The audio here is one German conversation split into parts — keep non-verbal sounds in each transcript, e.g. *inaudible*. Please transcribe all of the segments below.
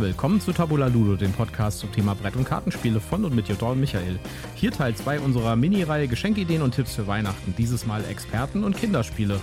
Willkommen zu Tabula Ludo, dem Podcast zum Thema Brett- und Kartenspiele von und mit Jutta und Michael. Hier Teil 2 unserer Mini-Reihe Geschenkideen und Tipps für Weihnachten. Dieses Mal Experten und Kinderspiele.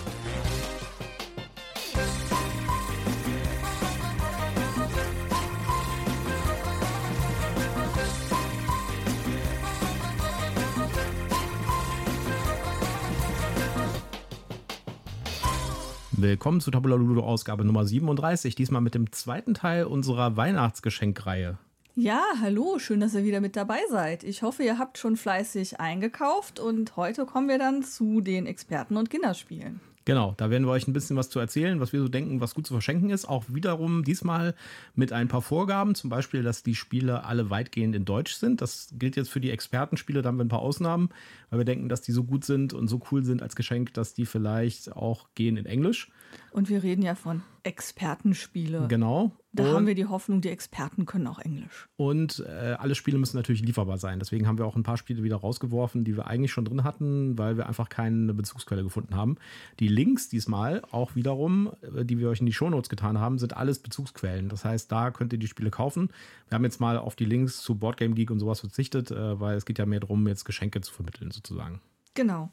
Willkommen zu Tabula Ludo Ausgabe Nummer 37, diesmal mit dem zweiten Teil unserer Weihnachtsgeschenkreihe. Ja, hallo, schön, dass ihr wieder mit dabei seid. Ich hoffe, ihr habt schon fleißig eingekauft und heute kommen wir dann zu den Experten und Kinderspielen. Genau, da werden wir euch ein bisschen was zu erzählen, was wir so denken, was gut zu verschenken ist. Auch wiederum diesmal mit ein paar Vorgaben, zum Beispiel, dass die Spiele alle weitgehend in Deutsch sind. Das gilt jetzt für die Expertenspiele, da haben wir ein paar Ausnahmen, weil wir denken, dass die so gut sind und so cool sind als Geschenk, dass die vielleicht auch gehen in Englisch. Und wir reden ja von Expertenspiele. Genau. Da und, haben wir die Hoffnung, die Experten können auch Englisch. Und äh, alle Spiele müssen natürlich lieferbar sein. Deswegen haben wir auch ein paar Spiele wieder rausgeworfen, die wir eigentlich schon drin hatten, weil wir einfach keine Bezugsquelle gefunden haben. Die Links diesmal auch wiederum, äh, die wir euch in die Shownotes getan haben, sind alles Bezugsquellen. Das heißt, da könnt ihr die Spiele kaufen. Wir haben jetzt mal auf die Links zu Boardgame Geek und sowas verzichtet, äh, weil es geht ja mehr darum, jetzt Geschenke zu vermitteln sozusagen. Genau.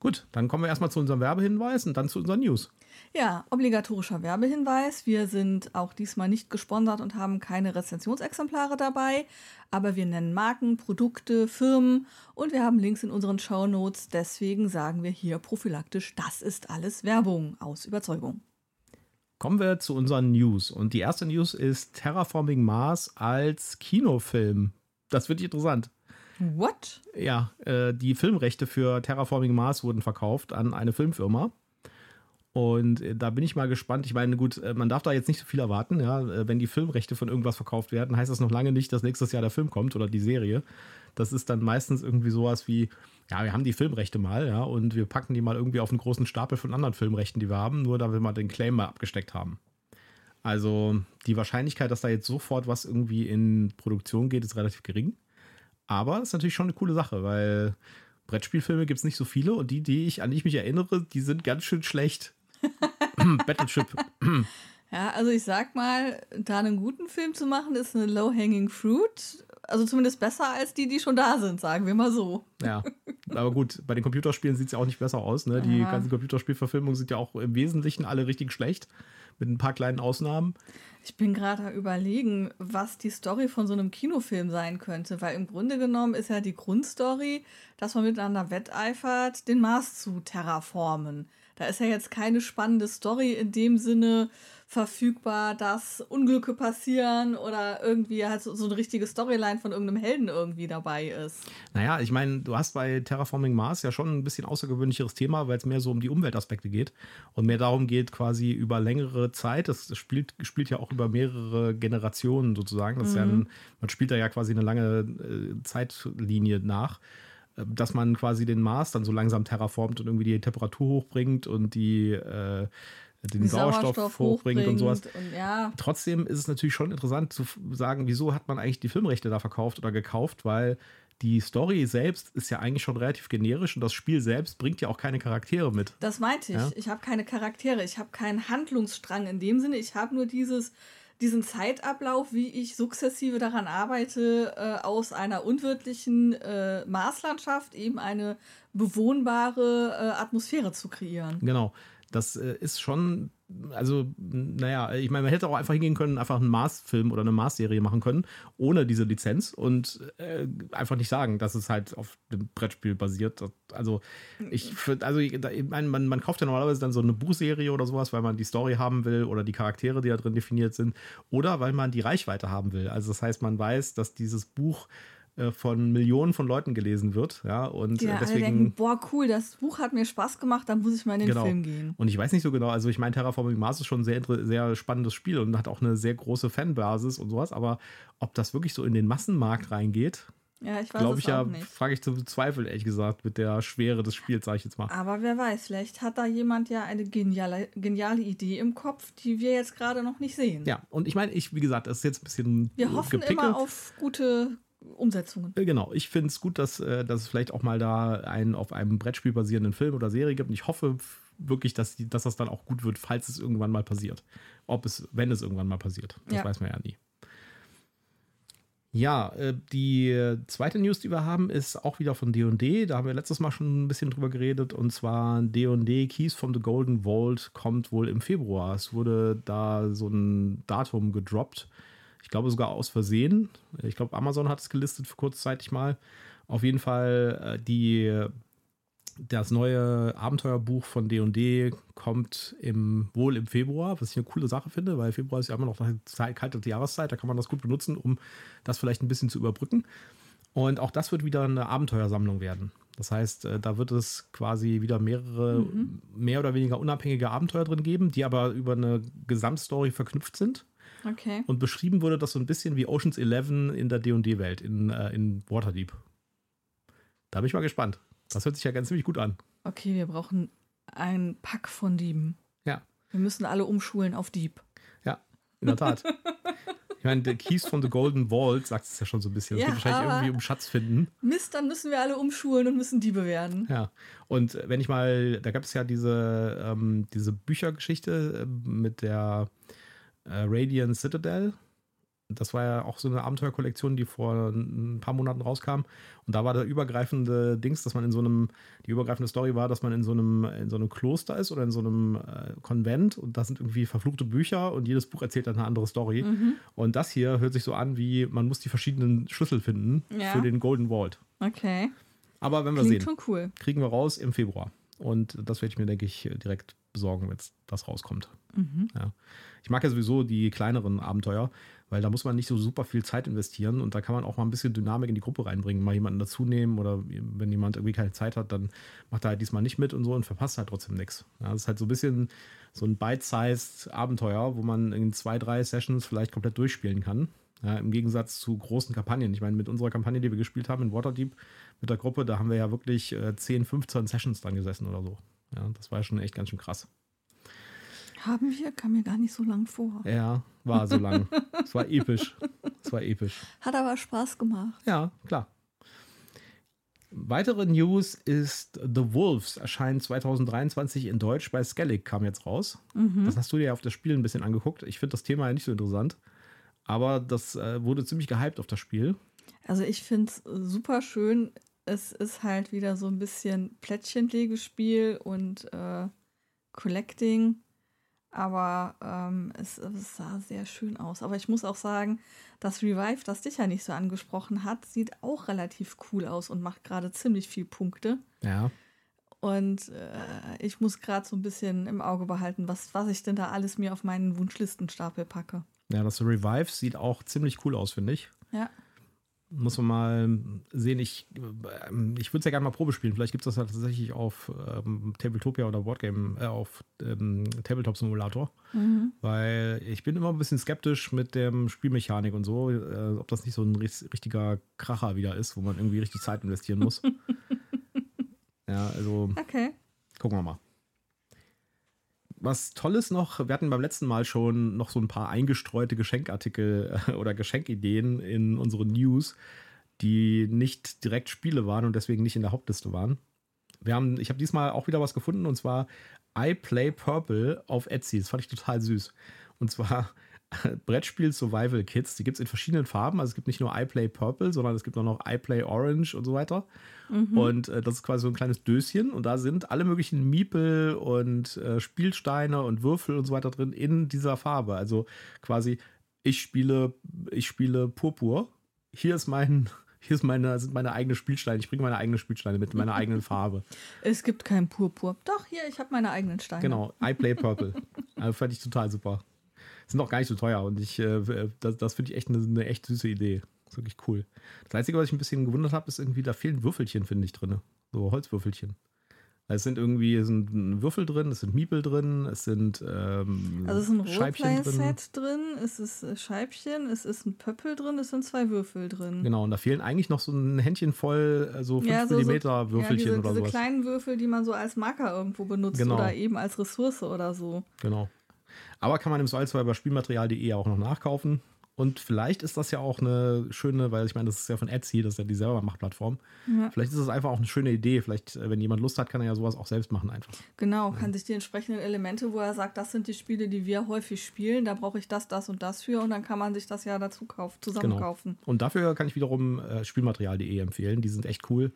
Gut, dann kommen wir erstmal zu unserem Werbehinweis und dann zu unseren News. Ja, obligatorischer Werbehinweis. Wir sind auch diesmal nicht gesponsert und haben keine Rezensionsexemplare dabei, aber wir nennen Marken, Produkte, Firmen und wir haben Links in unseren Show Notes. Deswegen sagen wir hier prophylaktisch, das ist alles Werbung aus Überzeugung. Kommen wir zu unseren News. Und die erste News ist Terraforming Mars als Kinofilm. Das wird interessant. What? Ja, äh, die Filmrechte für Terraforming Mars wurden verkauft an eine Filmfirma. Und äh, da bin ich mal gespannt. Ich meine, gut, äh, man darf da jetzt nicht so viel erwarten. Ja? Äh, wenn die Filmrechte von irgendwas verkauft werden, heißt das noch lange nicht, dass nächstes Jahr der Film kommt oder die Serie. Das ist dann meistens irgendwie sowas wie, ja, wir haben die Filmrechte mal, ja, und wir packen die mal irgendwie auf einen großen Stapel von anderen Filmrechten, die wir haben, nur damit wir mal den Claim mal abgesteckt haben. Also die Wahrscheinlichkeit, dass da jetzt sofort was irgendwie in Produktion geht, ist relativ gering. Aber ist natürlich schon eine coole Sache, weil Brettspielfilme gibt es nicht so viele und die, die ich, an die ich mich erinnere, die sind ganz schön schlecht. *laughs* Battleship. ja, also ich sag mal, da einen guten Film zu machen, ist eine low-hanging fruit. Also zumindest besser als die, die schon da sind, sagen wir mal so. Ja, aber gut, bei den Computerspielen sieht es ja auch nicht besser aus. Ne? Die ganzen Computerspielverfilmungen sind ja auch im Wesentlichen alle richtig schlecht mit ein paar kleinen Ausnahmen. Ich bin gerade überlegen, was die Story von so einem Kinofilm sein könnte, weil im Grunde genommen ist ja die Grundstory, dass man miteinander wetteifert, den Mars zu terraformen. Da ist ja jetzt keine spannende Story in dem Sinne verfügbar, dass Unglücke passieren oder irgendwie halt so, so eine richtige Storyline von irgendeinem Helden irgendwie dabei ist. Naja, ich meine, du hast bei Terraforming Mars ja schon ein bisschen außergewöhnlicheres Thema, weil es mehr so um die Umweltaspekte geht und mehr darum geht, quasi über längere Zeit. Das spielt, spielt ja auch über mehrere Generationen sozusagen. Das mhm. ja ein, man spielt da ja quasi eine lange äh, Zeitlinie nach dass man quasi den Mars dann so langsam terraformt und irgendwie die Temperatur hochbringt und die äh, den Sauerstoff, Sauerstoff hochbringt, und sowas. Und ja. Trotzdem ist es natürlich schon interessant zu sagen, wieso hat man eigentlich die Filmrechte da verkauft oder gekauft, weil die Story selbst ist ja eigentlich schon relativ generisch und das Spiel selbst bringt ja auch keine Charaktere mit. Das meinte ich. Ja? Ich habe keine Charaktere, ich habe keinen Handlungsstrang in dem Sinne. Ich habe nur dieses, diesen Zeitablauf, wie ich sukzessive daran arbeite, äh, aus einer unwirtlichen äh, Marslandschaft eben eine bewohnbare äh, Atmosphäre zu kreieren. Genau. Das äh, ist schon, also, naja, ich meine, man hätte auch einfach hingehen können, einfach einen Mars-Film oder eine Mars-Serie machen können, ohne diese Lizenz und äh, einfach nicht sagen, dass es halt auf dem Brettspiel basiert. Also, ich also, ich meine, man, man kauft ja normalerweise dann so eine Buchserie oder sowas, weil man die Story haben will oder die Charaktere, die da drin definiert sind, oder weil man die Reichweite haben will. Also, das heißt, man weiß, dass dieses Buch von Millionen von Leuten gelesen wird. Ja, und ja, deswegen. Denken, boah, cool, das Buch hat mir Spaß gemacht, dann muss ich mal in den genau. Film gehen. Und ich weiß nicht so genau, also ich meine, Terraforming Mars ist schon ein sehr, sehr spannendes Spiel und hat auch eine sehr große Fanbasis und sowas, aber ob das wirklich so in den Massenmarkt reingeht, ja, ich weiß Glaube ich ja, frage ich zu Zweifel, ehrlich gesagt, mit der Schwere des Spiels, sage ich jetzt mal. Aber wer weiß, vielleicht hat da jemand ja eine geniale, geniale Idee im Kopf, die wir jetzt gerade noch nicht sehen. Ja, und ich meine, ich, wie gesagt, das ist jetzt ein bisschen. Wir hoffen gepickelt. immer auf gute Umsetzungen. Äh, genau, ich finde es gut, dass, äh, dass es vielleicht auch mal da einen auf einem Brettspiel basierenden Film oder Serie gibt. Und ich hoffe wirklich, dass, die, dass das dann auch gut wird, falls es irgendwann mal passiert. Ob es, wenn es irgendwann mal passiert. Das Ja. weiß man ja nie. Ja, äh, die zweite News, die wir haben, ist auch wieder von D&D. Da haben wir letztes Mal schon ein bisschen drüber geredet. Und zwar D&D Keys from the Golden Vault kommt wohl im Februar. Es wurde da so ein Datum gedroppt. Ich glaube sogar aus Versehen. Ich glaube, Amazon hat es gelistet für kurzzeitig mal. Auf jeden Fall äh, die das neue Abenteuerbuch von D&D kommt im, wohl im Februar, was ich eine coole Sache finde, weil Februar ist ja immer noch eine Zeit, kalte Jahreszeit, da kann man das gut benutzen, um das vielleicht ein bisschen zu überbrücken. Und auch das wird wieder eine Abenteuersammlung werden. Das heißt, äh, da wird es quasi wieder mehrere, mehr oder weniger unabhängige Abenteuer drin geben, die aber über eine Gesamtstory verknüpft sind. Okay. Und beschrieben wurde das so ein bisschen wie Oceans 11 in der D&D-Welt, in, äh, in Waterdeep. Da bin ich mal gespannt. Das hört sich ja ganz ziemlich gut an. Okay, wir brauchen ein Pack von Dieben. Ja. Wir müssen alle umschulen auf Dieb. Ja, in der Tat. ich meine, der Keys von the Golden Vault sagt es ja schon so ein bisschen. Es Ja, geht wahrscheinlich irgendwie um Schatz finden. Mist, dann müssen wir alle umschulen und müssen Diebe werden. Ja. Und äh, wenn ich mal, da gab es ja diese, ähm, diese Büchergeschichte äh, mit der äh, Radiant Citadel. Das war ja auch so eine Abenteuerkollektion, die vor ein paar Monaten rauskam. Und da war der übergreifende Dings, dass man in so einem, die übergreifende Story war, dass man in so einem, in so einem Kloster ist oder in so einem äh, Konvent und da sind irgendwie verfluchte Bücher und jedes Buch erzählt dann eine andere Story. Und das hier hört sich so an, wie man muss die verschiedenen Schlüssel finden Ja. für den Golden Vault. Okay. Aber wenn wir Klingt sehen schon cool. kriegen wir raus im Februar. Und das werde ich mir, denke ich, direkt besorgen, wenn das rauskommt. Ja. Ich mag ja sowieso die kleineren Abenteuer, weil da muss man nicht so super viel Zeit investieren und da kann man auch mal ein bisschen Dynamik in die Gruppe reinbringen, mal jemanden dazu nehmen oder wenn jemand irgendwie keine Zeit hat, dann macht er halt diesmal nicht mit und so und verpasst halt trotzdem nichts. Ja, das ist halt so ein bisschen so ein bite-sized Abenteuer, wo man in zwei, drei Sessions vielleicht komplett durchspielen kann. Ja, Im Gegensatz zu großen Kampagnen. Ich meine, mit unserer Kampagne, die wir gespielt haben in Waterdeep mit der Gruppe, da haben wir ja wirklich äh, 10, 15 Sessions dran gesessen oder so. Ja, das war ja schon echt ganz schön krass. Haben wir? Kam mir gar nicht so lang vor. Ja, war so lang. Es war episch. Es war episch. Hat aber Spaß gemacht. Ja, klar. Weitere News ist The Wolves erscheint 2023 in Deutsch bei Skellig, kam jetzt raus. Das hast du dir ja auf das Spiel ein bisschen angeguckt. Ich finde das Thema ja nicht so interessant. Aber das äh, wurde ziemlich gehypt auf das Spiel. Also ich finde es super schön. Es ist halt wieder so ein bisschen Plättchenlegespiel und äh, Collecting. Aber ähm, es, es sah sehr schön aus. Aber ich muss auch sagen, das Revive, das dich ja nicht so angesprochen hat, sieht auch relativ cool aus und macht gerade ziemlich viel Punkte. Ja. Und äh, ich muss gerade so ein bisschen im Auge behalten, was, was ich denn da alles mir auf meinen Wunschlistenstapel packe. Ja, das Revive sieht auch ziemlich cool aus, finde ich. Ja. Muss man mal sehen. Ich, ähm, ich würde es ja gerne mal Probe spielen. Vielleicht gibt es das ja tatsächlich auf ähm, Tabletopia oder Boardgame, äh, auf ähm, Tabletop Simulator. Weil ich bin immer ein bisschen skeptisch mit dem Spielmechanik und so, äh, ob das nicht so ein richtiger Kracher wieder ist, wo man irgendwie richtig Zeit investieren muss. *laughs* ja, also Okay. gucken wir mal. Was Tolles noch, wir hatten beim letzten Mal schon noch so ein paar eingestreute Geschenkartikel äh, oder Geschenkideen in unseren News, die nicht direkt Spiele waren und deswegen nicht in der Hauptliste waren. Wir haben, ich habe diesmal auch wieder was gefunden und zwar I Play Purple auf Etsy. Das fand ich total süß. Und zwar *laughs* Brettspiel Survival Kits. Die gibt es in verschiedenen Farben. Also es gibt nicht nur I Play Purple, sondern es gibt auch noch I Play Orange und so weiter. Und äh, das ist quasi so ein kleines Döschen. Und da sind alle möglichen Miepel und äh, Spielsteine und Würfel und so weiter drin in dieser Farbe. Also quasi, ich spiele, ich spiele Purpur. Hier ist mein. *laughs* Hier ist meine, sind meine eigenen Spielsteine. Ich bringe meine eigenen Spielsteine mit meiner eigenen Farbe. *laughs* Es gibt kein Purpur. Doch, hier, ich habe meine eigenen Steine. Genau, I Play Purple. also fand ich total super. Sind auch gar nicht so teuer und ich, äh, das, das finde ich echt eine, eine echt süße Idee. Ist wirklich cool. Das Einzige, was ich ein bisschen gewundert habe, ist irgendwie, da fehlen Würfelchen, finde ich, drin. So Holzwürfelchen. Es sind irgendwie es sind Würfel drin, es sind Miepel drin, es sind ähm, Also es ist ein Scheibchen drin. Roleplay-Set drin, es ist äh, Scheibchen, es ist ein Pöppel drin, es sind zwei Würfel drin. Genau, und da fehlen eigentlich noch so ein Händchen voll äh, so 5 Ja, so, mm so, Würfelchen ja, diese, oder diese sowas. kleinen Würfel, die man so als Marker irgendwo benutzt Genau. oder eben als Ressource oder so. Genau. Aber kann man im Zweifelsfall bei spielmaterial.de auch noch nachkaufen. Und vielleicht ist das ja auch eine schöne, weil ich meine, das ist ja von Etsy, das ist ja die selber Machtplattform. Ja. Vielleicht ist das einfach auch eine schöne Idee. Vielleicht, äh, wenn jemand Lust hat, kann er ja sowas auch selbst machen einfach. Genau, kann sich die entsprechenden Elemente, wo er sagt, das sind die Spiele, die wir häufig spielen, da brauche ich das, das und das für und dann kann man sich das ja dazu kaufen, zusammen genau. kaufen. Und dafür kann ich wiederum äh, Spielmaterial.de empfehlen. Die sind echt cool.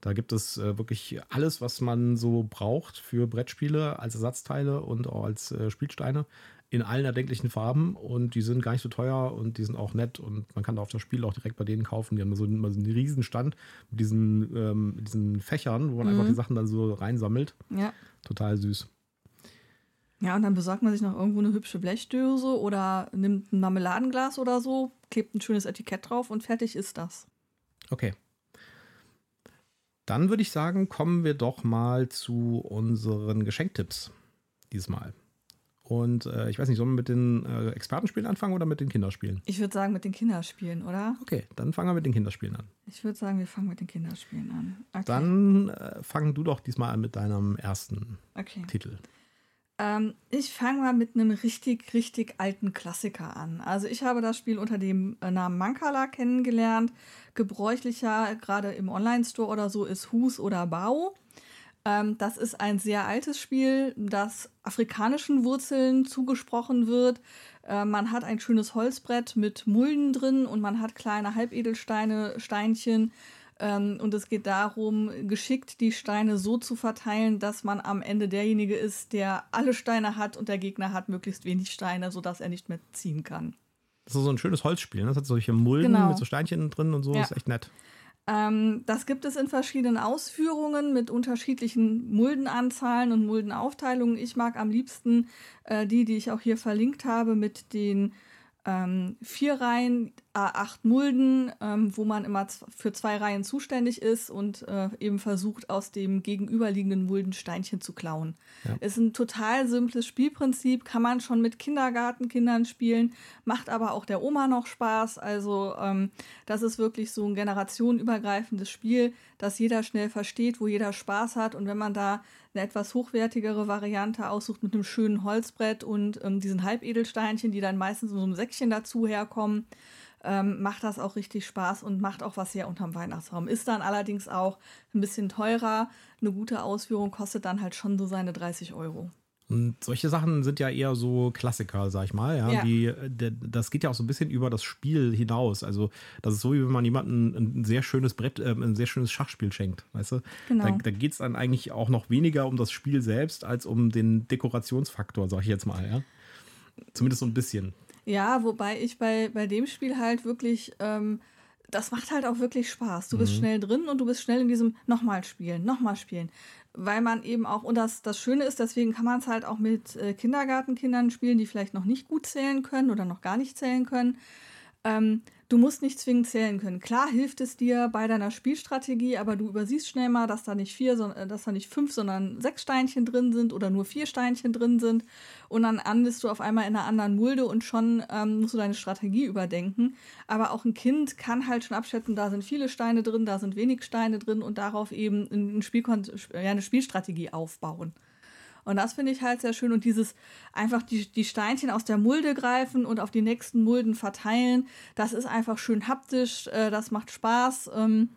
Da gibt es äh, wirklich alles, was man so braucht für Brettspiele als Ersatzteile und auch als äh, Spielsteine in allen erdenklichen Farben und die sind gar nicht so teuer und die sind auch nett und man kann da auf das Spiel auch direkt bei denen kaufen. Die haben so einen, so einen riesen Stand mit diesen, ähm, diesen Fächern, wo man mhm. einfach die Sachen dann so reinsammelt. Ja. Total süß. Ja, und dann besorgt man sich noch irgendwo eine hübsche Blechdöse oder nimmt ein Marmeladenglas oder so, klebt ein schönes Etikett drauf und fertig ist das. Okay. Dann würde ich sagen, kommen wir doch mal zu unseren Geschenktipps diesmal. Und äh, ich weiß nicht, sollen wir mit den äh, Expertenspielen anfangen oder mit den Kinderspielen? Ich würde sagen mit den Kinderspielen, oder? Okay, dann fangen wir mit den Kinderspielen an. Ich würde sagen, wir fangen mit den Kinderspielen an. Okay. Dann äh, fang du doch diesmal an mit deinem ersten okay. Titel. Ähm, ich fange mal mit einem richtig, richtig alten Klassiker an. Also ich habe das Spiel unter dem äh, Namen Mankala kennengelernt. Gebräuchlicher, gerade im Online-Store oder so, ist Hus oder Bau. Ähm, das ist ein sehr altes Spiel, das afrikanischen Wurzeln zugesprochen wird. Äh, man hat ein schönes Holzbrett mit Mulden drin und man hat kleine Halbedelsteine, Steinchen. Ähm, und es geht darum, geschickt die Steine so zu verteilen, dass man am Ende derjenige ist, der alle Steine hat und der Gegner hat möglichst wenig Steine, sodass er nicht mehr ziehen kann. Das ist so ein schönes Holzspiel. Ne? Das hat solche Mulden genau. mit so Steinchen drin und so. Ja. Das ist echt nett. Ähm, das gibt es in verschiedenen Ausführungen mit unterschiedlichen Muldenanzahlen und Muldenaufteilungen. Ich mag am liebsten äh, die, die ich auch hier verlinkt habe, mit den ähm, vier Reihen, A8 Mulden, ähm, wo man immer für zwei Reihen zuständig ist und äh, eben versucht, aus dem gegenüberliegenden Mulden Steinchen zu klauen. Ja. Ist ein total simples Spielprinzip, kann man schon mit Kindergartenkindern spielen, macht aber auch der Oma noch Spaß. Also ähm, das ist wirklich so ein generationenübergreifendes Spiel, das jeder schnell versteht, wo jeder Spaß hat. Und wenn man da eine etwas hochwertigere Variante aussucht mit einem schönen Holzbrett und ähm, diesen Halbedelsteinchen, die dann meistens in so einem Säckchen dazu herkommen, ähm, macht das auch richtig Spaß und macht auch was her unterm Weihnachtsraum. Ist dann allerdings auch ein bisschen teurer. Eine gute Ausführung kostet dann halt schon so seine 30 Euro. Und solche Sachen sind ja eher so Klassiker, sag ich mal. Ja? ja. Die, das geht ja auch so ein bisschen über das Spiel hinaus. Also, das ist so, wie wenn man jemandem ein sehr schönes Brett, äh, ein sehr schönes Schachspiel schenkt. Weißt du? Genau. Da, da geht es dann eigentlich auch noch weniger um das Spiel selbst als um den Dekorationsfaktor, sag ich jetzt mal. Ja? Zumindest so ein bisschen. Ja, wobei ich bei, bei dem Spiel halt wirklich. Ähm, das macht halt auch wirklich Spaß. Du bist mhm. schnell drin und du bist schnell in diesem nochmal spielen, nochmal spielen weil man eben auch, und das, das Schöne ist, deswegen kann man es halt auch mit äh, Kindergartenkindern spielen, die vielleicht noch nicht gut zählen können oder noch gar nicht zählen können. Ähm, du musst nicht zwingend zählen können. Klar hilft es dir bei deiner Spielstrategie, aber du übersiehst schnell mal, dass da nicht vier, sondern, dass da nicht fünf, sondern sechs Steinchen drin sind oder nur vier Steinchen drin sind. Und dann andest du auf einmal in einer anderen Mulde und schon ähm, musst du deine Strategie überdenken. Aber auch ein Kind kann halt schon abschätzen, da sind viele Steine drin, da sind wenig Steine drin und darauf eben ein Spiel, ja, eine Spielstrategie aufbauen. Und das finde ich halt sehr schön. Und dieses einfach die, die Steinchen aus der Mulde greifen und auf die nächsten Mulden verteilen, das ist einfach schön haptisch, äh, das macht Spaß. Ähm,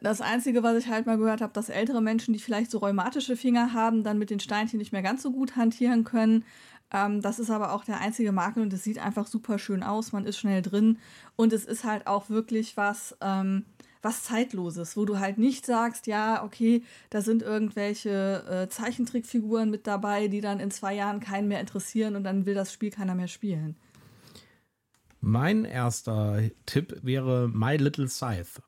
das Einzige, was ich halt mal gehört habe, dass ältere Menschen, die vielleicht so rheumatische Finger haben, dann mit den Steinchen nicht mehr ganz so gut hantieren können. Ähm, das ist aber auch der einzige Makel und es sieht einfach super schön aus. Man ist schnell drin und es ist halt auch wirklich was. Ähm, was Zeitloses, wo du halt nicht sagst, ja, okay, da sind irgendwelche äh, Zeichentrickfiguren mit dabei, die dann in zwei Jahren keinen mehr interessieren und dann will das Spiel keiner mehr spielen. Mein erster Tipp wäre My Little Scythe.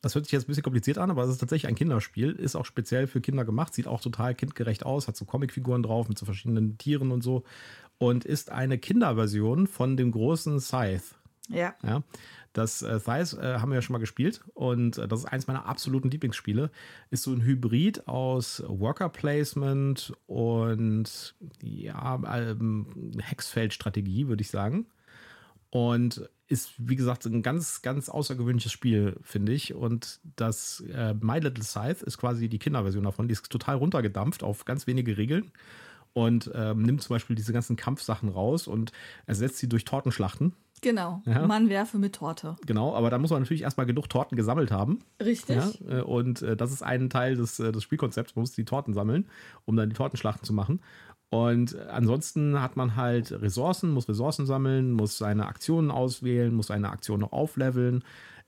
Das hört sich jetzt ein bisschen kompliziert an, aber es ist tatsächlich ein Kinderspiel, ist auch speziell für Kinder gemacht, sieht auch total kindgerecht aus, hat so Comicfiguren drauf mit so verschiedenen Tieren und so und ist eine Kinderversion von dem großen Scythe. Ja. ja. Das äh, Thighs äh, haben wir ja schon mal gespielt und äh, das ist eins meiner absoluten Lieblingsspiele. Ist so ein Hybrid aus Worker Placement und ja, ähm, Hexfeld-Strategie, würde ich sagen. Und ist, wie gesagt, ein ganz, ganz außergewöhnliches Spiel, finde ich. Und das äh, My Little Scythe ist quasi die Kinderversion davon. Die ist total runtergedampft auf ganz wenige Regeln und ähm, nimmt zum Beispiel diese ganzen Kampfsachen raus und ersetzt sie durch Tortenschlachten. Genau, Ja. Mann werfe mit Torte. Genau, aber da muss man natürlich erstmal genug Torten gesammelt haben. Richtig. Ja, äh, und äh, das ist ein Teil des, äh, des Spielkonzepts. Man muss die Torten sammeln, um dann die Tortenschlachten zu machen. Und ansonsten hat man halt Ressourcen, muss Ressourcen sammeln, muss seine Aktionen auswählen, muss seine Aktion noch aufleveln.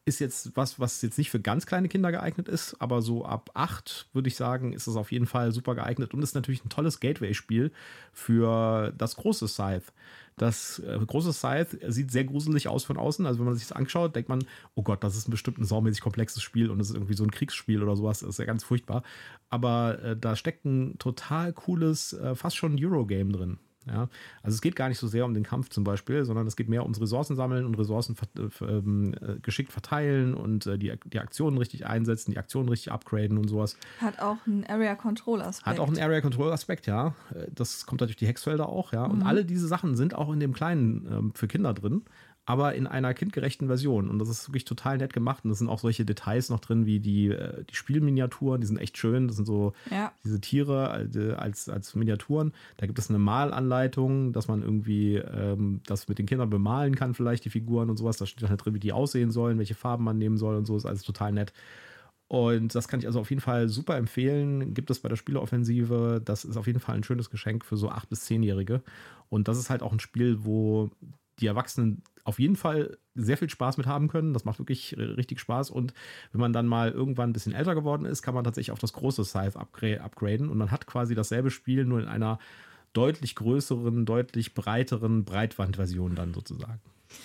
Ist jetzt was, was jetzt nicht für ganz kleine Kinder geeignet ist, aber so ab acht würde ich sagen, ist es auf jeden Fall super geeignet und ist natürlich ein tolles Gateway-Spiel für das große Scythe. Das äh, große Scythe sieht sehr gruselig aus von außen. Also wenn man sich das anschaut, denkt man, oh Gott, das ist bestimmt ein saumäßig komplexes Spiel und es ist irgendwie so ein Kriegsspiel oder sowas. Das ist ja ganz furchtbar. Aber äh, da steckt ein total cooles, äh, fast schon Eurogame drin. Ja, also es geht gar nicht so sehr um den Kampf zum Beispiel, sondern es geht mehr ums Ressourcen sammeln und Ressourcen äh, ähm, äh, geschickt verteilen und äh, die, die Aktionen richtig einsetzen, die Aktionen richtig upgraden und sowas. Hat auch einen Area Control Aspekt. Hat auch einen Area Control Aspekt, ja. Äh, Das kommt natürlich die Hexfelder auch, ja. Und alle diese Sachen sind auch in dem kleinen ähm, für Kinder drin, aber in einer kindgerechten Version. Und das ist wirklich total nett gemacht. Und da sind auch solche Details noch drin, wie die, äh, die Spielminiaturen, die sind echt schön. Das sind so Ja. diese Tiere äh, als, als Miniaturen. Da gibt es eine Malanleitung, dass man irgendwie ähm, das mit den Kindern bemalen kann, vielleicht die Figuren und sowas. Da steht dann halt drin, wie die aussehen sollen, welche Farben man nehmen soll und so. Ist alles total nett. Und das kann ich also auf jeden Fall super empfehlen. Gibt es bei der Spieleoffensive. Das ist auf jeden Fall ein schönes Geschenk für so 8- bis 10-Jährige. Und das ist halt auch ein Spiel, wo die Erwachsenen auf jeden Fall sehr viel Spaß mit haben können. Das macht wirklich richtig Spaß. Und wenn man dann mal irgendwann ein bisschen älter geworden ist, kann man tatsächlich auf das große Scythe upgra upgraden. Und man hat quasi dasselbe Spiel, nur in einer deutlich größeren, deutlich breiteren Breitwandversion dann sozusagen.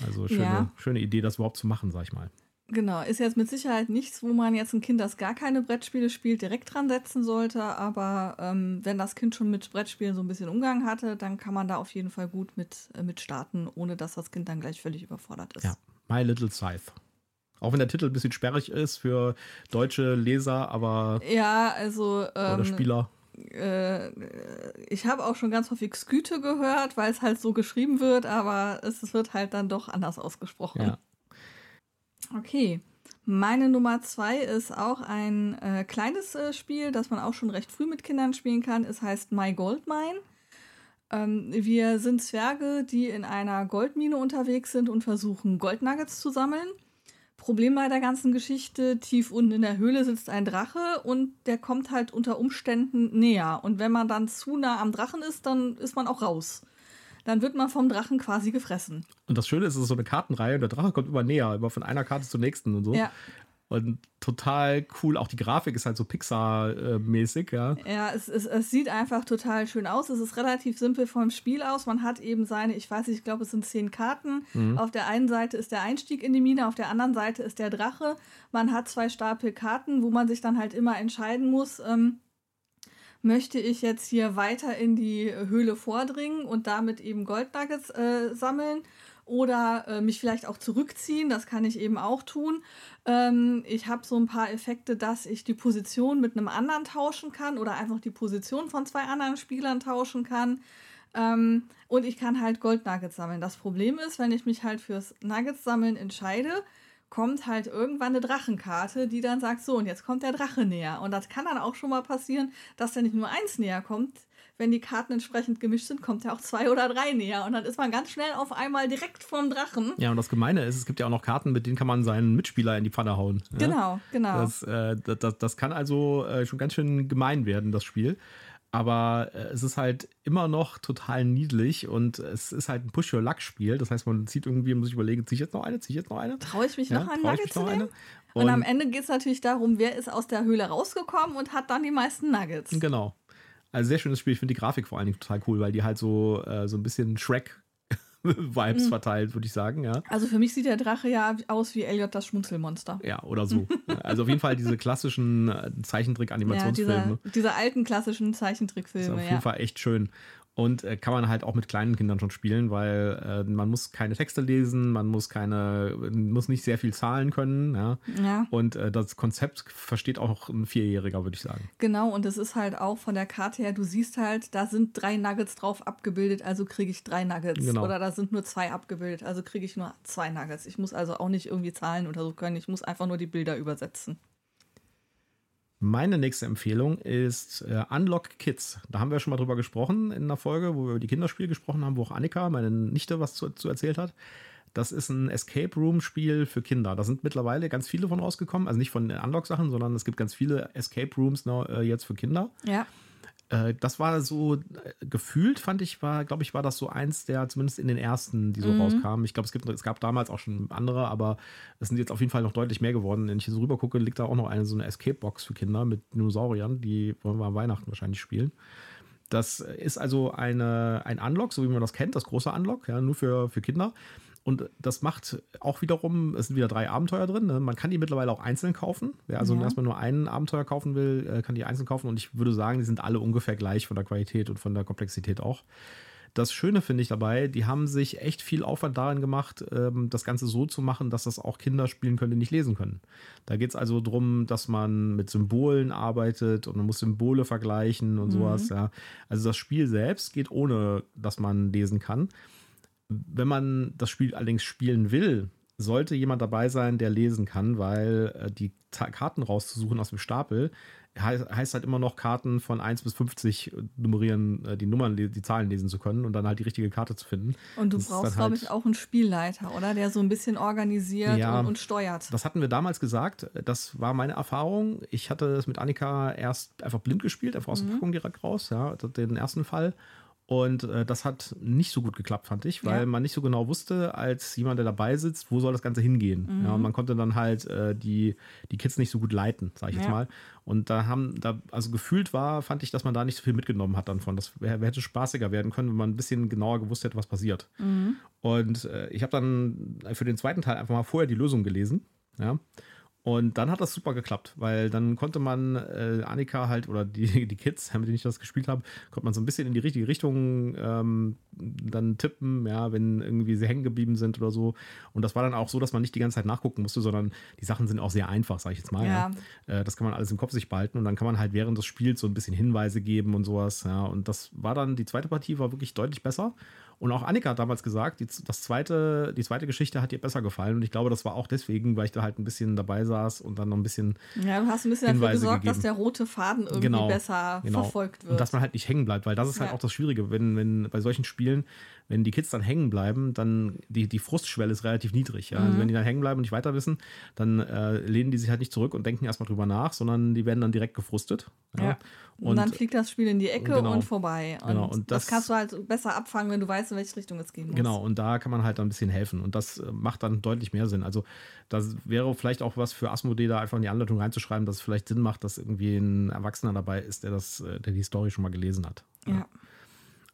Also schöne, Ja. schöne Idee, das überhaupt zu machen, sag ich mal. Genau, ist jetzt mit Sicherheit nichts, wo man jetzt ein Kind, das gar keine Brettspiele spielt, direkt dran setzen sollte. Aber ähm, wenn das Kind schon mit Brettspielen so ein bisschen Umgang hatte, dann kann man da auf jeden Fall gut mit, äh, mit starten, ohne dass das Kind dann gleich völlig überfordert ist. Ja, My Little Scythe. Auch wenn der Titel ein bisschen sperrig ist für deutsche Leser, aber Ja, also oder ähm, Spieler. äh, ich habe auch schon ganz häufig Sküte gehört, weil es halt so geschrieben wird, aber es wird halt dann doch anders ausgesprochen. Ja. Okay. Meine Nummer zwei ist auch ein äh, kleines äh, Spiel, das man auch schon recht früh mit Kindern spielen kann. Es heißt My Gold Mine. Ähm, wir sind Zwerge, die in einer Goldmine unterwegs sind und versuchen, Goldnuggets zu sammeln. Problem bei der ganzen Geschichte, tief unten in der Höhle sitzt ein Drache und der kommt halt unter Umständen näher. Und wenn man dann zu nah am Drachen ist, dann ist man auch raus. Dann wird man vom Drachen quasi gefressen. Und das Schöne ist, es ist so eine Kartenreihe und der Drache kommt immer näher, immer von einer Karte zur nächsten und so. Ja. Und total cool. Auch die Grafik ist halt so Pixar-mäßig, ja. Ja, es, es, es sieht einfach total schön aus. Es ist relativ simpel vom Spiel aus. Man hat eben seine, ich weiß nicht, ich glaube, es sind zehn Karten. Auf der einen Seite ist der Einstieg in die Mine, auf der anderen Seite ist der Drache. Man hat zwei Stapel Karten, wo man sich dann halt immer entscheiden muss, ähm, möchte ich jetzt hier weiter in die Höhle vordringen und damit eben Goldnuggets äh, sammeln oder äh, mich vielleicht auch zurückziehen. Das kann ich eben auch tun. Ähm, ich habe so ein paar Effekte, dass ich die Position mit einem anderen tauschen kann oder einfach die Position von zwei anderen Spielern tauschen kann. Ähm, und ich kann halt Goldnuggets sammeln. Das Problem ist, wenn ich mich halt fürs Nuggets sammeln entscheide, kommt halt irgendwann eine Drachenkarte, die dann sagt, so, und jetzt kommt der Drache näher. Und das kann dann auch schon mal passieren, dass der nicht nur eins näher kommt. Wenn die Karten entsprechend gemischt sind, kommt er auch zwei oder drei näher. Und dann ist man ganz schnell auf einmal direkt vorm Drachen. Ja, und das Gemeine ist, es gibt ja auch noch Karten, mit denen kann man seinen Mitspieler in die Pfanne hauen. Ja? Genau, genau. Das, äh, das, das, das kann also äh, schon ganz schön gemein werden, das Spiel. Aber äh, es ist halt immer noch total niedlich und es ist halt ein Push-Your-Luck-Spiel. Das heißt, man zieht irgendwie, muss ich überlegen, ziehe ich jetzt noch eine, ziehe ich jetzt noch eine? Traue ich mich Ja, noch ein trau ich Nugget zu noch nehmen? eine? Und, am Ende geht es natürlich darum, wer ist aus der Höhle rausgekommen und hat dann die meisten Nuggets. Genau. Also sehr schönes Spiel. Ich finde die Grafik vor allen Dingen total cool, weil die halt so, äh, so ein bisschen *laughs* Shrek-Vibes verteilt, würde ich sagen, ja. Also für mich sieht der Drache ja aus wie Elliot das Schmunzelmonster. Ja, oder so. *laughs* also auf jeden Fall diese klassischen äh, Ja, Zeichentrick-Animationsfilme. diese, diese alten klassischen ist Zeichentrickfilme, auf ja. jeden Fall echt schön. Und äh, kann man halt auch mit kleinen Kindern schon spielen, weil äh, man muss keine Texte lesen, man muss keine, muss nicht sehr viel zahlen können, ja. Ja, Und äh, das Konzept versteht auch ein Vierjähriger, würde ich sagen. genau. Und es ist halt auch von der Karte her, du siehst halt, da sind drei Nuggets drauf abgebildet, also kriege ich drei Nuggets. Genau. Oder da sind nur zwei abgebildet, also kriege ich nur zwei Nuggets. Ich muss also auch nicht irgendwie zahlen oder so können, ich muss einfach nur die Bilder übersetzen. Meine nächste Empfehlung ist äh, Unlock Kids. Da haben wir schon mal drüber gesprochen in einer Folge, wo wir über die Kinderspiele gesprochen haben, wo auch Annika, meine Nichte, was zu, zu erzählt hat. Das ist ein Escape Room Spiel für Kinder. Da sind mittlerweile ganz viele von rausgekommen. Also nicht von den Unlock-Sachen, sondern es gibt ganz viele Escape Rooms noch, äh, jetzt für Kinder. Ja. Äh, das war so äh, gefühlt, fand ich, war, glaube ich, war das so eins der zumindest in den ersten, die so mhm. rauskamen. Ich glaube, es, es gab damals auch schon andere, aber es sind jetzt auf jeden Fall noch deutlich mehr geworden. Wenn ich hier so rüber gucke, liegt da auch noch eine so eine Escape-Box für Kinder mit Dinosauriern, die wollen wir am Weihnachten wahrscheinlich spielen. Das ist also eine, ein Unlock, so wie man das kennt, das große Unlock, ja, nur für, für Kinder. Und das macht auch wiederum, es sind wieder drei Abenteuer drin. Ne? Man kann die mittlerweile auch einzeln kaufen. Wer also ja. erstmal nur ein Abenteuer kaufen will, äh, kann die einzeln kaufen. Und ich würde sagen, die sind alle ungefähr gleich von der Qualität und von der Komplexität auch. Das Schöne finde ich dabei, die haben sich echt viel Aufwand darin gemacht, ähm, das Ganze so zu machen, dass das auch Kinder spielen können, die nicht lesen können. Da geht es also darum, dass man mit Symbolen arbeitet und man muss Symbole vergleichen und mhm. sowas. Ja. Also das Spiel selbst geht ohne, dass man lesen kann. Wenn man das Spiel allerdings spielen will, sollte jemand dabei sein, der lesen kann, weil äh, die Karten rauszusuchen aus dem Stapel heißt halt immer noch Karten von 1 bis 50 nummerieren, äh, die Nummern, die Zahlen lesen zu können und dann halt die richtige Karte zu finden. Und du das brauchst, halt, glaube ich, auch einen Spielleiter, oder? Der so ein bisschen organisiert ja, und, und, steuert. Das hatten wir damals gesagt. Das war meine Erfahrung. Ich hatte es mit Annika erst einfach blind gespielt, einfach aus mhm. der Packung direkt raus, ja, den ersten Fall. Und äh, das hat nicht so gut geklappt, fand ich, weil ja. man nicht so genau wusste, als jemand, der dabei sitzt, wo soll das Ganze hingehen. Mhm. Ja, und man konnte dann halt äh, die, die Kids nicht so gut leiten, sage ich ja. jetzt mal. Und da haben, da, also gefühlt war, fand ich, dass man da nicht so viel mitgenommen hat dann von. Das wär, hätte spaßiger werden können, wenn man ein bisschen genauer gewusst hätte, was passiert. Mhm. Und äh, ich habe dann für den zweiten Teil einfach mal vorher die Lösung gelesen. Ja. Und dann hat das super geklappt, weil dann konnte man äh, Annika halt oder die, *laughs* die Kids, *laughs* mit denen ich das gespielt habe, konnte man so ein bisschen in die richtige Richtung ähm, dann tippen, ja, wenn irgendwie sie hängen geblieben sind oder so. Und das war dann auch so, dass man nicht die ganze Zeit nachgucken musste, sondern die Sachen sind auch sehr einfach, sage ich jetzt mal. Ja. ja. Äh, das kann man alles im Kopf sich behalten und dann kann man halt während des Spiels so ein bisschen Hinweise geben und sowas. Ja. Und das war dann, die zweite Partie war wirklich deutlich besser. Und auch Annika hat damals gesagt, die, das zweite, die zweite Geschichte hat ihr besser gefallen. Und ich glaube, das war auch deswegen, weil ich da halt ein bisschen dabei saß und dann noch ein bisschen. Ja, du hast ein bisschen Hinweise dafür gesorgt, gegeben. dass der rote Faden irgendwie genau, besser genau. verfolgt wird. Und dass man halt nicht hängen bleibt, weil das ist halt ja. auch das Schwierige, wenn, wenn bei solchen Spielen, wenn die Kids dann hängen bleiben, dann die, die Frustschwelle ist relativ niedrig. Ja? Also mhm. Also wenn die dann hängen bleiben und nicht weiter wissen, dann äh, lehnen die sich halt nicht zurück und denken erstmal drüber nach, sondern die werden dann direkt gefrustet. Ja. ja. Und, und, dann fliegt das Spiel in die Ecke genau, und vorbei. Und, genau, und das, das, kannst du halt besser abfangen, wenn du weißt, in welche Richtung es gehen muss. Genau, und da kann man halt ein bisschen helfen. Und das äh, macht dann deutlich mehr Sinn. Also das wäre vielleicht auch was für Asmodee, da einfach in die Anleitung reinzuschreiben, dass es vielleicht Sinn macht, dass irgendwie ein Erwachsener dabei ist, der das, äh, der die Story schon mal gelesen hat. ja. ja.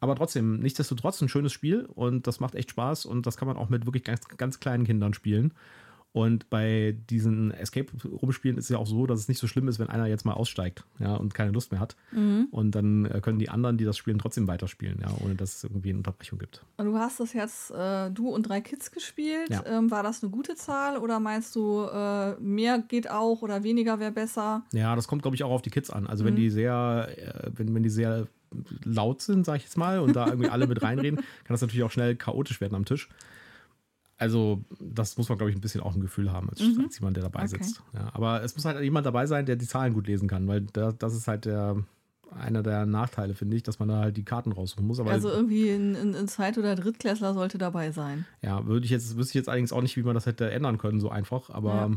Aber trotzdem, nichtsdestotrotz ein schönes Spiel und das macht echt Spaß und das kann man auch mit wirklich ganz, ganz kleinen Kindern spielen. Und bei diesen Escape-Rumspielen ist es ja auch so, dass es nicht so schlimm ist, wenn einer jetzt mal aussteigt ja, und keine Lust mehr hat. Mhm. Und dann äh, können die anderen, die das spielen, trotzdem weiterspielen, ja, ohne dass es irgendwie eine Unterbrechung gibt. Und du hast das jetzt, äh, du und drei Kids gespielt. Ja. Ähm, war das eine gute Zahl oder meinst du, äh, mehr geht auch oder weniger wäre besser? Ja, das kommt, glaube ich, auch auf die Kids an. Also mhm. wenn die sehr, äh, wenn, wenn die sehr laut sind, sag ich jetzt mal, und da irgendwie alle mit reinreden, *laughs* kann das natürlich auch schnell chaotisch werden am Tisch. Also, das muss man, glaube ich, ein bisschen auch ein Gefühl haben, als, mhm. als jemand, der dabei okay. sitzt. Ja, aber es muss halt jemand dabei sein, der die Zahlen gut lesen kann, weil da, das ist halt der, einer der Nachteile, finde ich, dass man da halt die Karten raussuchen muss. Aber also irgendwie ein, ein, ein Zweit- oder Drittklässler sollte dabei sein. Ja, würde ich jetzt, wüsste ich jetzt allerdings auch nicht, wie man das hätte ändern können, so einfach. Aber ja.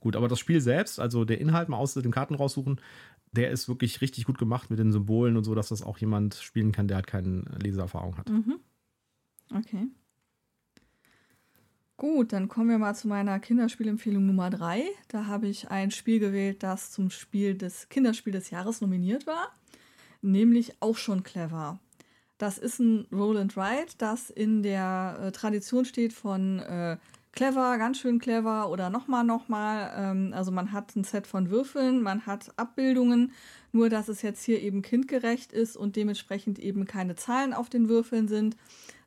gut, aber das Spiel selbst, also der Inhalt mal aus den Karten raussuchen, der ist wirklich richtig gut gemacht mit den Symbolen und so, dass das auch jemand spielen kann, der halt keine Leseerfahrung hat. Mhm. Okay. Gut, dann kommen wir mal zu meiner Kinderspielempfehlung Nummer 3. Da habe ich ein Spiel gewählt, das zum Spiel des Kinderspiel des Jahres nominiert war, nämlich auch schon clever. Das ist ein Roll and Ride, das in der äh, Tradition steht von äh, clever, ganz schön clever oder nochmal, nochmal. Ähm, also man hat ein Set von Würfeln, man hat Abbildungen, nur dass es jetzt hier eben kindgerecht ist und dementsprechend eben keine Zahlen auf den Würfeln sind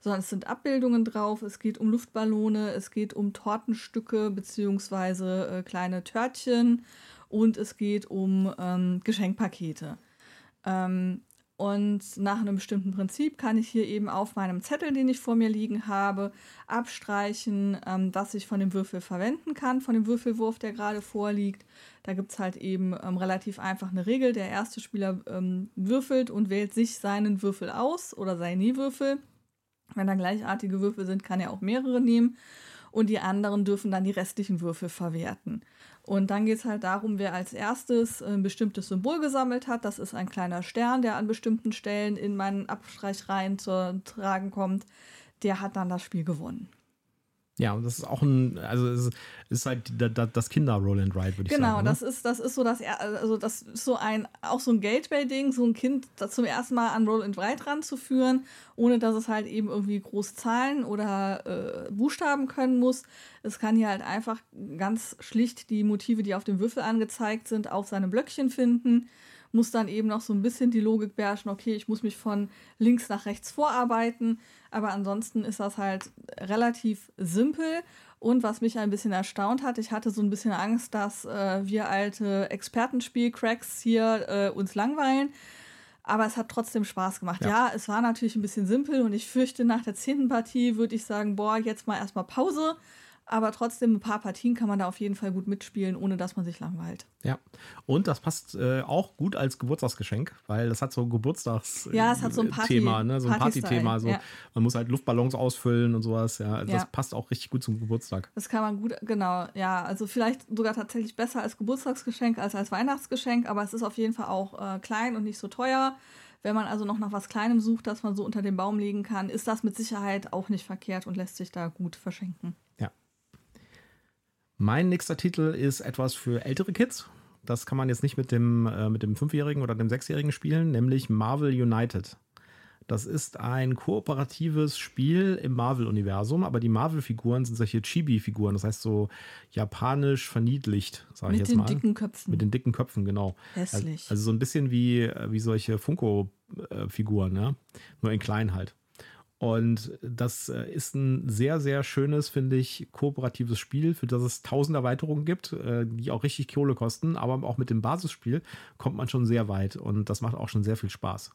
sondern es sind Abbildungen drauf. Es geht um Luftballone, es geht um Tortenstücke bzw. Äh, kleine Törtchen und es geht um ähm, Geschenkpakete. Ähm, Und nach einem bestimmten Prinzip kann ich hier eben auf meinem Zettel, den ich vor mir liegen habe, abstreichen, ähm, was ich von dem Würfel verwenden kann, von dem Würfelwurf, der gerade vorliegt. Da gibt es halt eben ähm, relativ einfach eine Regel. Der erste Spieler ähm, würfelt und wählt sich seinen Würfel aus oder seine Würfel. Wenn da gleichartige Würfel sind, kann er auch mehrere nehmen. Und die anderen dürfen dann die restlichen Würfel verwerten. Und dann geht es halt darum, wer als erstes ein bestimmtes Symbol gesammelt hat. Das ist ein kleiner Stern, der an bestimmten Stellen in meinen Abstreichreihen zu tragen kommt. Der hat dann das Spiel gewonnen. Ja, und das ist auch ein, also es ist halt das Kinder-Roll and Ride, würde ich genau, sagen. Genau, das ist, das ist so das, also das ist so ein, auch so ein Gateway-Ding, so ein Kind zum ersten Mal an Roll and Ride ranzuführen, ohne dass es halt eben irgendwie groß Zahlen oder äh, Buchstaben können muss. Es kann hier halt einfach ganz schlicht die Motive, die auf dem Würfel angezeigt sind, auf seinem Blöckchen finden muss dann eben noch so ein bisschen die Logik beherrschen, okay, ich muss mich von links nach rechts vorarbeiten, aber ansonsten ist das halt relativ simpel. Und was mich ein bisschen erstaunt hat, ich hatte so ein bisschen Angst, dass äh, wir alte Expertenspiel-Cracks hier äh, uns langweilen. Aber es hat trotzdem Spaß gemacht. Ja. ja, es war natürlich ein bisschen simpel und ich fürchte, nach der zehnten Partie würde ich sagen, boah, jetzt mal erstmal Pause aber trotzdem ein paar Partien kann man da auf jeden Fall gut mitspielen, ohne dass man sich langweilt. Ja, und das passt äh, auch gut als Geburtstagsgeschenk, weil das hat so ein Geburtstagsthema, ja, es hat so ein Party, Thema, ne? so ein Partythema. So. Ja. Man muss halt Luftballons ausfüllen und sowas. Ja, also ja. das passt auch richtig gut zum Geburtstag. Das kann man gut, genau, ja, also vielleicht sogar tatsächlich besser als Geburtstagsgeschenk als als Weihnachtsgeschenk, aber es ist auf jeden Fall auch äh, klein und nicht so teuer. Wenn man also noch nach was Kleinem sucht, das man so unter den Baum legen kann, ist das mit Sicherheit auch nicht verkehrt und lässt sich da gut verschenken. Mein nächster Titel ist etwas für ältere Kids. Das kann man jetzt nicht mit dem, äh, mit dem Fünfjährigen oder dem Sechsjährigen spielen, nämlich Marvel United. Das ist ein kooperatives Spiel im Marvel-Universum, aber die Marvel-Figuren sind solche Chibi-Figuren, das heißt so japanisch verniedlicht, sage ich jetzt mal. Mit den dicken Köpfen. Mit den dicken Köpfen, genau. Hässlich. Also, so ein bisschen wie, wie solche Funko-Figuren, ja? nur in klein halt. Und das äh, ist ein sehr, sehr schönes, finde ich, kooperatives Spiel, für das es tausend Erweiterungen gibt, äh, die auch richtig Kohle kosten. Aber auch mit dem Basisspiel kommt man schon sehr weit und das macht auch schon sehr viel Spaß.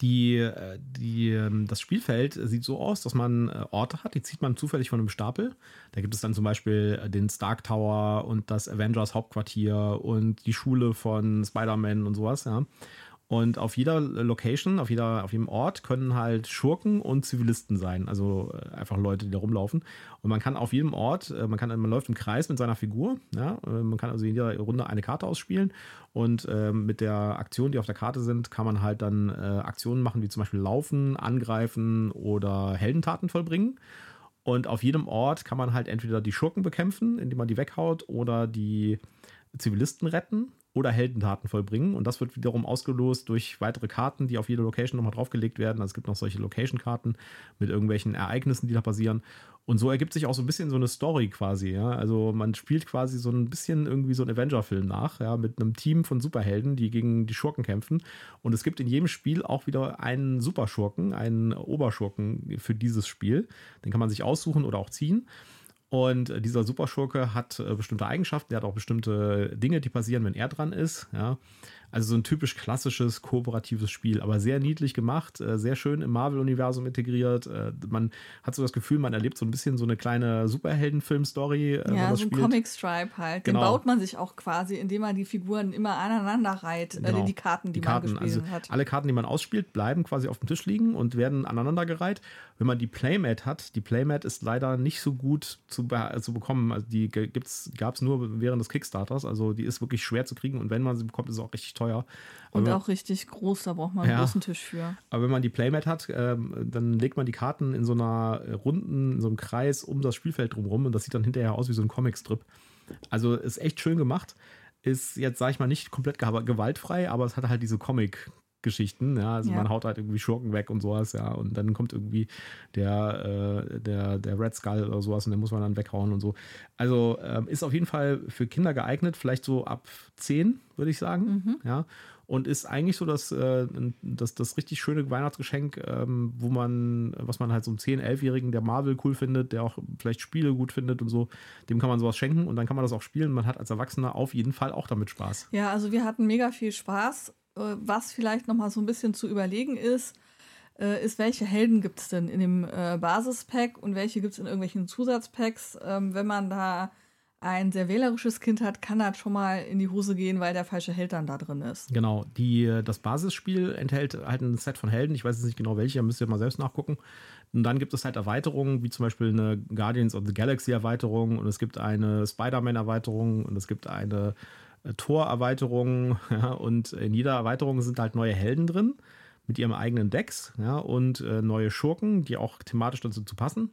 Die, äh, die, ähm, das Spielfeld sieht so aus, dass man Orte hat, die zieht man zufällig von einem Stapel. Da gibt es dann zum Beispiel den Stark Tower und das Avengers Hauptquartier und die Schule von Spider-Man und sowas, ja. Und auf jeder Location, auf, jeder, auf jedem Ort können halt Schurken und Zivilisten sein. Also äh, einfach Leute, die da rumlaufen. Und man kann auf jedem Ort, äh, man, kann, man läuft im Kreis mit seiner Figur. Ja? Äh, man kann also in jeder Runde eine Karte ausspielen. Und äh, mit der Aktion, die auf der Karte sind, kann man halt dann äh, Aktionen machen, wie zum Beispiel laufen, angreifen oder Heldentaten vollbringen. Und auf jedem Ort kann man halt entweder die Schurken bekämpfen, indem man die weghaut, oder die Zivilisten retten oder Heldentaten vollbringen. Und das wird wiederum ausgelost durch weitere Karten, die auf jede Location nochmal draufgelegt werden. Also es gibt noch solche Location-Karten mit irgendwelchen Ereignissen, die da passieren. Und so ergibt sich auch so ein bisschen so eine Story quasi. Ja? Also man spielt quasi so ein bisschen irgendwie so einen Avenger-Film nach, ja? mit einem Team von Superhelden, die gegen die Schurken kämpfen. Und es gibt in jedem Spiel auch wieder einen Superschurken, einen Oberschurken für dieses Spiel. Den kann man sich aussuchen oder auch ziehen. Und äh, dieser Superschurke hat äh, bestimmte Eigenschaften, der hat auch bestimmte Dinge, die passieren, wenn er dran ist. Ja. Also so ein typisch klassisches kooperatives Spiel, aber sehr niedlich gemacht, äh, sehr schön im Marvel-Universum integriert. Äh, man hat so das Gefühl, man erlebt so ein bisschen so eine kleine Superhelden-Film-Story. Äh, ja, so ein Comic-Stripe halt. Genau. Den baut man sich auch quasi, indem man die Figuren immer aneinander reiht, genau. die Karten, die, die Karten, man gespielt also hat. Alle Karten, die man ausspielt, bleiben quasi auf dem Tisch liegen und werden aneinandergereiht. Wenn man die Playmat hat, die Playmat ist leider nicht so gut zu, zu bekommen. Also die gab es nur während des Kickstarters. Also die ist wirklich schwer zu kriegen und wenn man sie bekommt, ist es auch richtig teuer teuer. Und auch richtig groß, da braucht man einen ja, großen Tisch für. Aber wenn man die Playmat hat, ähm, dann legt man die Karten in so einer runden, in so einem Kreis um das Spielfeld drumherum und das sieht dann hinterher aus wie so ein Comicstrip. Also ist echt schön gemacht. Ist jetzt, sag ich mal, nicht komplett gewaltfrei, aber es hat halt diese Comic- Geschichten, ja, also ja. man haut halt irgendwie Schurken weg und sowas, ja, und dann kommt irgendwie der, äh, der, der Red Skull oder sowas und den muss man dann weghauen und so. Also ähm, ist auf jeden Fall für Kinder geeignet, vielleicht so ab 10, würde ich sagen, mhm. ja, und ist eigentlich so das, äh, das, das richtig schöne Weihnachtsgeschenk, ähm, wo man, was man halt so einem 10-, 11-Jährigen, der Marvel cool findet, der auch vielleicht Spiele gut findet und so, dem kann man sowas schenken und dann kann man das auch spielen. Man hat als Erwachsener auf jeden Fall auch damit Spaß. Ja, also wir hatten mega viel Spaß was vielleicht noch mal so ein bisschen zu überlegen ist, äh, ist, welche Helden gibt es denn in dem äh, Basispack und welche gibt es in irgendwelchen Zusatzpacks. Ähm, wenn man da ein sehr wählerisches Kind hat, kann das schon mal in die Hose gehen, weil der falsche Held dann da drin ist. Genau, die, äh, das Basisspiel enthält halt ein Set von Helden. Ich weiß jetzt nicht genau welche, müsst ihr mal selbst nachgucken. Und dann gibt es halt Erweiterungen, wie zum Beispiel eine Guardians of the Galaxy Erweiterung und es gibt eine Spider-Man Erweiterung und es gibt eine äh, Tor-Erweiterung. *laughs* Ja, und in jeder Erweiterung sind halt neue Helden drin mit ihrem eigenen Decks ja, und äh, neue Schurken, die auch thematisch dazu passen,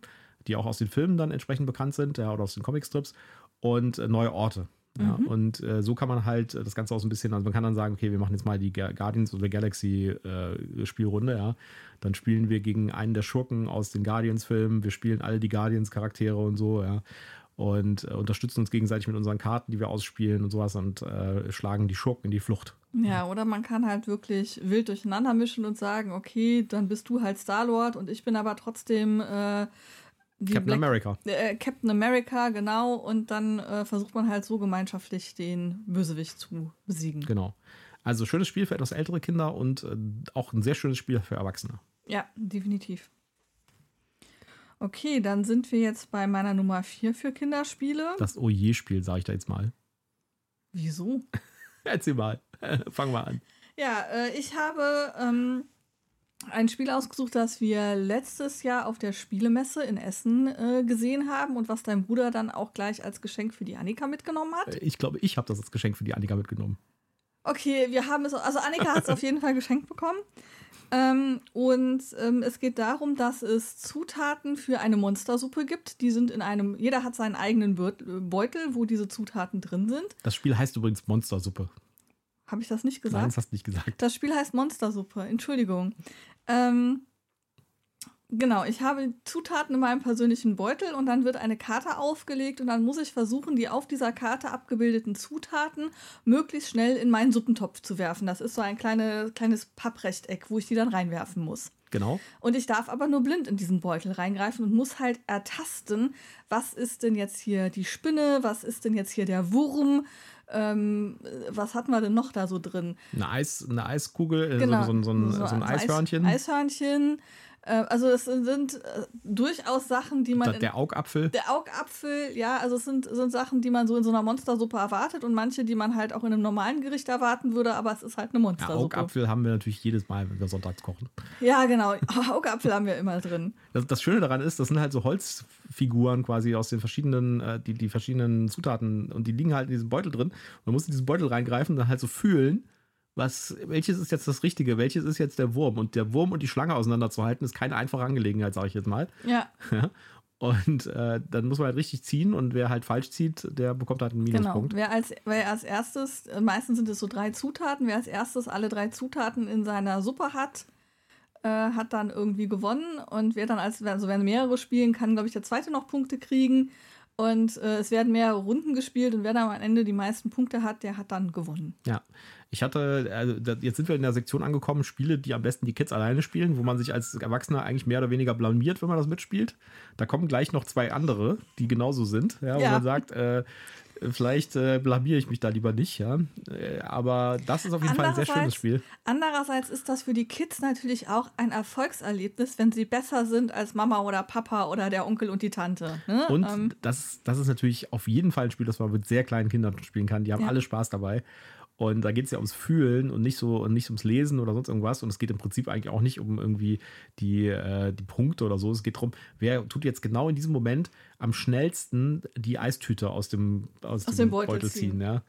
die auch aus den Filmen dann entsprechend bekannt sind ja, oder aus den Comicstrips und äh, neue Orte. Ja, mhm. Und äh, so kann man halt das Ganze auch so ein bisschen, also man kann dann sagen, okay, wir machen jetzt mal die Guardians of the Galaxy äh, Spielrunde, ja. Dann spielen wir gegen einen der Schurken aus den Guardians-Filmen, wir spielen alle die Guardians-Charaktere und so, ja. Und äh, unterstützen uns gegenseitig mit unseren Karten, die wir ausspielen und sowas und äh, schlagen die Schurken in die Flucht. Ja, oder man kann halt wirklich wild durcheinander mischen und sagen, okay, dann bist du halt Star-Lord und ich bin aber trotzdem äh, Captain Black, America. Äh, Captain America, genau. Und dann äh, versucht man halt so gemeinschaftlich den Bösewicht zu besiegen. Genau. Also schönes Spiel für etwas ältere Kinder und äh, auch ein sehr schönes Spiel für Erwachsene. Ja, definitiv. Okay, dann sind wir jetzt bei meiner Nummer 4 für Kinderspiele. Das Oje-Spiel, sage ich da jetzt mal. Wieso? *laughs* Erzähl mal. *laughs* Fangen wir an. Ja, äh, ich habe ähm, ein Spiel ausgesucht, das wir letztes Jahr auf der Spielemesse in Essen äh, gesehen haben und was dein Bruder dann auch gleich als Geschenk für die Annika mitgenommen hat. Ich glaube, ich habe das als Geschenk für die Annika mitgenommen. Okay, wir haben es, also Annika hat es *laughs* auf jeden Fall geschenkt bekommen. Ähm, und ähm, es geht darum, dass es Zutaten für eine Monstersuppe gibt. Die sind in einem, jeder hat seinen eigenen Beutel, wo diese Zutaten drin sind. Das Spiel heißt übrigens Monstersuppe. Habe ich das nicht gesagt? Nein, das hast du nicht gesagt. Das Spiel heißt Monstersuppe, Entschuldigung. Ähm, genau, ich habe Zutaten in meinem persönlichen Beutel und dann wird eine Karte aufgelegt und dann muss ich versuchen, die auf dieser Karte abgebildeten Zutaten möglichst schnell in meinen Suppentopf zu werfen. Das ist so ein kleine, kleines Papprechteck, wo ich die dann reinwerfen muss. Genau. Und ich darf aber nur blind in diesen Beutel reingreifen und muss halt ertasten, was ist denn jetzt hier die Spinne, was ist denn jetzt hier der Wurm, ähm, was hatten wir denn noch da so drin? Eine, Eis, eine Eiskugel, äh, genau. so, so, so, ein, so, ein Eishörnchen. Eis, Eishörnchen. Äh, also es sind äh, durchaus Sachen, die man. Der Augapfel. Der Augapfel, ja, also es sind, sind Sachen, die man so in so einer Monstersuppe erwartet und manche, die man halt auch in einem normalen Gericht erwarten würde, aber es ist halt eine Monstersuppe. Ja, Augapfel haben wir natürlich jedes Mal, wenn wir sonntags kochen. Ja, genau. *laughs* Augapfel haben wir immer drin. Das, das, Schöne daran ist, das sind halt so Holzfiguren quasi aus den verschiedenen, äh, die, die verschiedenen Zutaten und die liegen halt in diesem Beutel drin. Man muss in diesen Beutel reingreifen und dann halt so fühlen was, welches ist jetzt das Richtige, welches ist jetzt der Wurm? Und der Wurm und die Schlange auseinanderzuhalten, ist keine einfache Angelegenheit, sage ich jetzt mal. *laughs* Ja. Und äh, dann muss man halt richtig ziehen und wer halt falsch zieht, der bekommt halt einen genau. Minuspunkt. Genau. Wer als, wer als erstes, äh, meistens sind es so drei Zutaten, wer als erstes alle drei Zutaten in seiner Suppe hat, äh, hat dann irgendwie gewonnen. Und wer dann als, also wenn mehrere spielen, kann, glaube ich, der zweite noch Punkte kriegen. Und äh, es werden mehrere Runden gespielt und wer dann am Ende die meisten Punkte hat, der hat dann gewonnen. Ja, ich hatte, also jetzt sind wir in der Sektion angekommen, Spiele, die am besten die Kids alleine spielen, wo man sich als Erwachsener eigentlich mehr oder weniger blamiert, wenn man das mitspielt. Da kommen gleich noch zwei andere, die genauso sind, ja, wo ja. man sagt, äh, vielleicht äh, blamiere ich mich da lieber nicht, ja. Äh, aber das ist auf jeden Fall ein sehr schönes Spiel. Andererseits ist das für die Kids natürlich auch ein Erfolgserlebnis, wenn sie besser sind als Mama oder Papa oder der Onkel und die Tante. Ne? Und ähm, das, das ist natürlich auf jeden Fall ein Spiel, das man mit sehr kleinen Kindern spielen kann. Die haben ja. alle Spaß dabei. Und da geht es ja ums Fühlen und nicht so und nicht ums Lesen oder sonst irgendwas. Und es geht im Prinzip eigentlich auch nicht um irgendwie die, äh, die Punkte oder so. Es geht darum, wer tut jetzt genau in diesem Moment am schnellsten die Eistüte aus dem, aus, aus dem, dem Beutel, Beutel ziehen. ziehen. Ja.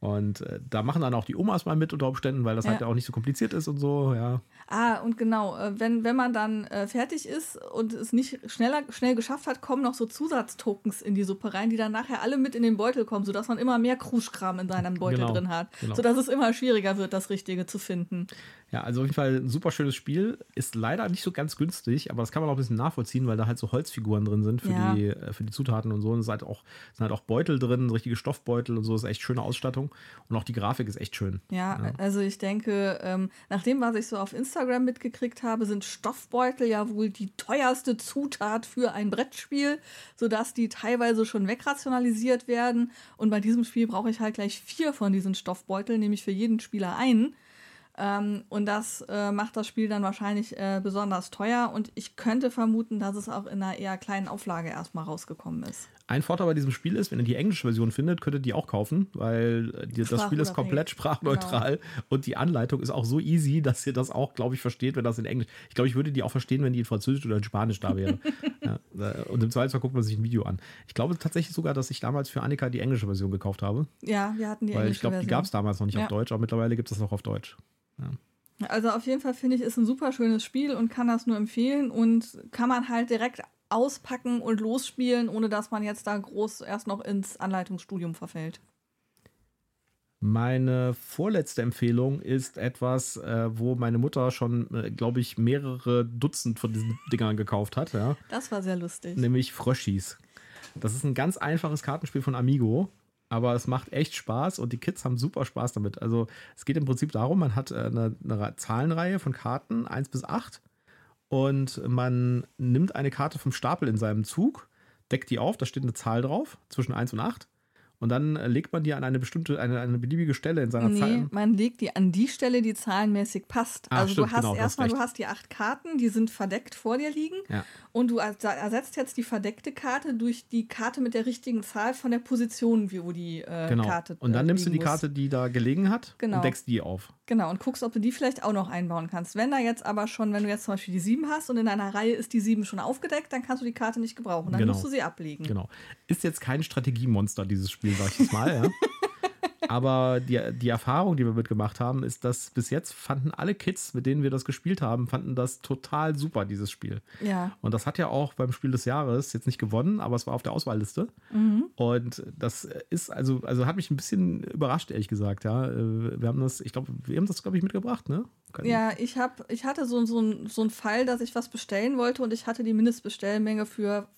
Und äh, da machen dann auch die Omas mal mit unter Umständen, weil das ja. halt auch nicht so kompliziert ist und so, ja. Ah, und genau, äh, wenn, wenn man dann äh, fertig ist und es nicht schneller, schnell geschafft hat, kommen noch so Zusatztokens in die Suppe rein, die dann nachher alle mit in den Beutel kommen, sodass man immer mehr Kruschkram in seinem Beutel genau, drin hat. Genau. Sodass es immer schwieriger wird, das Richtige zu finden. Ja, also auf jeden Fall ein super schönes Spiel. Ist leider nicht so ganz günstig, aber das kann man auch ein bisschen nachvollziehen, weil da halt so Holzfiguren drin sind für, ja. die, äh, für die Zutaten und so. Und es halt auch, sind halt auch Beutel drin, richtige Stoffbeutel und so. Das ist echt schöne Ausstattung. Und auch die Grafik ist echt schön. Ja, ja. also ich denke, ähm, nach dem, was ich so auf Instagram mitgekriegt habe, sind Stoffbeutel ja wohl die teuerste Zutat für ein Brettspiel, sodass die teilweise schon wegrationalisiert werden. Und bei diesem Spiel brauche ich halt gleich vier von diesen Stoffbeuteln, nämlich für jeden Spieler einen. Ähm, und das äh, macht das Spiel dann wahrscheinlich äh, besonders teuer. Und ich könnte vermuten, dass es auch in einer eher kleinen Auflage erstmal rausgekommen ist. Ein Vorteil bei diesem Spiel ist, wenn ihr die englische Version findet, könnt ihr die auch kaufen, weil äh, die, das Spiel ist komplett sprachneutral genau. und die Anleitung ist auch so easy, dass ihr das auch, glaube ich, versteht, wenn das in Englisch. Ich glaube, ich würde die auch verstehen, wenn die in Französisch oder in Spanisch da wäre. *laughs* ja, und im Zweifelsfall guckt man sich ein Video an. Ich glaube tatsächlich sogar, dass ich damals für Annika die englische Version gekauft habe. Ja, wir hatten die weil englische ich glaube, die gab es damals noch nicht ja. auf Deutsch, aber mittlerweile gibt es das noch auf Deutsch. Ja. Also auf jeden Fall finde ich, ist ein super schönes Spiel und kann das nur empfehlen und kann man halt direkt auspacken und losspielen, ohne dass man jetzt da groß erst noch ins Anleitungsstudium verfällt. Meine vorletzte Empfehlung ist etwas, äh, wo meine Mutter schon, äh, glaube ich, mehrere Dutzend von diesen Dingern gekauft hat. Ja. Das war sehr lustig. Nämlich Fröschis. Das ist ein ganz einfaches Kartenspiel von Amigo, aber es macht echt Spaß und die Kids haben super Spaß damit. Also es geht im Prinzip darum, man hat äh, eine, eine Zahlenreihe von Karten, 1 bis 8 und man nimmt eine Karte vom Stapel in seinem Zug, deckt die auf, da steht eine Zahl drauf, zwischen 1 und 8 und dann äh, legt man die an eine bestimmte, eine, eine beliebige Stelle in seiner nee, Zahl. man legt die an die Stelle, die zahlenmäßig passt. Ah, also stimmt, du hast genau, erstmal, du hast die acht Karten, die sind verdeckt vor dir liegen. Ja. Und du ersetzt jetzt die verdeckte Karte durch die Karte mit der richtigen Zahl von der Position, wo die äh, genau. Karte Und dann äh, nimmst du die Karte, die da gelegen hat genau. und deckst die auf. Genau, und guckst, ob du die vielleicht auch noch einbauen kannst. Wenn da jetzt aber schon, wenn du jetzt zum Beispiel die 7 hast und in einer Reihe ist die 7 schon aufgedeckt, dann kannst du die Karte nicht gebrauchen. Dann genau. musst du sie ablegen. Genau. Ist jetzt kein Strategiemonster, dieses Spiel, sag ich jetzt mal, ja. *laughs* Aber die, die Erfahrung, die wir mitgemacht haben, ist, dass bis jetzt fanden alle Kids, mit denen wir das gespielt haben, fanden das total super, dieses Spiel. Ja. Und das hat ja auch beim Spiel des Jahres jetzt nicht gewonnen, aber es war auf der Auswahlliste. Mhm. Und das ist, also, also hat mich ein bisschen überrascht, ehrlich gesagt, ja. Äh, wir haben das, ich glaube, wir haben das, glaube ich, mitgebracht, ne? Kann ja, ich, hab, ich hatte so, so, so einen Fall, dass ich was bestellen wollte und ich hatte die Mindestbestellmenge für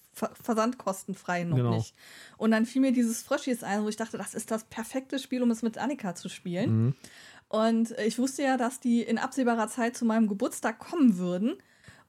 versandkostenfrei noch Genau. nicht. Und dann fiel mir dieses Fröschis ein, wo ich dachte, das ist das perfekte Spiel, um es mit Annika zu spielen. Mhm. Und ich wusste ja, dass die in absehbarer Zeit zu meinem Geburtstag kommen würden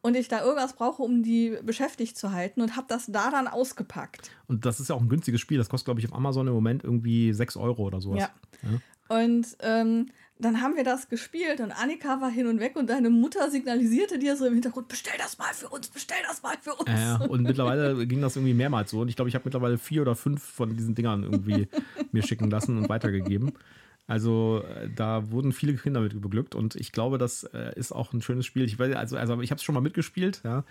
und ich da irgendwas brauche, um die beschäftigt zu halten und habe das da dann ausgepackt. Und das ist ja auch ein günstiges Spiel. Das kostet, glaube ich, auf Amazon im Moment irgendwie 6 Euro oder sowas. Ja. Ja. Und ähm, dann haben wir das gespielt und Annika war hin und weg und deine Mutter signalisierte dir so im Hintergrund, bestell das mal für uns, bestell das mal für uns. Ja, und mittlerweile *laughs* ging das irgendwie mehrmals so. Und ich glaube, ich habe mittlerweile vier oder fünf von diesen Dingern irgendwie *laughs* mir schicken lassen und weitergegeben. Also äh, da wurden viele Kinder mit beglückt und ich glaube, das äh, ist auch ein schönes Spiel. Ich weiß, also, also ich habe es schon mal mitgespielt, ja.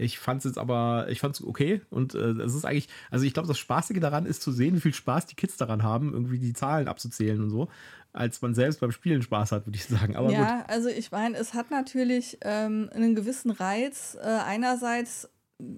Ich fand es jetzt aber, ich fand es okay und äh, es ist eigentlich, also ich glaube, das Spaßige daran ist zu sehen, wie viel Spaß die Kids daran haben, irgendwie die Zahlen abzuzählen und so, als man selbst beim Spielen Spaß hat, würde ich sagen. Aber ja, gut. also ich meine, es hat natürlich ähm, einen gewissen Reiz. Äh, einerseits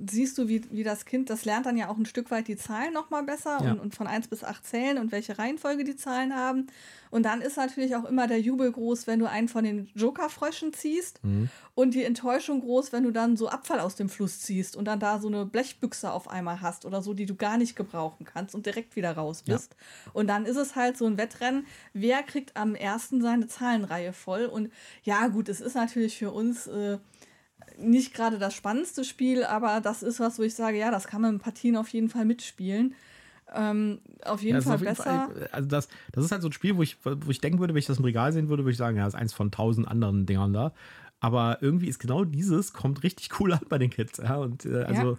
siehst du, wie, wie das Kind, das lernt dann ja auch ein Stück weit die Zahlen nochmal besser Ja. und, und von 1 bis 8 zählen und welche Reihenfolge die Zahlen haben. Und dann ist natürlich auch immer der Jubel groß, wenn du einen von den Jokerfröschen ziehst Mhm. und die Enttäuschung groß, wenn du dann so Abfall aus dem Fluss ziehst und dann da so eine Blechbüchse auf einmal hast oder so, die du gar nicht gebrauchen kannst und direkt wieder raus Ja. bist. Und dann ist es halt so ein Wettrennen, wer kriegt am ersten seine Zahlenreihe voll. Und ja, gut, es ist natürlich für uns äh, nicht gerade das spannendste Spiel, aber das ist was, wo ich sage, ja, das kann man in Partien auf jeden Fall mitspielen. Ähm, auf jeden Ja, Fall auf jeden besser. Fall, also das, das ist halt so ein Spiel, wo ich, wo ich denken würde, wenn ich das im Regal sehen würde, würde ich sagen, ja, das ist eins von tausend anderen Dingern da. Aber irgendwie ist genau dieses, kommt richtig cool an bei den Kids. Ja, und äh, also, ja.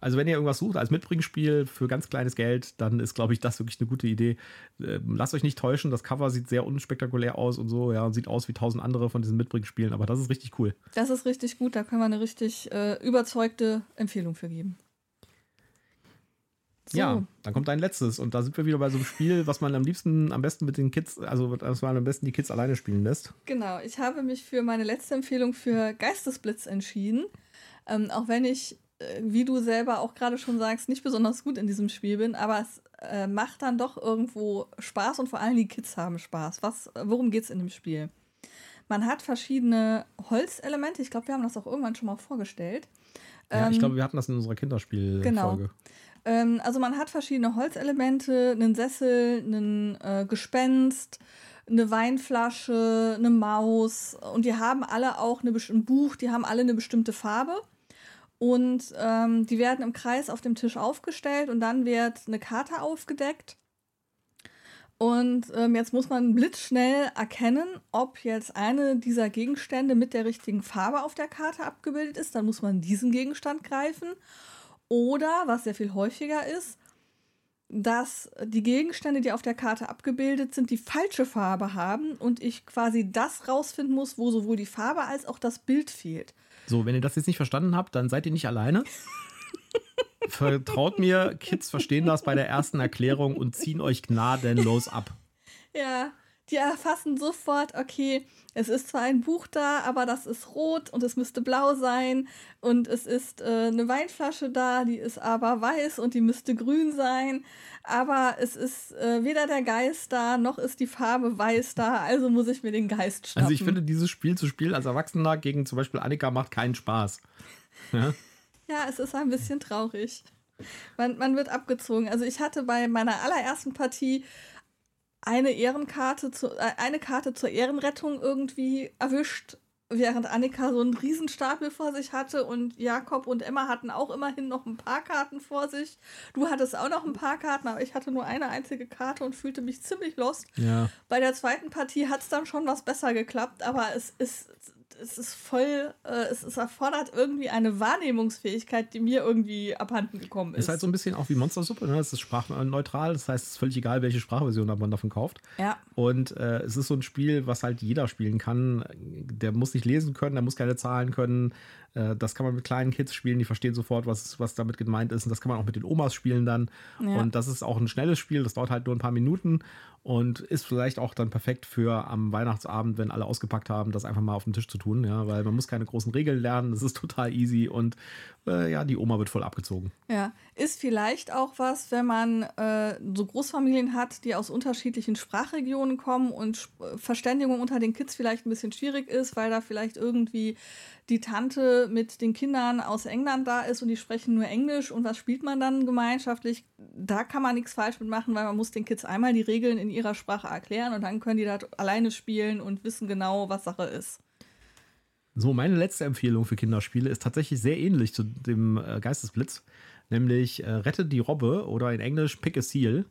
Also wenn ihr irgendwas sucht als Mitbringspiel für ganz kleines Geld, dann ist, glaube ich, das wirklich eine gute Idee. Ähm, lasst euch nicht täuschen, das Cover sieht sehr unspektakulär aus und so, ja, und sieht aus wie tausend andere von diesen Mitbringspielen, aber das ist richtig cool. Das ist richtig gut, da können wir eine richtig äh, überzeugte Empfehlung für geben. So. Ja, dann kommt ein letztes und da sind wir wieder bei so einem Spiel, was man am liebsten, am besten mit den Kids, also was man am besten die Kids alleine spielen lässt. Genau, ich habe mich für meine letzte Empfehlung für Geistesblitz entschieden. Ähm, auch wenn ich, wie du selber auch gerade schon sagst, nicht besonders gut in diesem Spiel bin, aber es äh, macht dann doch irgendwo Spaß und vor allem die Kids haben Spaß. Was, äh, worum geht es in dem Spiel? Man hat verschiedene Holzelemente. Ich glaube, wir haben das auch irgendwann schon mal vorgestellt. Ja, ich Ähm, glaube, wir hatten das in unserer Kinderspielfolge. Genau. Ähm, also man hat verschiedene Holzelemente, einen Sessel, ein äh, Gespenst, eine Weinflasche, eine Maus und die haben alle auch eine, ein Buch, die haben alle eine bestimmte Farbe. Und ähm, die werden im Kreis auf dem Tisch aufgestellt und dann wird eine Karte aufgedeckt. Und ähm, jetzt muss man blitzschnell erkennen, ob jetzt eine dieser Gegenstände mit der richtigen Farbe auf der Karte abgebildet ist. Dann muss man diesen Gegenstand greifen. Oder, was sehr viel häufiger ist, dass die Gegenstände, die auf der Karte abgebildet sind, die falsche Farbe haben und ich quasi das rausfinden muss, wo sowohl die Farbe als auch das Bild fehlt. So, wenn ihr das jetzt nicht verstanden habt, dann seid ihr nicht alleine. *laughs* Vertraut mir, Kids verstehen das bei der ersten Erklärung und ziehen euch gnadenlos ab. Ja, die erfassen sofort, okay, es ist zwar ein Buch da, aber das ist rot und es müsste blau sein. Und es ist äh, eine Weinflasche da, die ist aber weiß und die müsste grün sein. Aber es ist äh, weder der Geist da, noch ist die Farbe weiß da. Also muss ich mir den Geist schnappen. Also ich finde, dieses Spiel zu spielen als Erwachsener gegen zum Beispiel Annika macht keinen Spaß. Ja, *laughs* ja es ist ein bisschen traurig. Man, man wird abgezogen. Also ich hatte bei meiner allerersten Partie eine Ehrenkarte, zu, äh, eine Karte zur Ehrenrettung irgendwie erwischt, während Annika so einen Riesenstapel vor sich hatte und Jakob und Emma hatten auch immerhin noch ein paar Karten vor sich. Du hattest auch noch ein paar Karten, aber ich hatte nur eine einzige Karte und fühlte mich ziemlich lost. Ja. Bei der zweiten Partie hat es dann schon was besser geklappt, aber es ist es ist voll, äh, es, es erfordert irgendwie eine Wahrnehmungsfähigkeit, die mir irgendwie abhanden gekommen ist. Ist halt so ein bisschen auch wie Monstersuppe, ne? Es ist sprachneutral, das heißt, es ist völlig egal, welche Sprachversion man davon kauft. Ja. Und äh, es ist so ein Spiel, was halt jeder spielen kann. Der muss nicht lesen können, der muss keine Zahlen können. Äh, das kann man mit kleinen Kids spielen, die verstehen sofort, was, was damit gemeint ist. Und das kann man auch mit den Omas spielen dann. Ja. Und das ist auch ein schnelles Spiel, das dauert halt nur ein paar Minuten und ist vielleicht auch dann perfekt für am Weihnachtsabend, wenn alle ausgepackt haben, das einfach mal auf den Tisch zu tun, ja, weil man muss keine großen Regeln lernen, das ist total easy und äh, ja, die Oma wird voll abgezogen. Ja, ist vielleicht auch was, wenn man äh, so Großfamilien hat, die aus unterschiedlichen Sprachregionen kommen und Verständigung unter den Kids vielleicht ein bisschen schwierig ist, weil da vielleicht irgendwie die Tante mit den Kindern aus England da ist und die sprechen nur Englisch und was spielt man dann gemeinschaftlich? Da kann man nichts falsch mitmachen, weil man muss den Kids einmal die Regeln in ihrer Sprache erklären und dann können die da alleine spielen und wissen genau, was Sache ist. So, meine letzte Empfehlung für Kinderspiele ist tatsächlich sehr ähnlich zu dem äh, Geistesblitz, nämlich äh, Rette die Robbe oder in Englisch Pick a Seal.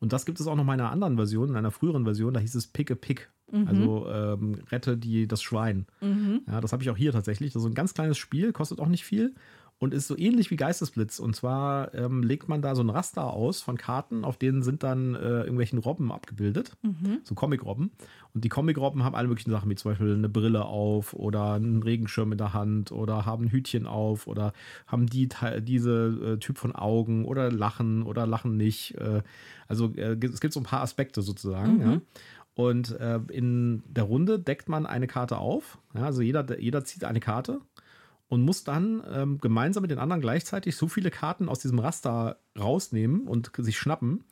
Und das gibt es auch noch mal in einer anderen Version, in einer früheren Version, da hieß es Pick a Pick. Mhm. Also ähm, rette die, das Schwein. Mhm. Ja, das habe ich auch hier tatsächlich. Das ist ein ganz kleines Spiel, kostet auch nicht viel und ist so ähnlich wie Geistesblitz. Und zwar ähm, legt man da so ein Raster aus von Karten, auf denen sind dann äh, irgendwelchen Robben abgebildet, mhm. so Comic-Robben. Und die Comic-Robben haben alle möglichen Sachen, wie zum Beispiel eine Brille auf oder einen Regenschirm in der Hand oder haben ein Hütchen auf oder haben die diese äh, Typ von Augen oder lachen oder lachen nicht. Äh, also äh, es gibt so ein paar Aspekte sozusagen. Mhm. Ja. Und äh, in der Runde deckt man eine Karte auf. Ja, also jeder, jeder zieht eine Karte und muss dann ähm, gemeinsam mit den anderen gleichzeitig so viele Karten aus diesem Raster rausnehmen und sich schnappen,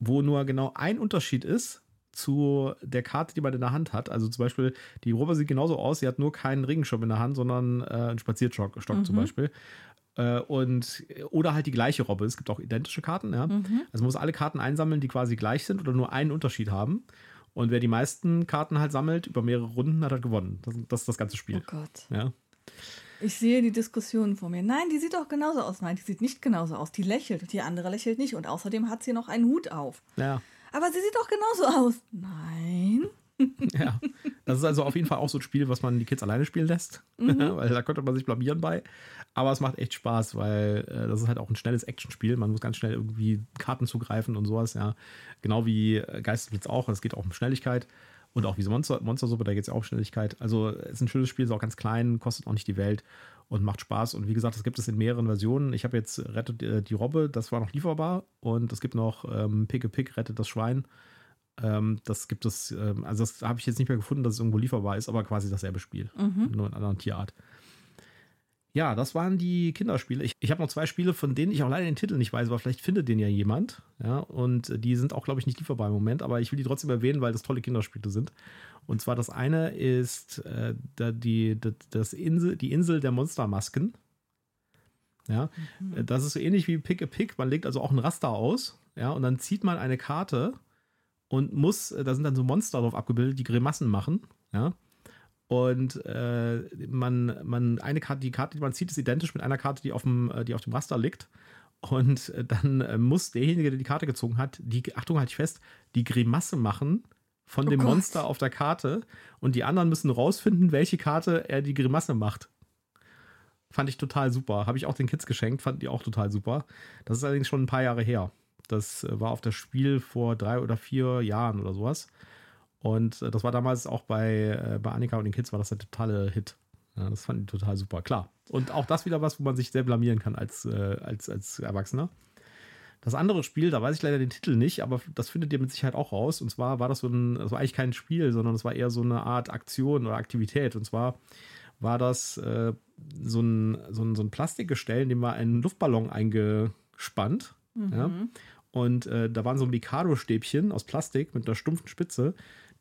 wo nur genau ein Unterschied ist zu der Karte, die man in der Hand hat. Also zum Beispiel, die Robbe sieht genauso aus, sie hat nur keinen Regenschirm in der Hand, sondern äh, einen Spazierstock mhm. zum Beispiel. Äh, und, oder halt die gleiche Robbe. Es gibt auch identische Karten, ja. Mhm. Also man muss alle Karten einsammeln, die quasi gleich sind oder nur einen Unterschied haben. Und wer die meisten Karten halt sammelt über mehrere Runden, hat halt gewonnen. Das, das ist das ganze Spiel. Oh Gott. Ja. Ich sehe die Diskussion vor mir. Nein, die sieht doch genauso aus. Nein, die sieht nicht genauso aus. Die lächelt die andere lächelt nicht. Und außerdem hat sie noch einen Hut auf. Ja. Aber sie sieht doch genauso aus. Nein. *laughs* ja, das ist also auf jeden Fall auch so ein Spiel, was man die Kids alleine spielen lässt, mhm. *laughs* weil da könnte man sich blamieren bei. Aber es macht echt Spaß, weil äh, das ist halt auch ein schnelles Actionspiel. Man muss ganz schnell irgendwie Karten zugreifen und sowas, ja. Genau wie äh, Geistesblitz auch. Es geht auch um Schnelligkeit. Und auch wie Monster, Monstersuppe, da geht es ja auch Schnelligkeit. Also es ist ein schönes Spiel, ist auch ganz klein, kostet auch nicht die Welt und macht Spaß. Und wie gesagt, das gibt es in mehreren Versionen. Ich habe jetzt Rettet äh, die Robbe, das war noch lieferbar. Und es gibt noch ähm, Pick a Pick, Rettet das Schwein. Ähm, das gibt es, ähm, also das habe ich jetzt nicht mehr gefunden, dass es irgendwo lieferbar ist, aber quasi dasselbe Spiel. Mhm. Nur in einer anderen Tierart. Ja, das waren die Kinderspiele. Ich, ich habe noch zwei Spiele, von denen ich auch leider den Titel nicht weiß, aber vielleicht findet den ja jemand. Ja, und die sind auch, glaube ich, nicht lieferbar im Moment, aber ich will die trotzdem erwähnen, weil das tolle Kinderspiele sind. Und zwar das eine ist äh, die, das Insel, die Insel der Monstermasken. Ja, mhm. das ist so ähnlich wie Pick a Pick. Man legt also auch ein Raster aus, ja, und dann zieht man eine Karte und muss, da sind dann so Monster drauf abgebildet, die Grimassen machen, ja. Und äh, man, man, eine Karte, die Karte, die man zieht, ist identisch mit einer Karte, die auf dem, äh, die auf dem Raster liegt. Und äh, dann äh, muss derjenige, der die Karte gezogen hat, die, Achtung, halte ich fest, die Grimasse machen von Oh dem Gott. Monster auf der Karte. Und die anderen müssen rausfinden, welche Karte er die Grimasse macht. Fand ich total super. Habe ich auch den Kids geschenkt, fand die auch total super. Das ist allerdings schon ein paar Jahre her. Das war auf das Spiel vor drei oder vier Jahren oder sowas. Und äh, das war damals auch bei, äh, bei Annika und den Kids war das der totale Hit. Ja, das fand ich total super, klar. Und auch das wieder was, wo man sich sehr blamieren kann als, äh, als, als Erwachsener. Das andere Spiel, da weiß ich leider den Titel nicht, aber das findet ihr mit Sicherheit auch raus. Und zwar war das so ein, das war eigentlich kein Spiel, sondern es war eher so eine Art Aktion oder Aktivität. Und zwar war das äh, so, ein, so, ein, so ein Plastikgestell, in dem war ein Luftballon eingespannt. Ja? Und äh, da waren so Mikado-Stäbchen aus Plastik mit einer stumpfen Spitze,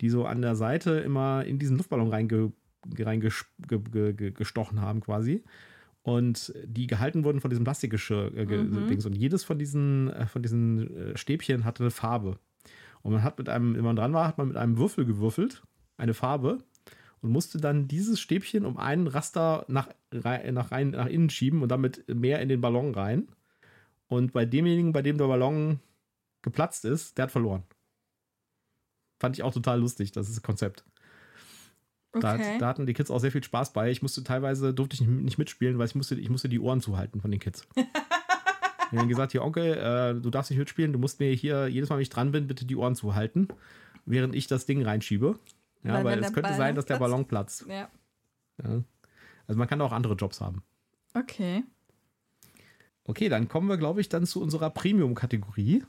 die so an der Seite immer in diesen Luftballon reinge, reingestochen ge, ge, gestochen haben quasi. Und die gehalten wurden von diesem Plastikgeschirr. Äh, Mhm. Dings. Und jedes von diesen, äh, von diesen äh, Stäbchen hatte eine Farbe. Und man hat mit einem, wenn man dran war, hat man mit einem Würfel gewürfelt, eine Farbe, und musste dann dieses Stäbchen um einen Raster nach, nach, rein, nach innen schieben und damit mehr in den Ballon rein. Und bei demjenigen, bei dem der Ballon geplatzt ist, der hat verloren. Fand ich auch total lustig, das ist das Konzept. Da, Okay. hat, da hatten die Kids auch sehr viel Spaß bei. Ich musste teilweise, durfte ich nicht- mitspielen, weil ich musste, ich musste die Ohren zuhalten von den Kids. *laughs* Die haben gesagt, hier Onkel, äh, du darfst nicht mitspielen, du musst mir hier, jedes Mal, wenn ich dran bin, bitte die Ohren zuhalten, während ich das Ding reinschiebe. Ja, Weil weil, es könnte sein, Ballon dass der. Ballon platzt. ja. Ja. Also man kann auch andere Jobs haben. Okay. Okay, dann kommen wir, glaube ich, dann zu unserer Premium-Kategorie.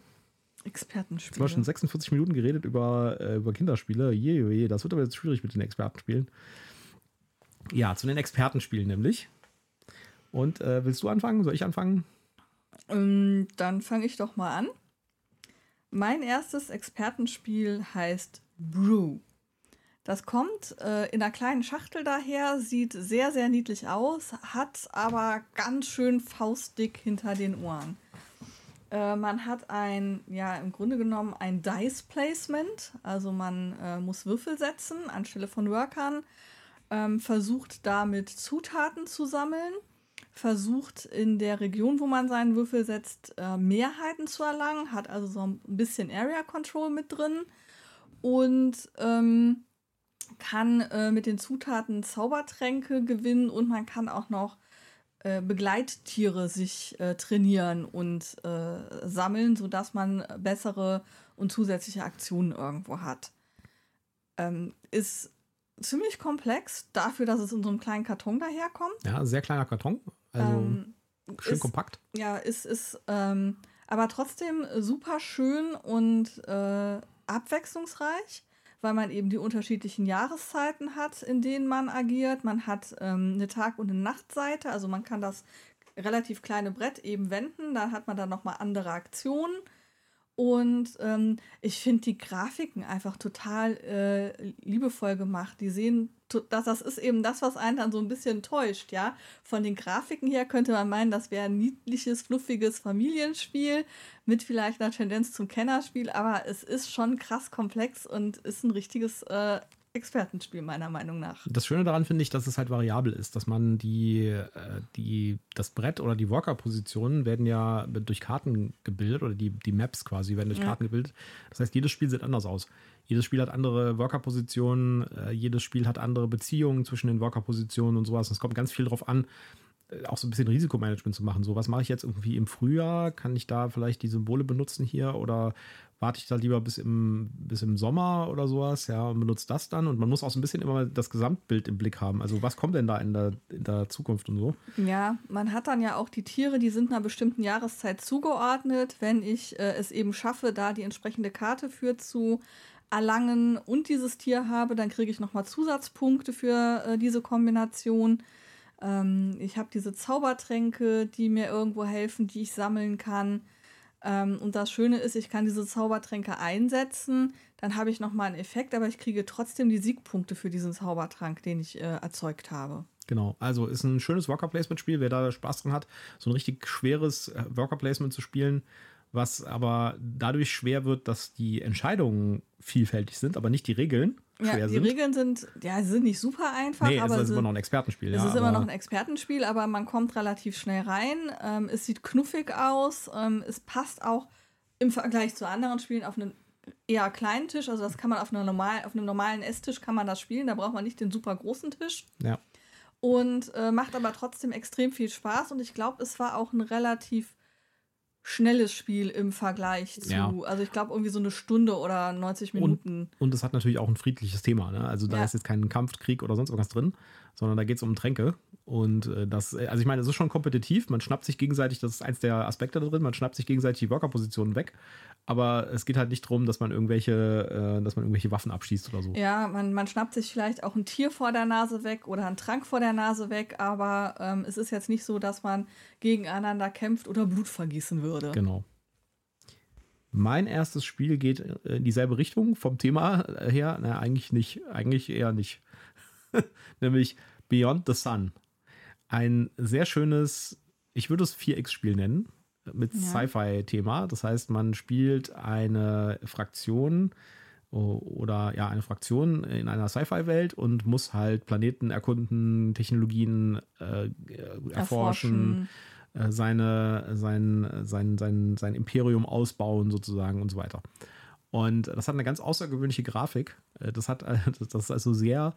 Jetzt haben wir Expertenspiele. schon 46 Minuten geredet über, äh, über Kinderspiele. Je, je, je, das wird aber jetzt schwierig mit den Expertenspielen. Ja, zu den Expertenspielen nämlich. Und äh, willst du anfangen? Soll ich anfangen? Ähm, dann fange ich doch mal an. Mein erstes Expertenspiel heißt Brew. Das kommt äh, in einer kleinen Schachtel daher, sieht sehr, sehr niedlich aus, hat aber ganz schön faustdick hinter den Ohren. Äh, man hat ein, ja, im Grunde genommen ein Dice Placement, also man äh, muss Würfel setzen anstelle von Workern, ähm, versucht damit Zutaten zu sammeln versucht in der Region, wo man seinen Würfel setzt, äh, Mehrheiten zu erlangen, hat also so ein bisschen Area Control mit drin und ähm, kann äh, mit den Zutaten Zaubertränke gewinnen und man kann auch noch äh, Begleittiere sich äh, trainieren und äh, sammeln, sodass man bessere und zusätzliche Aktionen irgendwo hat. Ähm, ist ziemlich komplex dafür, dass es in so einem kleinen Karton daherkommt. Ja, sehr kleiner Karton. Also Ähm, schön ist- kompakt. ja, es ist ähm, aber trotzdem super schön und äh, abwechslungsreich, weil man eben die unterschiedlichen Jahreszeiten hat, in denen man agiert. Man hat ähm, eine Tag- und eine Nachtseite, also man kann das relativ kleine Brett eben wenden, dann hat man dann nochmal andere Aktionen. Und ähm, ich finde die Grafiken einfach total äh, liebevoll gemacht. Die sehen, das, das ist eben das, was einen dann so ein bisschen täuscht, ja. Von den Grafiken her könnte man meinen, das wäre ein niedliches, fluffiges Familienspiel mit vielleicht einer Tendenz zum Kennerspiel, aber es ist schon krass komplex und ist ein richtiges äh, Expertenspiel, meiner Meinung nach. Das Schöne daran finde ich, dass es halt variabel ist, dass man die, äh, die das Brett oder die Walker-Positionen werden ja durch Karten gebildet oder die, die Maps quasi werden durch Ja. Karten gebildet. Das heißt, jedes Spiel sieht anders aus. Jedes Spiel hat andere Worker-Positionen, äh, jedes Spiel hat andere Beziehungen zwischen den Worker-Positionen und sowas. Es kommt ganz viel drauf an, äh, auch so ein bisschen Risikomanagement zu machen. So, was mache ich jetzt irgendwie im Frühjahr? Kann ich da vielleicht die Symbole benutzen hier oder warte ich da lieber bis im, bis im Sommer oder sowas, ja, und benutze das dann. Und man muss auch so ein bisschen immer das Gesamtbild im Blick haben. Also was kommt denn da in der, in der Zukunft und so? Ja, man hat dann ja auch die Tiere, die sind einer bestimmten Jahreszeit zugeordnet. Wenn ich äh, es eben schaffe, da die entsprechende Karte für zu erlangen und dieses Tier habe, dann kriege ich nochmal Zusatzpunkte für äh, diese Kombination. Ähm, ich habe diese Zaubertränke, die mir irgendwo helfen, die ich sammeln kann. Ähm, und das Schöne ist, ich kann diese Zaubertränke einsetzen, dann habe ich nochmal einen Effekt, aber ich kriege trotzdem die Siegpunkte für diesen Zaubertrank, den ich äh, erzeugt habe. Genau, also ist ein schönes Worker-Placement-Spiel. Wer da Spaß dran hat, so ein richtig schweres äh, Worker-Placement zu spielen, was aber dadurch schwer wird, dass die Entscheidungen vielfältig sind, aber nicht die Regeln schwer ja, die sind. Regeln sind, ja, sind nicht super einfach, nee, aber es ist sie, immer noch ein Expertenspiel. es ja, ist immer aber- noch ein Expertenspiel, aber man kommt relativ schnell rein. Ähm, es sieht knuffig aus. Ähm, es passt auch im Vergleich zu anderen Spielen auf einen eher kleinen Tisch. Also das kann man auf, einer normal, auf einem normalen Esstisch kann man das spielen. Da braucht man nicht den super großen Tisch. Ja. Und äh, macht aber trotzdem extrem viel Spaß. Und ich glaube, es war auch ein relativ schnelles Spiel im Vergleich zu, Ja. also ich glaube irgendwie so eine Stunde oder 90 Minuten. Und es hat natürlich auch ein friedliches Thema. Ne? Also da Ja. ist jetzt kein Kampf, Krieg oder sonst irgendwas drin, sondern da geht es um Tränke. Und äh, das, äh, also ich meine, es ist schon kompetitiv. Man schnappt sich gegenseitig, das ist eins der Aspekte da drin, man schnappt sich gegenseitig die Workerpositionen weg. Aber es geht halt nicht darum, dass man irgendwelche, äh, dass man irgendwelche Waffen abschießt oder so. Ja, man, man schnappt sich vielleicht auch ein Tier vor der Nase weg oder einen Trank vor der Nase weg, aber ähm, es ist jetzt nicht so, dass man gegeneinander kämpft oder Blut vergießen würde. Genau. Mein erstes Spiel geht in dieselbe Richtung vom Thema her. Na, eigentlich nicht. Eigentlich eher nicht. *laughs* Nämlich Beyond the Sun. Ein sehr schönes, ich würde es 4X-Spiel nennen, mit Ja. Sci-Fi-Thema. Das heißt, man spielt eine Fraktion oder ja, eine Fraktion in einer Sci-Fi-Welt und muss halt Planeten erkunden, Technologien äh, erforschen, Erforschen. äh, seine, sein, sein, sein, sein Imperium ausbauen sozusagen und so weiter. Und das hat eine ganz außergewöhnliche Grafik. Äh, Das hat das *laughs* das ist also sehr,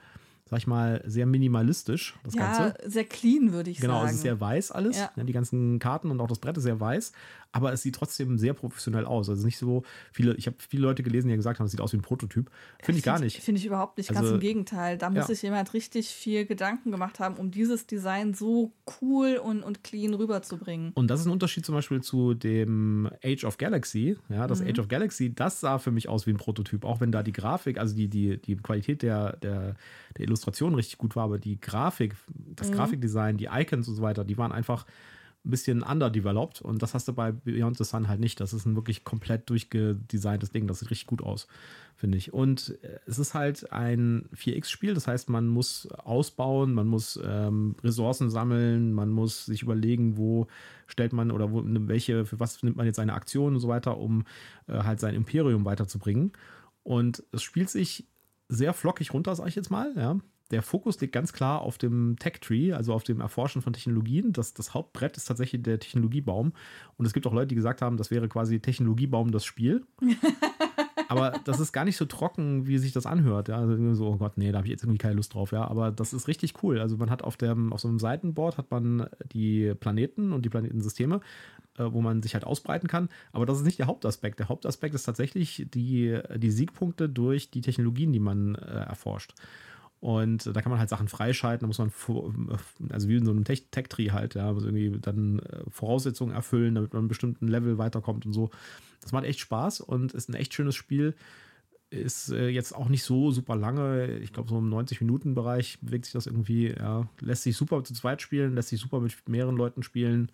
sag ich mal, sehr minimalistisch, das Ja, Ganze. sehr clean, würde ich Genau, sagen. es ist sehr weiß alles. Ja. Ja, die ganzen Karten und auch das Brett ist sehr weiß, aber es sieht trotzdem sehr professionell aus. Also nicht so viele, ich habe viele Leute gelesen, die gesagt haben, es sieht aus wie ein Prototyp. Finde ich gar nicht. Finde ich überhaupt nicht. Ganz Also, im Gegenteil. Da muss sich jemand richtig viel Gedanken gemacht haben, um dieses Design so cool und, und clean rüberzubringen. Und das ist ein Unterschied zum Beispiel zu dem Age of Galaxy. Ja, Mhm. das Age of Galaxy, das sah für mich aus wie ein Prototyp, auch wenn da die Grafik, also die, die, die Qualität der, der, der Illustration richtig gut war, aber die Grafik, das Mhm. Grafikdesign, die Icons und so weiter, die waren einfach ein bisschen underdeveloped und das hast du bei Beyond the Sun halt nicht. Das ist ein wirklich komplett durchgedesigntes Ding. Das sieht richtig gut aus, finde ich. Und äh, es ist halt ein 4X-Spiel, das heißt, man muss ausbauen, man muss ähm, Ressourcen sammeln, man muss sich überlegen, wo stellt man oder wo, welche, für was nimmt man jetzt eine Aktion und so weiter, um äh, halt sein Imperium weiterzubringen. Und es spielt sich sehr flockig runter, sage ich jetzt mal, ja. Der Fokus liegt ganz klar auf dem Tech-Tree, also auf dem Erforschen von Technologien. Das, das Hauptbrett ist tatsächlich der Technologiebaum. Und es gibt auch Leute, die gesagt haben, das wäre quasi Technologiebaum das Spiel. *laughs* aber das ist gar nicht so trocken, wie sich das anhört. Ja, also so, oh Gott, nee, da habe ich jetzt irgendwie keine Lust drauf. Ja, aber das ist richtig cool. Also man hat auf dem, auf so einem Seitenboard hat man die Planeten und die Planetensysteme, äh, wo man sich halt ausbreiten kann. Aber das ist nicht der Hauptaspekt. Der Hauptaspekt ist tatsächlich die, die Siegpunkte durch die Technologien, die man äh, erforscht. Und da kann man halt Sachen freischalten, da muss man, vor- also wie in so einem Tech- Tech-Tree halt, ja, muss irgendwie dann äh, Voraussetzungen erfüllen, damit man einen bestimmten Level weiterkommt und so. Das macht echt Spaß und ist ein echt schönes Spiel. Ist äh, jetzt auch nicht so super lange. Ich glaube, so im 90-Minuten-Bereich bewegt sich das irgendwie. Ja, lässt sich super zu zweit spielen, lässt sich super mit mehreren Leuten spielen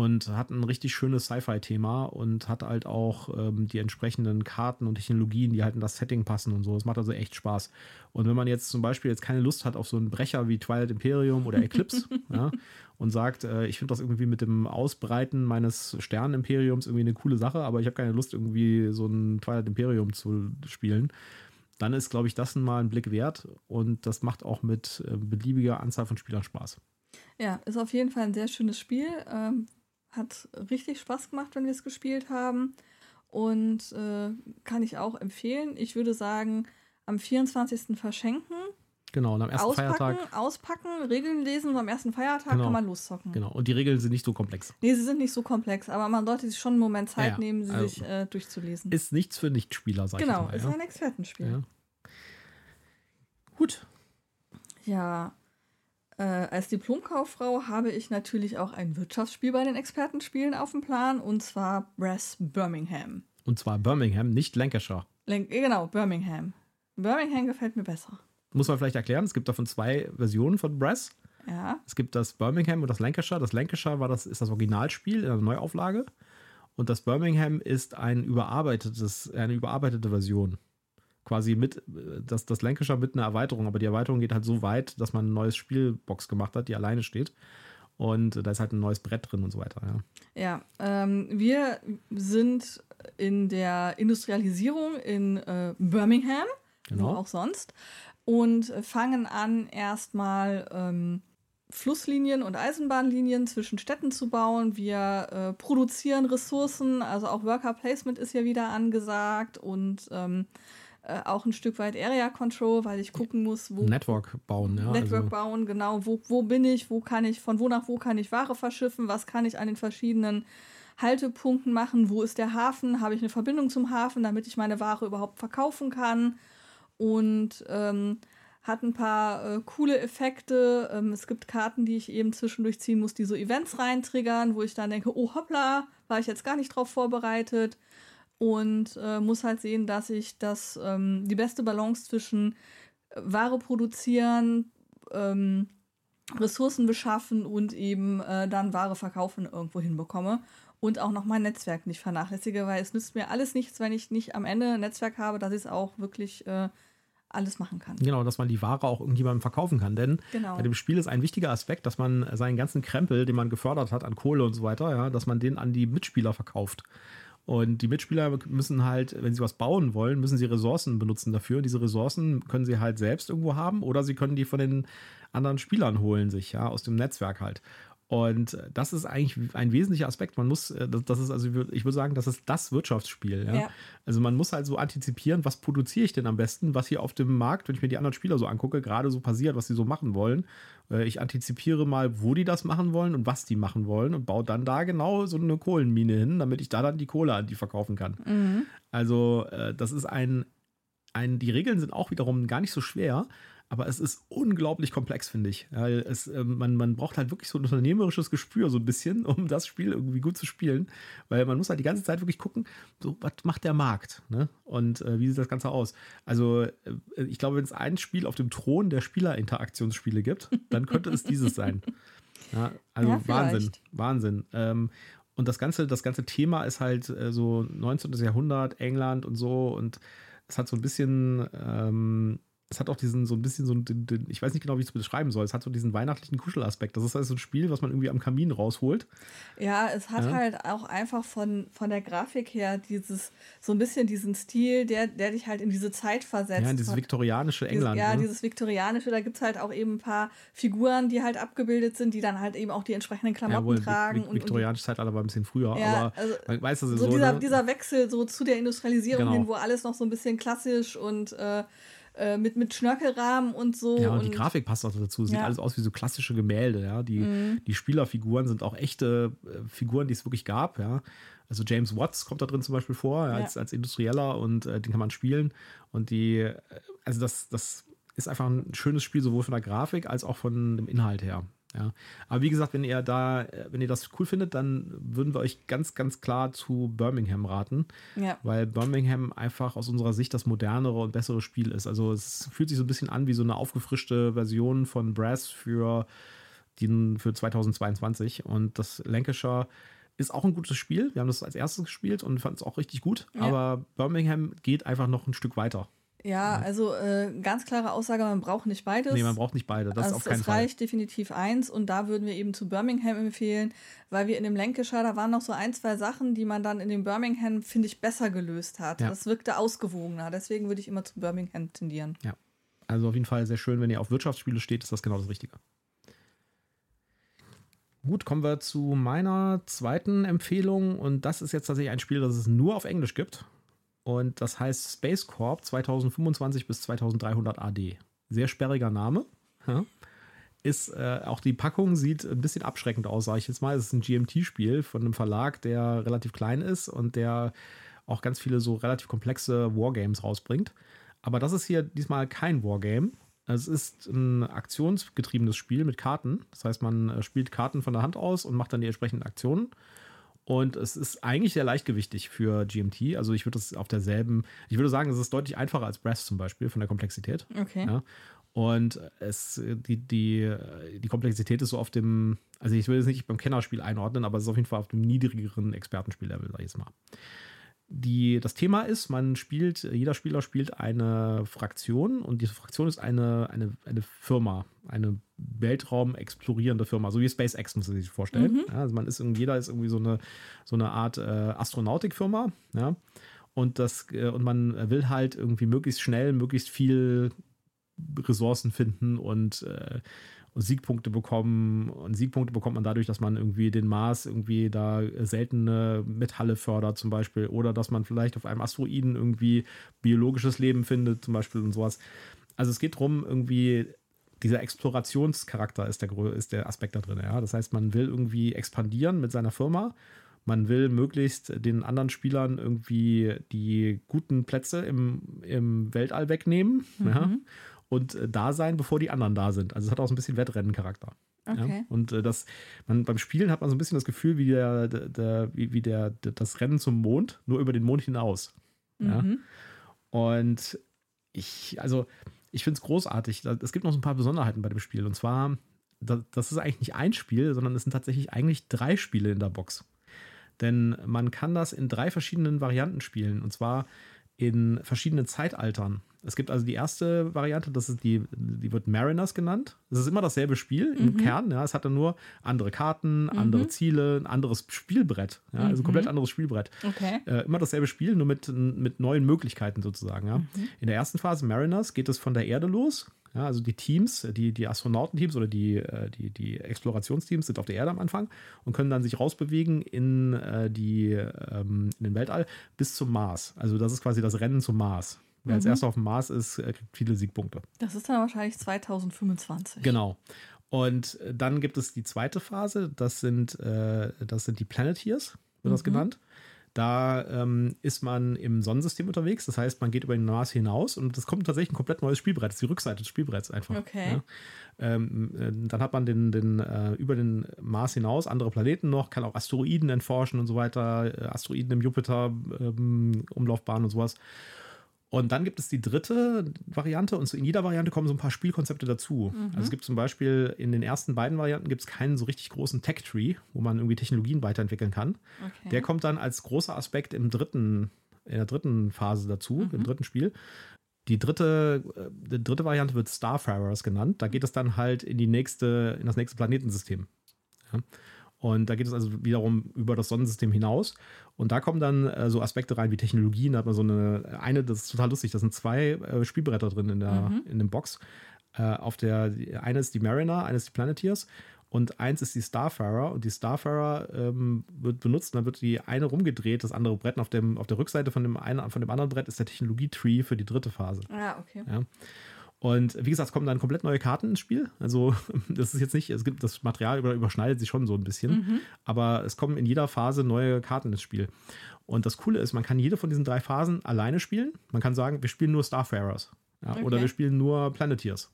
und hat ein richtig schönes Sci-Fi-Thema und hat halt auch ähm, die entsprechenden Karten und Technologien, die halt in das Setting passen und so. Das macht also echt Spaß. Und wenn man jetzt zum Beispiel jetzt keine Lust hat auf so einen Brecher wie Twilight Imperium oder Eclipse *laughs* ja, und sagt, äh, ich finde das irgendwie mit dem Ausbreiten meines Sternenimperiums irgendwie eine coole Sache, aber ich habe keine Lust irgendwie so ein Twilight Imperium zu spielen, dann ist, glaube ich, das mal ein Blick wert und das macht auch mit äh, beliebiger Anzahl von Spielern Spaß. Ja, ist auf jeden Fall ein sehr schönes Spiel. Ähm, hat richtig Spaß gemacht, wenn wir es gespielt haben. Und äh, kann ich auch empfehlen. Ich würde sagen, am 24. verschenken, Genau, und am ersten auspacken, Feiertag. auspacken, Regeln lesen und am ersten Feiertag Genau. kann man loszocken. Genau, und die Regeln sind nicht so komplex. Nee, sie sind nicht so komplex, aber man sollte sich schon einen Moment Zeit Ja, ja. nehmen, sie Also, sich äh, durchzulesen. Ist nichts für Nichtspieler, sag genau, ich ist jetzt mal. ein Expertenspiel. Ja. Ja. Gut, Ja, äh, als Diplomkauffrau habe ich natürlich auch ein Wirtschaftsspiel bei den Expertenspielen auf dem Plan und zwar Brass Birmingham. und zwar Birmingham, nicht Lancashire. Len äh, genau, Birmingham. Birmingham gefällt mir besser. Muss man vielleicht erklären, es gibt davon zwei Versionen von Brass. Ja, Es gibt das Birmingham und das Lancashire. Das Lancashire war das, ist das Originalspiel in einer Neuauflage. Und das Birmingham ist ein überarbeitetes, eine überarbeitete Version. Quasi mit, äh, das, das Lancashire mit einer Erweiterung, aber die Erweiterung geht halt so weit, dass man ein neues Spielbox gemacht hat, die alleine steht. Und da ist halt ein neues Brett drin und so weiter. Ja, ja ähm, wir sind in der Industrialisierung in äh, Birmingham, genau. wo auch sonst, und fangen an, erstmal ähm, Flusslinien und Eisenbahnlinien zwischen Städten zu bauen. Wir äh, produzieren Ressourcen, also auch Worker Placement ist ja wieder angesagt und ähm, äh, auch ein Stück weit Area Control, weil ich gucken muss, wo. Network bauen, ja. Network also. bauen, genau. Wo, wo bin ich, wo kann ich, von wo nach wo kann ich Ware verschiffen, was kann ich an den verschiedenen Haltepunkten machen, wo ist der Hafen, habe ich eine Verbindung zum Hafen, damit ich meine Ware überhaupt verkaufen kann. Und ähm, hat ein paar äh, coole Effekte. Ähm, es gibt Karten, die ich eben zwischendurch ziehen muss, die so Events reintriggern, wo ich dann denke, oh hoppla, war ich jetzt gar nicht drauf vorbereitet. Und äh, muss halt sehen, dass ich das, ähm, die beste Balance zwischen äh, Ware produzieren, ähm, Ressourcen beschaffen und eben äh, dann Ware verkaufen irgendwo hinbekomme. Und auch noch mein Netzwerk nicht vernachlässige, weil es nützt mir alles nichts, wenn ich nicht am Ende ein Netzwerk habe, dass ich es auch wirklich äh, alles machen kann. Genau, dass man die Ware auch irgendjemandem verkaufen kann. Denn genau. bei dem Spiel ist ein wichtiger Aspekt, dass man seinen ganzen Krempel, den man gefördert hat an Kohle und so weiter, ja, dass man den an die Mitspieler verkauft. Und die Mitspieler müssen halt, wenn sie was bauen wollen, müssen sie Ressourcen benutzen dafür. Und diese Ressourcen können sie halt selbst irgendwo haben oder sie können die von den anderen Spielern holen sich, ja, aus dem Netzwerk halt. Und das ist eigentlich ein wesentlicher Aspekt. Man muss, äh, das ist also, ich würde sagen, das ist das Wirtschaftsspiel. Ja? ja? Also man muss halt so antizipieren, was produziere ich denn am besten, was hier auf dem Markt, wenn ich mir die anderen Spieler so angucke, gerade so passiert, was sie so machen wollen. Äh, ich antizipiere mal, wo die das machen wollen und was die machen wollen und baue dann da genau so eine Kohlenmine hin, damit ich da dann die Kohle an die verkaufen kann. Mhm. Also äh, das ist ein, ein, die Regeln sind auch wiederum gar nicht so schwer. Aber es ist unglaublich komplex, finde ich. Ja, es, äh, man, man braucht halt wirklich so ein unternehmerisches Gespür, so ein bisschen, *laughs* um das Spiel irgendwie gut zu spielen. Weil man muss halt die ganze Zeit wirklich gucken, so, was macht der Markt? Ne? Und äh, wie sieht das Ganze aus? Also, äh, ich glaube, wenn es ein Spiel auf dem Thron der Spielerinteraktionsspiele gibt, dann könnte es dieses sein. *laughs* Ja, also ja, Wahnsinn, Wahnsinn. Ähm, und das ganze, das ganze Thema ist halt äh, so 19. Jahrhundert, England und so. Und es hat so ein bisschen. Ähm, es hat auch diesen so ein bisschen so, den, den, ich weiß nicht genau, wie ich es beschreiben soll. Es hat so diesen weihnachtlichen Kuschelaspekt. Das ist also ein Spiel, was man irgendwie am Kamin rausholt. Ja, es hat ja. halt auch einfach von, von der Grafik her dieses, so ein bisschen diesen Stil, der, der dich halt in diese Zeit versetzt. Ja, in dieses viktorianische England. Dieses, ja, ne? dieses viktorianische, da gibt es halt auch eben ein paar Figuren, die halt abgebildet sind, die dann halt eben auch die entsprechenden Klamotten ja, wohl, tragen. Vi viktorianische Zeitalter war ein bisschen früher, ja, aber also, man weiß das so. so dieser, ne? dieser Wechsel so zu der Industrialisierung genau. hin, wo alles noch so ein bisschen klassisch und äh, äh, mit, mit Schnörkelrahmen und so. Ja, und, und die Grafik passt auch dazu. Sieht ja. alles aus wie so klassische Gemälde, ja. Die, mhm. die Spielerfiguren sind auch echte äh, Figuren, die es wirklich gab, ja. Also James Watts kommt da drin zum Beispiel vor, ja, als, als Industrieller und äh, den kann man spielen. Und die, äh, also das, das ist einfach ein schönes Spiel, sowohl von der Grafik als auch von dem Inhalt her. Ja. Aber wie gesagt, wenn ihr da, wenn ihr das cool findet, dann würden wir euch ganz, ganz klar zu Birmingham raten. Ja. Weil Birmingham einfach aus unserer Sicht das modernere und bessere Spiel ist. Also es fühlt sich so ein bisschen an wie so eine aufgefrischte Version von Brass für, die, für 2022. Und das Lancashire ist auch ein gutes Spiel. Wir haben das als erstes gespielt und fanden es auch richtig gut. Ja. Aber Birmingham geht einfach noch ein Stück weiter. Ja, also äh, ganz klare Aussage, man braucht nicht beides. Nee, man braucht nicht beide. Das also ist auf keinen es reicht Fall. definitiv eins und da würden wir eben zu Birmingham empfehlen, weil wir in dem Lancashire, da waren noch so ein, zwei Sachen, die man dann in dem Birmingham, finde ich, besser gelöst hat. Ja. Das wirkte ausgewogener. Deswegen würde ich immer zu Birmingham tendieren. Ja. Also auf jeden Fall sehr schön, wenn ihr auf Wirtschaftsspiele steht, ist das genau das Richtige. Gut, kommen wir zu meiner zweiten Empfehlung und das ist jetzt tatsächlich ein Spiel, das es nur auf Englisch gibt. Und das heißt Space Corp 2025 bis 2300 AD. Sehr sperriger Name. Ja. Ist äh, auch die Packung sieht ein bisschen abschreckend aus, sage ich jetzt mal. Es ist ein GMT-Spiel von einem Verlag, der relativ klein ist und der auch ganz viele so relativ komplexe Wargames rausbringt. Aber das ist hier diesmal kein Wargame. Es ist ein aktionsgetriebenes Spiel mit Karten. Das heißt, man äh, spielt Karten von der Hand aus und macht dann die entsprechenden Aktionen. Und es ist eigentlich sehr leichtgewichtig für GMT. Also ich würde das auf derselben, ich würde sagen, es ist deutlich einfacher als Breath zum Beispiel von der Komplexität. Okay. Ja. Und es, die, die, die Komplexität ist so auf dem, also ich will es nicht beim Kennerspiel einordnen, aber es ist auf jeden Fall auf dem niedrigeren Expertenspiellevel, sag ich jetzt mal. Die, das Thema ist, man spielt, jeder Spieler spielt eine Fraktion und diese Fraktion ist eine, eine, eine Firma, eine Weltraum explorierende Firma, so wie SpaceX, muss man sich vorstellen. Mhm. Ja, also man ist jeder ist irgendwie so eine, so eine Art äh, Astronautikfirma, ja. Und das, äh, und man will halt irgendwie möglichst schnell, möglichst viel Ressourcen finden und äh, und Siegpunkte bekommen. Und Siegpunkte bekommt man dadurch, dass man irgendwie den Mars irgendwie da seltene Metalle fördert, zum Beispiel. Oder dass man vielleicht auf einem Asteroiden irgendwie biologisches Leben findet, zum Beispiel und sowas. Also es geht darum, irgendwie dieser Explorationscharakter ist der, ist der Aspekt da drin. Ja? Das heißt, man will irgendwie expandieren mit seiner Firma. Man will möglichst den anderen Spielern irgendwie die guten Plätze im, im Weltall wegnehmen. Mhm. Ja? Und äh, da sein, bevor die anderen da sind. Also es hat auch so ein bisschen Wettrennen-Charakter. Okay. Ja? Und äh, das, man, beim Spielen hat man so ein bisschen das Gefühl, wie, der, der, der wie, wie der, das Rennen zum Mond, nur über den Mond hinaus. Mhm. Ja? Und ich, also, ich finde es großartig. Es gibt noch so ein paar Besonderheiten bei dem Spiel. Und zwar, das ist eigentlich nicht ein Spiel, sondern es sind tatsächlich eigentlich drei Spiele in der Box. Denn man kann das in drei verschiedenen Varianten spielen. Und zwar in verschiedenen Zeitaltern. Es gibt also die erste Variante, das ist die, die wird Mariners genannt. Es ist immer dasselbe Spiel im mhm. Kern. Ja, es hat dann nur andere Karten, mhm. andere Ziele, ein anderes Spielbrett. Ja, also mhm. komplett anderes Spielbrett. Okay. Äh, immer dasselbe Spiel, nur mit, mit neuen Möglichkeiten sozusagen. Ja. Mhm. In der ersten Phase Mariners geht es von der Erde los. Ja, also die Teams, die, die Astronautenteams oder die, äh, die, die Explorationsteams sind auf der Erde am Anfang und können dann sich rausbewegen in, äh, die, ähm, in den Weltall bis zum Mars. Also das ist quasi das Rennen zum Mars. Wer mhm. als erster auf dem Mars ist, kriegt viele Siegpunkte. Das ist dann wahrscheinlich 2025. Genau. Und dann gibt es die zweite Phase, das sind, äh, das sind die Planeteers, wird mhm. das genannt. Da ähm, ist man im Sonnensystem unterwegs, das heißt, man geht über den Mars hinaus und es kommt tatsächlich ein komplett neues Spielbrett. Das ist die Rückseite des Spielbretts einfach. Okay. Ja. Ähm, äh, dann hat man den, den, äh, über den Mars hinaus andere Planeten noch, kann auch Asteroiden erforschen und so weiter, äh, Asteroiden im Jupiter-Umlaufbahn ähm, und sowas. Und dann gibt es die dritte Variante und in jeder Variante kommen so ein paar Spielkonzepte dazu. Mhm. Also es gibt zum Beispiel in den ersten beiden Varianten gibt es keinen so richtig großen Tech-Tree, wo man irgendwie Technologien weiterentwickeln kann. Okay. Der kommt dann als großer Aspekt im dritten, in der dritten Phase dazu, mhm. im dritten Spiel. Die dritte, äh, die dritte Variante wird Starfarers genannt. Da geht es dann halt in die nächste, in das nächste Planetensystem. Ja. Und da geht es also wiederum über das Sonnensystem hinaus. Und da kommen dann äh, so Aspekte rein wie Technologien. Da hat man so eine, eine, das ist total lustig, da sind zwei äh, Spielbretter drin in der mhm. in dem Box. Äh, auf der, eine ist die Mariner, eine ist die Planeteers und eins ist die Starfarer und die Starfarer ähm, wird benutzt, dann wird die eine rumgedreht, das andere Brett auf, dem, auf der Rückseite von dem, einen, von dem anderen Brett ist der Technologie-Tree für die dritte Phase. Ah, okay. Ja. Und wie gesagt, es kommen dann komplett neue Karten ins Spiel. Also, *laughs* das ist jetzt nicht, es gibt das Material überschneidet sich schon so ein bisschen, mhm. aber es kommen in jeder Phase neue Karten ins Spiel. Und das Coole ist, man kann jede von diesen drei Phasen alleine spielen. Man kann sagen, wir spielen nur Starfarers. Ja, okay. Oder wir spielen nur Planeteers.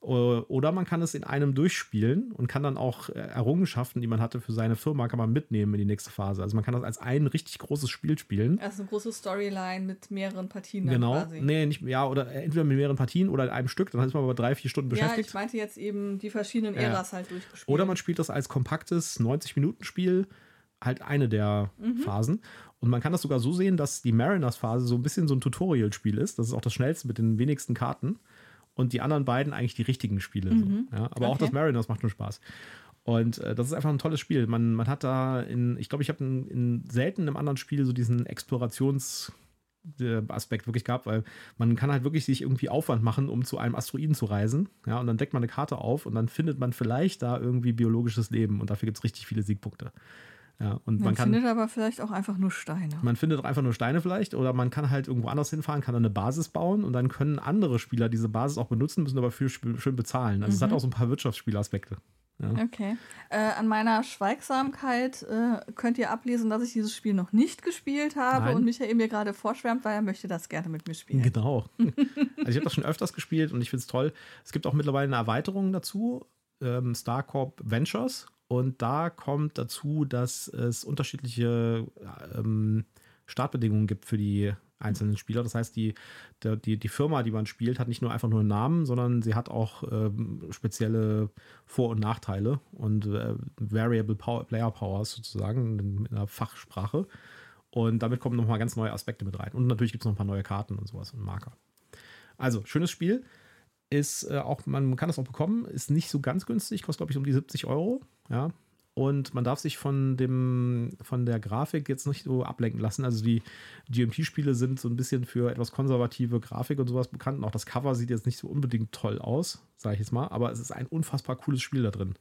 Oder man kann es in einem durchspielen und kann dann auch äh, Errungenschaften, die man hatte für seine Firma, kann man mitnehmen in die nächste Phase. Also man kann das als ein richtig großes Spiel spielen. Also eine große Storyline mit mehreren Partien. Genau. Quasi. Nee, nicht, ja, oder entweder mit mehreren Partien oder in einem Stück, dann ist man aber drei, vier Stunden beschäftigt. Ja, ich meinte jetzt eben die verschiedenen Äras halt durchgespielt. Oder man spielt das als kompaktes 90-Minuten-Spiel, halt eine der mhm. Phasen. Und man kann das sogar so sehen, dass die Mariners-Phase so ein bisschen so ein Tutorial-Spiel ist. Das ist auch das schnellste mit den wenigsten Karten und die anderen beiden eigentlich die richtigen Spiele. Mhm. So, ja? Aber okay. auch das Mariners macht nur Spaß. Und äh, das ist einfach ein tolles Spiel. Man, man hat da in, ich glaube, ich habe in, in selten einem anderen Spiel so diesen Explorations- Aspekt wirklich gehabt, weil man kann halt wirklich sich irgendwie Aufwand machen, um zu einem Asteroiden zu reisen. Ja, und dann deckt man eine Karte auf und dann findet man vielleicht da irgendwie biologisches Leben und dafür gibt es richtig viele Siegpunkte. Ja, und man, man kann, findet aber vielleicht auch einfach nur Steine. Man findet auch einfach nur Steine vielleicht oder man kann halt irgendwo anders hinfahren, kann dann eine Basis bauen und dann können andere Spieler diese Basis auch benutzen, müssen aber viel schön bezahlen. Also mhm. es hat mhm. auch so ein paar Wirtschaftsspielaspekte. Ja. Okay. Äh, an meiner Schweigsamkeit äh, könnt ihr ablesen, dass ich dieses Spiel noch nicht gespielt habe Nein. und Michael mir gerade vorschwärmt, weil er möchte das gerne mit mir spielen. Genau. *laughs* also ich habe das schon öfters gespielt und ich finde es toll. Es gibt auch mittlerweile eine Erweiterung dazu, ähm, StarCorp Ventures und da kommt dazu, dass es unterschiedliche ähm, Startbedingungen gibt für die einzelnen Spieler. Das heißt, die, die, die Firma, die man spielt, hat nicht nur einfach nur einen Namen, sondern sie hat auch ähm, spezielle Vor- und Nachteile und äh, Variable Power, Player Powers sozusagen in, in der Fachsprache. Und damit kommen nochmal ganz neue Aspekte mit rein. Und natürlich gibt es noch ein paar neue Karten und sowas und Marker. Also, schönes Spiel. Ist äh, auch, man kann das auch bekommen, ist nicht so ganz günstig, kostet, glaube ich, um die 70 Euro. Ja. Und man darf sich von dem, von der Grafik jetzt nicht so ablenken lassen. Also die GMT-Spiele sind so ein bisschen für etwas konservative Grafik und sowas bekannt. Und auch das Cover sieht jetzt nicht so unbedingt toll aus, sage ich jetzt mal. Aber es ist ein unfassbar cooles Spiel da drin.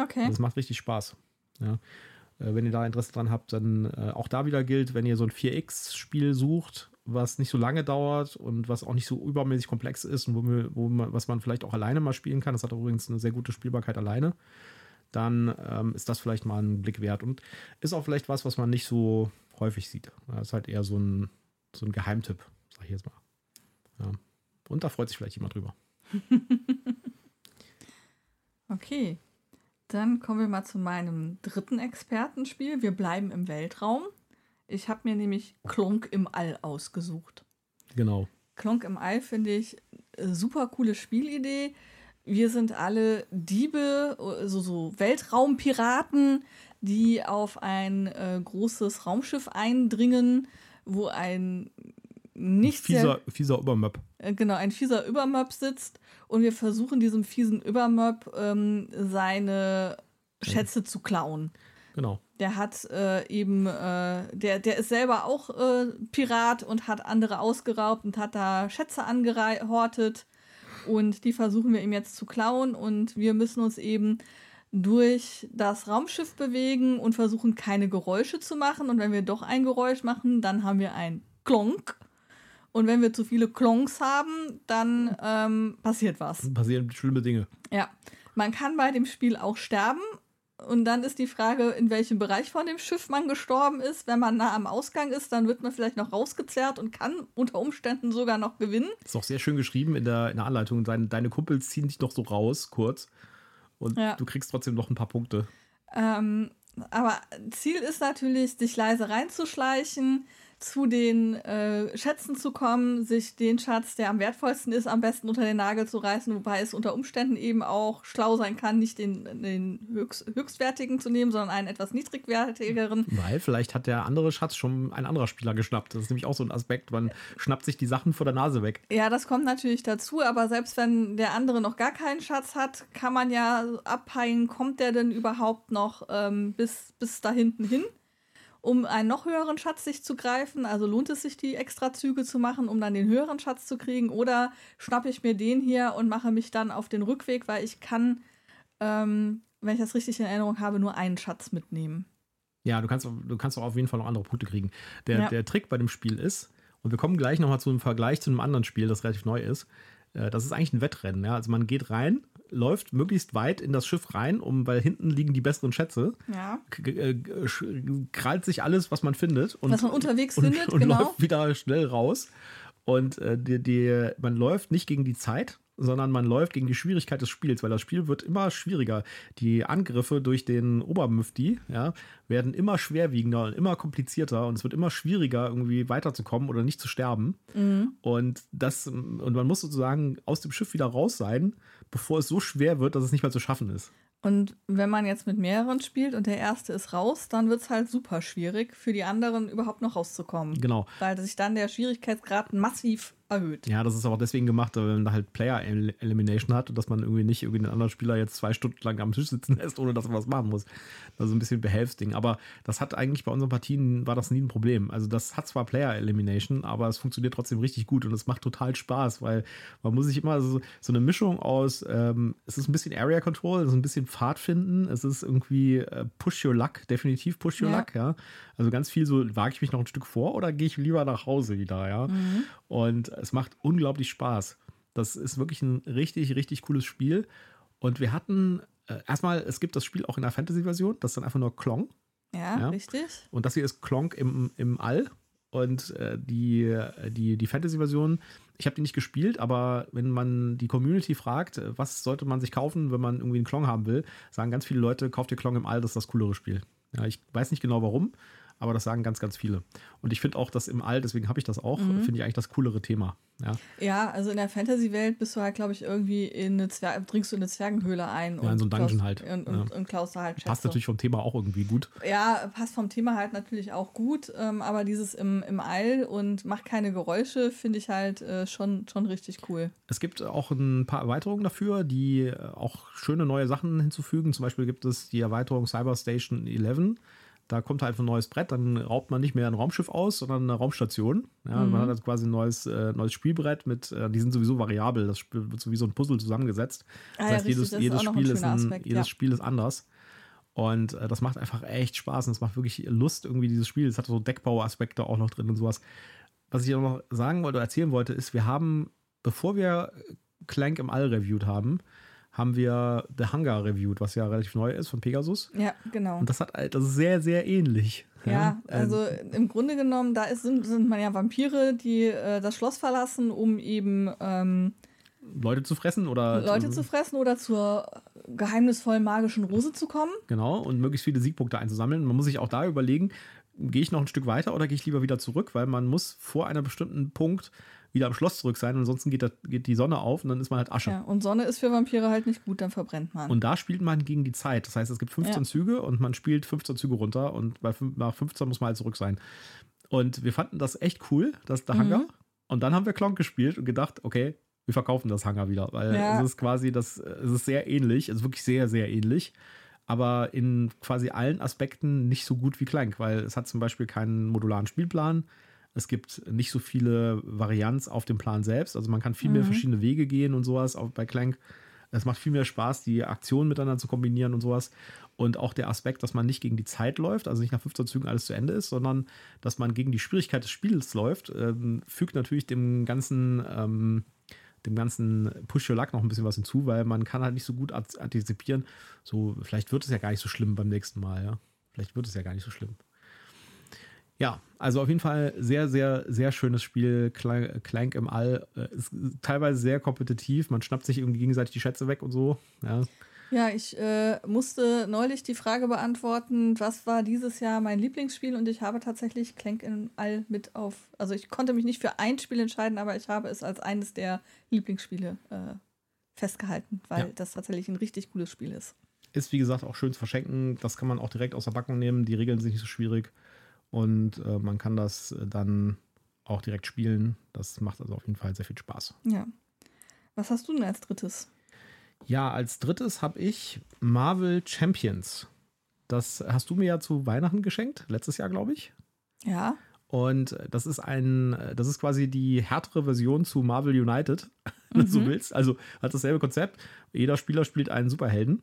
Okay. Das macht richtig Spaß. Ja. Äh, wenn ihr da Interesse dran habt, dann äh, auch da wieder gilt, wenn ihr so ein 4X-Spiel sucht, was nicht so lange dauert und was auch nicht so übermäßig komplex ist und wo, wo man, was man vielleicht auch alleine mal spielen kann. Das hat übrigens eine sehr gute Spielbarkeit alleine dann ähm, ist das vielleicht mal ein Blick wert. Und ist auch vielleicht was, was man nicht so häufig sieht. Das ist halt eher so ein, so ein Geheimtipp, sag ich jetzt mal. Ja. Und da freut sich vielleicht jemand drüber. *laughs* okay. Dann kommen wir mal zu meinem dritten Expertenspiel. Wir bleiben im Weltraum. Ich habe mir nämlich Klonk im All ausgesucht. Genau. Klonk im All finde ich äh, super coole Spielidee wir sind alle Diebe, also so Weltraumpiraten, die auf ein äh, großes Raumschiff eindringen, wo ein nicht fieser, sehr, fieser Übermöb. Äh, genau, ein fieser Übermöb sitzt und wir versuchen diesem fiesen Übermöb ähm, seine Schätze zu klauen. Genau. Der hat äh, eben, äh, der, der ist selber auch äh, Pirat und hat andere ausgeraubt und hat da Schätze angehortet und die versuchen wir ihm jetzt zu klauen und wir müssen uns eben durch das Raumschiff bewegen und versuchen keine Geräusche zu machen. Und wenn wir doch ein Geräusch machen, dann haben wir ein Klonk. Und wenn wir zu viele Klonks haben, dann ähm, passiert was. Passieren schlimme Dinge. Ja. Man kann bei dem Spiel auch sterben, und dann ist die Frage, in welchem Bereich von dem Schiff man gestorben ist. Wenn man nah am Ausgang ist, dann wird man vielleicht noch rausgezerrt und kann unter Umständen sogar noch gewinnen. Ist auch sehr schön geschrieben in der, in der Anleitung. Deine, deine Kumpels ziehen dich noch so raus, kurz. Und ja. du kriegst trotzdem noch ein paar Punkte. Ähm, aber Ziel ist natürlich, sich leise reinzuschleichen, zu den äh, Schätzen zu kommen, sich den Schatz, der am wertvollsten ist, am besten unter den Nagel zu reißen, wobei es unter Umständen eben auch schlau sein kann, nicht den, den höchst, höchstwertigen zu nehmen, sondern einen etwas niedrigwertigeren. Weil vielleicht hat der andere Schatz schon ein anderer Spieler geschnappt. Das ist nämlich auch so ein Aspekt, man schnappt sich die Sachen vor der Nase weg. Ja, das kommt natürlich dazu, aber selbst wenn der andere noch gar keinen Schatz hat, kann man ja abpeilen, kommt der denn überhaupt noch ähm, bis, bis da hinten hin? Um einen noch höheren Schatz sich zu greifen? Also lohnt es sich, die extra Züge zu machen, um dann den höheren Schatz zu kriegen? Oder schnappe ich mir den hier und mache mich dann auf den Rückweg, weil ich kann, ähm, wenn ich das richtig in Erinnerung habe, nur einen Schatz mitnehmen? Ja, du kannst, du kannst auch auf jeden Fall noch andere Punkte kriegen. Der, ja. der Trick bei dem Spiel ist, und wir kommen gleich nochmal zu einem Vergleich zu einem anderen Spiel, das relativ neu ist, äh, das ist eigentlich ein Wettrennen. Ja? Also man geht rein läuft möglichst weit in das Schiff rein, um, weil hinten liegen die besseren Schätze. Ja. Äh, krallt sich alles, was man findet. Und, was man unterwegs und, findet, und genau. läuft wieder schnell raus. Und äh, die, die, man läuft nicht gegen die Zeit, sondern man läuft gegen die Schwierigkeit des Spiels, weil das Spiel wird immer schwieriger. Die Angriffe durch den Obermüfti ja, werden immer schwerwiegender und immer komplizierter und es wird immer schwieriger, irgendwie weiterzukommen oder nicht zu sterben. Mhm. Und das, und man muss sozusagen aus dem Schiff wieder raus sein, bevor es so schwer wird, dass es nicht mehr zu schaffen ist. Und wenn man jetzt mit mehreren spielt und der erste ist raus, dann wird es halt super schwierig, für die anderen überhaupt noch rauszukommen. Genau. Weil sich dann der Schwierigkeitsgrad massiv erhöht. Ja, das ist aber deswegen gemacht, wenn man da halt Player Elimination hat und dass man irgendwie nicht irgendwie den anderen Spieler jetzt zwei Stunden lang am Tisch sitzen *laughs* lässt, ohne dass er was machen muss. Also ein bisschen Behelfsding. Aber das hat eigentlich bei unseren Partien war das nie ein Problem. Also das hat zwar Player Elimination, aber es funktioniert trotzdem richtig gut und es macht total Spaß, weil man muss sich immer so, so eine Mischung aus, ähm, es ist ein bisschen Area Control, es ist ein bisschen Pfadfinden, es ist irgendwie äh, Push Your Luck, definitiv Push Your ja. Luck, ja. Also ganz viel so, wage ich mich noch ein Stück vor oder gehe ich lieber nach Hause wieder, ja. Mhm. Und es macht unglaublich Spaß. Das ist wirklich ein richtig, richtig cooles Spiel. Und wir hatten äh, erstmal, es gibt das Spiel auch in der Fantasy-Version, das ist dann einfach nur Klong. Ja, ja, richtig. Und das hier ist Klonk im, im All. Und äh, die, die, die Fantasy-Version, ich habe die nicht gespielt, aber wenn man die Community fragt, was sollte man sich kaufen, wenn man irgendwie einen Klong haben will, sagen ganz viele Leute, kauft ihr Klong im All, das ist das coolere Spiel. Ja, ich weiß nicht genau warum, aber das sagen ganz, ganz viele. Und ich finde auch, dass im All, deswegen habe ich das auch, mhm. finde ich eigentlich das coolere Thema. Ja, ja also in der Fantasy-Welt bist du halt, glaube ich, irgendwie in eine Zwer dringst du in eine Zwergenhöhle ein. Ja, in so ein Dungeon klaust, halt. Und, und, ja. und klaust da halt Schätze. Passt natürlich vom Thema auch irgendwie gut. Ja, passt vom Thema halt natürlich auch gut, ähm, aber dieses im, im All und macht keine Geräusche, finde ich halt äh, schon, schon richtig cool. Es gibt auch ein paar Erweiterungen dafür, die äh, auch schöne neue Sachen hinzufügen. Zum Beispiel gibt es die Erweiterung Cyber Station 11 da kommt halt ein neues Brett, dann raubt man nicht mehr ein Raumschiff aus, sondern eine Raumstation. Ja, mhm. Man hat also quasi ein neues, äh, neues Spielbrett mit, äh, die sind sowieso variabel, das wird so wie so ein Puzzle zusammengesetzt. Das ah, heißt, ja, jedes, jedes, Spiel, ein ist ein, Aspekt, jedes ja. Spiel ist anders. Und äh, das macht einfach echt Spaß und es macht wirklich Lust, irgendwie dieses Spiel. Es hat so Deckbauaspekte auch noch drin und sowas. Was ich auch noch sagen wollte, erzählen wollte, ist, wir haben, bevor wir Clank im All reviewed haben, haben wir The Hunger reviewed, was ja relativ neu ist von Pegasus. Ja, genau. Und das hat das ist sehr, sehr ähnlich. Ja, ja also im Grunde genommen, da ist, sind, sind man ja Vampire, die äh, das Schloss verlassen, um eben ähm, Leute zu fressen oder Leute zu, zu fressen oder zur geheimnisvollen magischen Rose zu kommen. Genau, und möglichst viele Siegpunkte einzusammeln. Man muss sich auch da überlegen, gehe ich noch ein Stück weiter oder gehe ich lieber wieder zurück, weil man muss vor einem bestimmten Punkt wieder am Schloss zurück sein. Ansonsten geht, das, geht die Sonne auf und dann ist man halt Asche. Ja, und Sonne ist für Vampire halt nicht gut, dann verbrennt man. Und da spielt man gegen die Zeit. Das heißt, es gibt 15 ja. Züge und man spielt 15 Züge runter und bei, nach 15 muss man halt zurück sein. Und wir fanden das echt cool, das der mhm. Hangar. Und dann haben wir Klonk gespielt und gedacht, okay, wir verkaufen das Hangar wieder, weil ja. es ist quasi das, es ist sehr ähnlich, es ist wirklich sehr, sehr ähnlich aber in quasi allen Aspekten nicht so gut wie Clank, weil es hat zum Beispiel keinen modularen Spielplan. Es gibt nicht so viele Varianz auf dem Plan selbst. Also man kann viel mehr mhm. verschiedene Wege gehen und sowas auch bei Clank. Es macht viel mehr Spaß, die Aktionen miteinander zu kombinieren und sowas. Und auch der Aspekt, dass man nicht gegen die Zeit läuft, also nicht nach 15 Zügen alles zu Ende ist, sondern dass man gegen die Schwierigkeit des Spiels läuft, ähm, fügt natürlich dem ganzen, ähm, dem ganzen Push Your Luck noch ein bisschen was hinzu, weil man kann halt nicht so gut antizipieren. So, vielleicht wird es ja gar nicht so schlimm beim nächsten Mal, ja. Vielleicht wird es ja gar nicht so schlimm. Ja, also auf jeden Fall sehr, sehr, sehr schönes Spiel. Clank im All. Äh, ist teilweise sehr kompetitiv. Man schnappt sich irgendwie gegenseitig die Schätze weg und so. Ja, ja ich äh, musste neulich die Frage beantworten, was war dieses Jahr mein Lieblingsspiel? Und ich habe tatsächlich Clank im All mit auf. Also ich konnte mich nicht für ein Spiel entscheiden, aber ich habe es als eines der Lieblingsspiele äh, festgehalten, weil ja. das tatsächlich ein richtig cooles Spiel ist. Ist wie gesagt auch schön zu verschenken. Das kann man auch direkt aus der Backung nehmen. Die Regeln sind nicht so schwierig und äh, man kann das dann auch direkt spielen. Das macht also auf jeden Fall sehr viel Spaß. Ja. Was hast du denn als drittes? Ja, als drittes habe ich Marvel Champions. Das hast du mir ja zu Weihnachten geschenkt, letztes Jahr, glaube ich. Ja. Und das ist ein, das ist quasi die härtere Version zu Marvel United, *laughs* wenn mhm. du willst. Also hat dasselbe Konzept. Jeder Spieler spielt einen Superhelden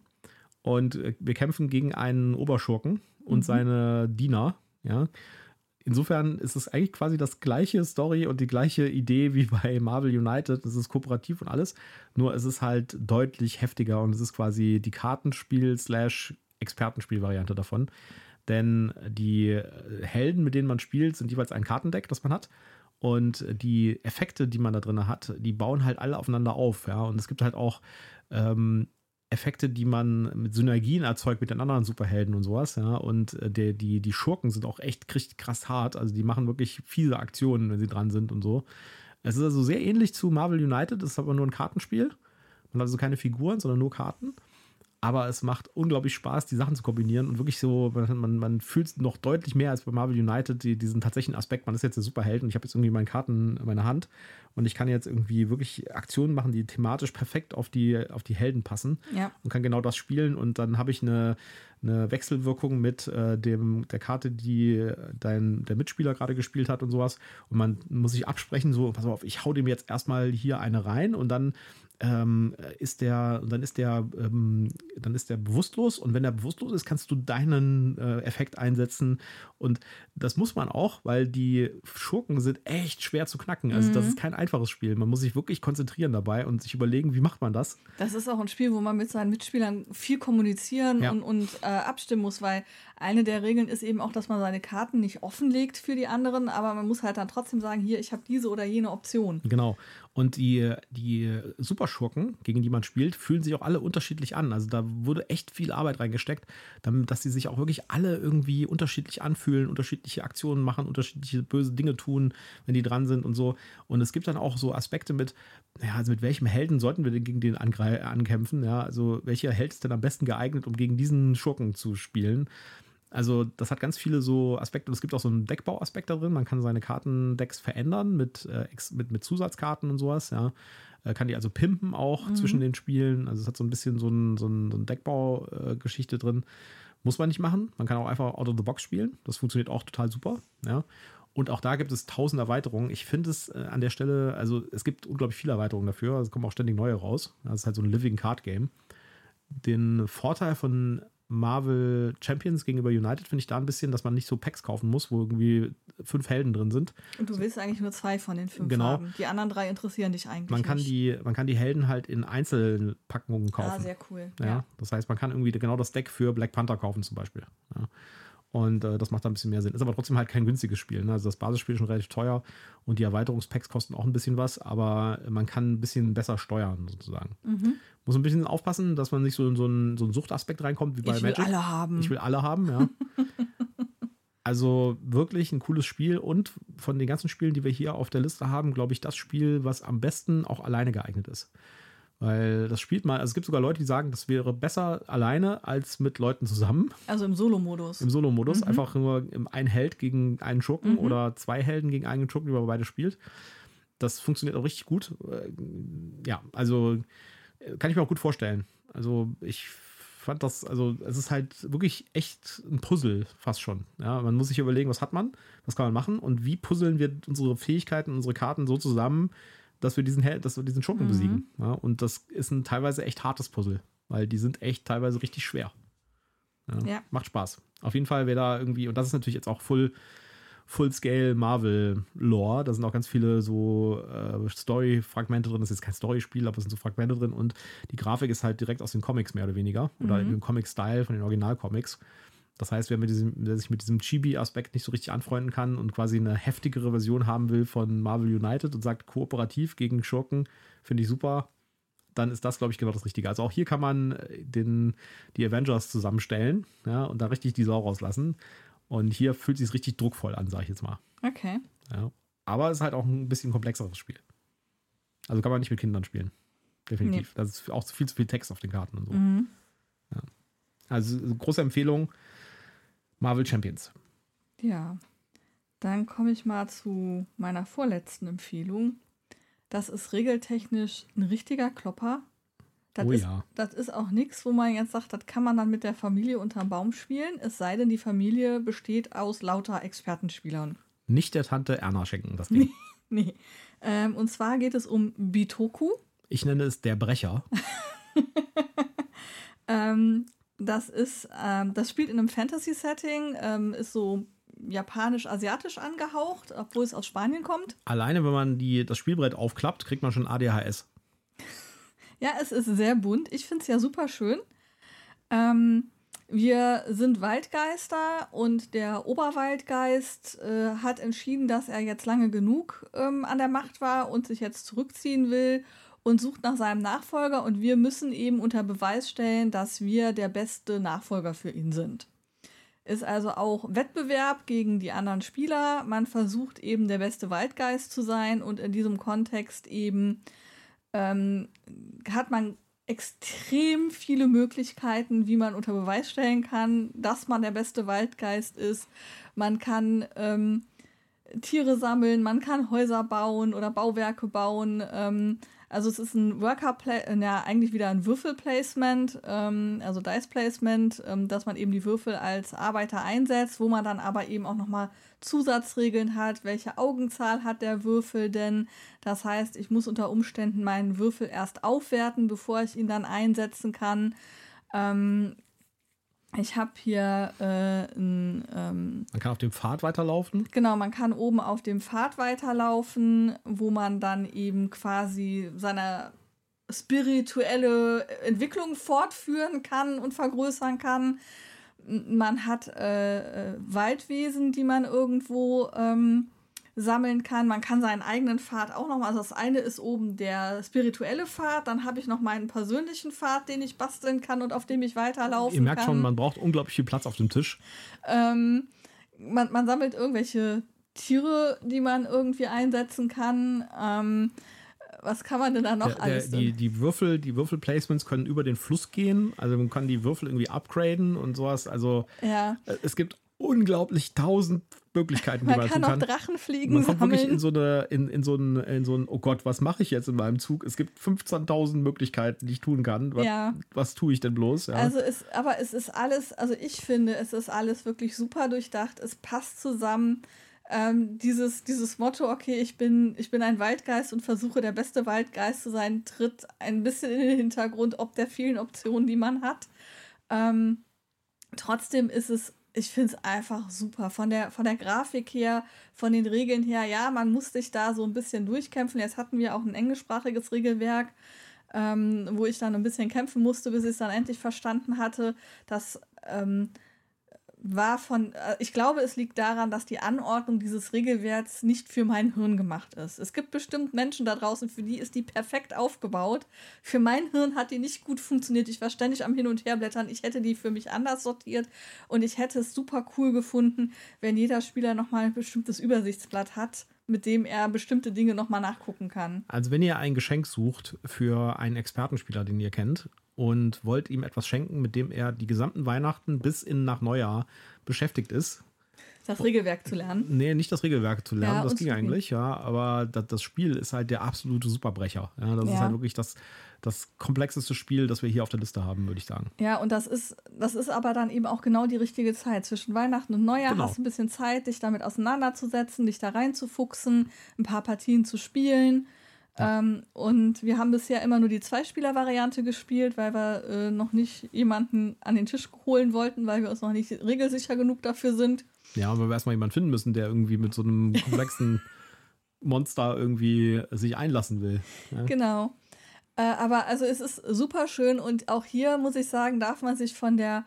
und wir kämpfen gegen einen Oberschurken und mhm. seine Diener ja. Insofern ist es eigentlich quasi das gleiche Story und die gleiche Idee wie *laughs* bei Marvel United. Es ist kooperativ und alles. Nur es ist halt deutlich heftiger und es ist quasi die Kartenspiel-Expertenspiel-Variante davon. Denn die Helden, mit denen man spielt, sind jeweils ein Kartendeck, das man hat. Und die Effekte, die man da drin hat, die bauen halt alle aufeinander auf. Ja. Und es gibt halt auch ähm, Effekte, die man mit Synergien erzeugt mit den anderen Superhelden und sowas, ja. Und äh, der, die, die Schurken sind auch echt krass hart. Also die machen wirklich fiese Aktionen, wenn sie dran sind und so. Es ist also sehr ähnlich zu Marvel United, es ist aber nur ein Kartenspiel. Man hat also keine Figuren, sondern nur Karten aber es macht unglaublich Spaß, die Sachen zu kombinieren und wirklich so, man, man fühlt es noch deutlich mehr als bei Marvel United, die, diesen tatsächlichen Aspekt, man ist jetzt der Superheld und ich habe jetzt irgendwie meine Karten in meiner Hand und ich kann jetzt irgendwie wirklich Aktionen machen, die thematisch perfekt auf die, auf die Helden passen ja. und kann genau das spielen und dann habe ich eine, eine Wechselwirkung mit äh, dem, der Karte, die dein, der Mitspieler gerade gespielt hat und sowas und man muss sich absprechen, so, pass auf, ich hau dem jetzt erstmal hier eine rein und dann ähm, ist der, dann ist der, ähm, dann ist der bewusstlos und wenn er bewusstlos ist, kannst du deinen äh, Effekt einsetzen und das muss man auch, weil die Schurken sind echt schwer zu knacken. Also mhm. das ist kein einfaches Spiel. Man muss sich wirklich konzentrieren dabei und sich überlegen, wie macht man das. Das ist auch ein Spiel, wo man mit seinen Mitspielern viel kommunizieren ja. und, und äh, abstimmen muss, weil eine der Regeln ist eben auch, dass man seine Karten nicht offenlegt für die anderen, aber man muss halt dann trotzdem sagen, hier, ich habe diese oder jene Option. Genau. Und die, die Superschurken, gegen die man spielt, fühlen sich auch alle unterschiedlich an. Also da wurde echt viel Arbeit reingesteckt, damit, dass sie sich auch wirklich alle irgendwie unterschiedlich anfühlen, unterschiedliche Aktionen machen, unterschiedliche böse Dinge tun, wenn die dran sind und so. Und es gibt dann auch so Aspekte mit, ja, also mit welchem Helden sollten wir denn gegen den ankämpfen? Ja, also welcher Held ist denn am besten geeignet, um gegen diesen Schurken zu spielen? Also, das hat ganz viele so Aspekte. Und es gibt auch so einen Deckbauaspekt da drin. Man kann seine Kartendecks verändern mit, äh, mit, mit Zusatzkarten und sowas. Ja. Äh, kann die also pimpen auch mhm. zwischen den Spielen. Also, es hat so ein bisschen so ein, so ein, so ein Deckbau-Geschichte äh, drin. Muss man nicht machen. Man kann auch einfach out of the box spielen. Das funktioniert auch total super. Ja. Und auch da gibt es tausend Erweiterungen. Ich finde es äh, an der Stelle, also es gibt unglaublich viele Erweiterungen dafür. Es kommen auch ständig neue raus. Das ist halt so ein Living Card Game. Den Vorteil von Marvel Champions gegenüber United finde ich da ein bisschen, dass man nicht so Packs kaufen muss, wo irgendwie fünf Helden drin sind. Und du willst eigentlich nur zwei von den fünf genau. haben. Die anderen drei interessieren dich eigentlich man kann nicht. Die, man kann die Helden halt in Einzelpackungen kaufen. Ah, sehr cool. Ja, ja, Das heißt, man kann irgendwie genau das Deck für Black Panther kaufen zum Beispiel. Ja. Und äh, das macht da ein bisschen mehr Sinn. Ist aber trotzdem halt kein günstiges Spiel. Ne? Also das Basisspiel ist schon relativ teuer und die Erweiterungspacks kosten auch ein bisschen was, aber man kann ein bisschen besser steuern sozusagen. Mhm. Muss ein bisschen aufpassen, dass man nicht so in so einen, so einen Suchtaspekt reinkommt wie bei ich Magic. Ich will alle haben. Ich will alle haben, ja. *laughs* also wirklich ein cooles Spiel und von den ganzen Spielen, die wir hier auf der Liste haben, glaube ich, das Spiel, was am besten auch alleine geeignet ist. Weil das spielt mal, also es gibt sogar Leute, die sagen, das wäre besser alleine als mit Leuten zusammen. Also im Solo-Modus. Im Solo-Modus. Mhm. Einfach nur ein Held gegen einen Schurken mhm. oder zwei Helden gegen einen Schurken, die man beide spielt. Das funktioniert auch richtig gut. Äh, ja, also äh, kann ich mir auch gut vorstellen. Also ich fand das, also es ist halt wirklich echt ein Puzzle fast schon. Ja, man muss sich überlegen, was hat man, was kann man machen und wie puzzeln wir unsere Fähigkeiten, unsere Karten so zusammen, dass wir diesen, dass wir diesen Schurken mhm. besiegen. Ja, und das ist ein teilweise echt hartes Puzzle, weil die sind echt teilweise richtig schwer. Ja, ja. Macht Spaß. Auf jeden Fall, wer da irgendwie, und das ist natürlich jetzt auch full, Full-Scale Marvel-Lore. Da sind auch ganz viele so äh, Story-Fragmente drin. Das ist jetzt kein Story-Spiel, aber es sind so Fragmente drin. Und die Grafik ist halt direkt aus den Comics mehr oder weniger. Oder mhm. im Comic-Style von den Original-Comics. Das heißt, wer, mit diesem, wer sich mit diesem Chibi-Aspekt nicht so richtig anfreunden kann und quasi eine heftigere Version haben will von Marvel United und sagt kooperativ gegen Schurken, finde ich super, dann ist das, glaube ich, genau das Richtige. Also auch hier kann man äh, den, die Avengers zusammenstellen ja, und da richtig die Sau rauslassen. Und hier fühlt sich richtig druckvoll an, sage ich jetzt mal. Okay. Ja. Aber es ist halt auch ein bisschen komplexeres Spiel. Also kann man nicht mit Kindern spielen. Definitiv. Nee. Das ist auch viel zu viel Text auf den Karten und so. Mhm. Ja. Also große Empfehlung. Marvel Champions. Ja. Dann komme ich mal zu meiner vorletzten Empfehlung. Das ist regeltechnisch ein richtiger Klopper. Das oh ist, ja. Das ist auch nichts, wo man jetzt sagt, das kann man dann mit der Familie unterm Baum spielen, es sei denn, die Familie besteht aus lauter Expertenspielern. Nicht der Tante Erna schenken, das *laughs* Ding. nee. nee. Ähm, und zwar geht es um Bitoku. Ich nenne es der Brecher. *laughs* ähm, das ist, ähm, das spielt in einem Fantasy-Setting, ähm, ist so japanisch-asiatisch angehaucht, obwohl es aus Spanien kommt. Alleine, wenn man die, das Spielbrett aufklappt, kriegt man schon ADHS. *laughs* Ja, es ist sehr bunt. Ich finde es ja super schön. Ähm, wir sind Waldgeister und der Oberwaldgeist äh, hat entschieden, dass er jetzt lange genug ähm, an der Macht war und sich jetzt zurückziehen will und sucht nach seinem Nachfolger und wir müssen eben unter Beweis stellen, dass wir der beste Nachfolger für ihn sind. Ist also auch Wettbewerb gegen die anderen Spieler. Man versucht eben der beste Waldgeist zu sein und in diesem Kontext eben ähm, hat man extrem viele Möglichkeiten, wie man unter Beweis stellen kann, dass man der beste Waldgeist ist. Man kann ähm, Tiere sammeln, man kann Häuser bauen oder Bauwerke bauen. Ähm, also es ist ein Worker, äh, ja eigentlich wieder ein Würfelplacement, ähm, also Dice Placement, ähm, dass man eben die Würfel als Arbeiter einsetzt, wo man dann aber eben auch nochmal Zusatzregeln hat, welche Augenzahl hat der Würfel denn. Das heißt, ich muss unter Umständen meinen Würfel erst aufwerten, bevor ich ihn dann einsetzen kann. Ähm, ich habe hier äh, ein. Ähm, man kann auf dem Pfad weiterlaufen. Genau, man kann oben auf dem Pfad weiterlaufen, wo man dann eben quasi seine spirituelle Entwicklung fortführen kann und vergrößern kann. Man hat äh, äh, Waldwesen, die man irgendwo ähm, sammeln kann. Man kann seinen eigenen Pfad auch noch mal. Also das eine ist oben der spirituelle Pfad, dann habe ich noch meinen persönlichen Pfad, den ich basteln kann und auf dem ich weiterlaufen kann. Ihr merkt kann. schon, man braucht unglaublich viel Platz auf dem Tisch. Ähm, man, man sammelt irgendwelche Tiere, die man irgendwie einsetzen kann. Ähm, was kann man denn da noch der, der, alles? Die, die Würfel, die Würfelplacements können über den Fluss gehen. Also man kann die Würfel irgendwie upgraden und sowas. Also ja. Äh, es gibt unglaublich tausend Möglichkeiten, die man, man kann tun kann. Drachen fliegen. Man kommt wirklich in so eine, in, in so ein, in so ein, oh Gott, was mache ich jetzt in meinem Zug? Es gibt 15.000 Möglichkeiten, die ich tun kann. Was, ja. was tue ich denn bloß? Ja. Also es, aber es ist alles, also ich finde, es ist alles wirklich super durchdacht. Es passt zusammen ähm, dieses, dieses Motto, okay, ich bin, ich bin ein Waldgeist und versuche der beste Waldgeist zu sein, tritt ein bisschen in den Hintergrund, ob der vielen Optionen, die man hat. Ähm, trotzdem ist es, ich finde es einfach super. Von der, von der Grafik her, von den Regeln her, ja, man muss sich da so ein bisschen durchkämpfen. Jetzt hatten wir auch ein englischsprachiges Regelwerk. Ähm, wo ich dann ein bisschen kämpfen musste, bis ich es dann endlich verstanden hatte, dass ähm, war von, äh, ich glaube, es liegt daran, dass die Anordnung dieses Regelwerts nicht für mein Hirn gemacht ist. Es gibt bestimmt Menschen da draußen, für die ist die perfekt aufgebaut. Für mein Hirn hat die nicht gut funktioniert. Ich war ständig am Hin- und Herblättern. Ich hätte die für mich anders sortiert und ich hätte es super cool gefunden, wenn jeder Spieler nochmal ein bestimmtes Übersichtsblatt hat, mit dem er bestimmte Dinge nochmal nachgucken kann. Also wenn ihr ein Geschenk sucht für einen Expertenspieler, den ihr kennt, und wollt ihm etwas schenken, mit dem er die gesamten Weihnachten bis in nach Neujahr beschäftigt ist. Das Regelwerk zu lernen? Nee, nicht das Regelwerk zu lernen, ja, das ging eigentlich, ja. Aber das, das, Spiel ist halt der absolute Superbrecher. Ja, das ja. ist halt wirklich das, das komplexeste Spiel, das wir hier auf der Liste haben, würde ich sagen. Ja, und das ist, das ist aber dann eben auch genau die richtige Zeit. Zwischen Weihnachten und Neujahr genau. hast du ein bisschen Zeit, dich damit auseinanderzusetzen, dich da reinzufuchsen, ein paar Partien zu spielen. Ähm, und wir haben bisher immer nur die Zweispieler-Variante gespielt, weil wir äh, noch nicht jemanden an den Tisch holen wollten, weil wir uns noch nicht regelsicher genug dafür sind. Ja, aber wir erstmal jemanden finden müssen, der irgendwie mit so einem komplexen *laughs* Monster irgendwie sich einlassen will. Ja? Genau. Äh, aber also es ist super schön und auch hier muss ich sagen, darf man sich von der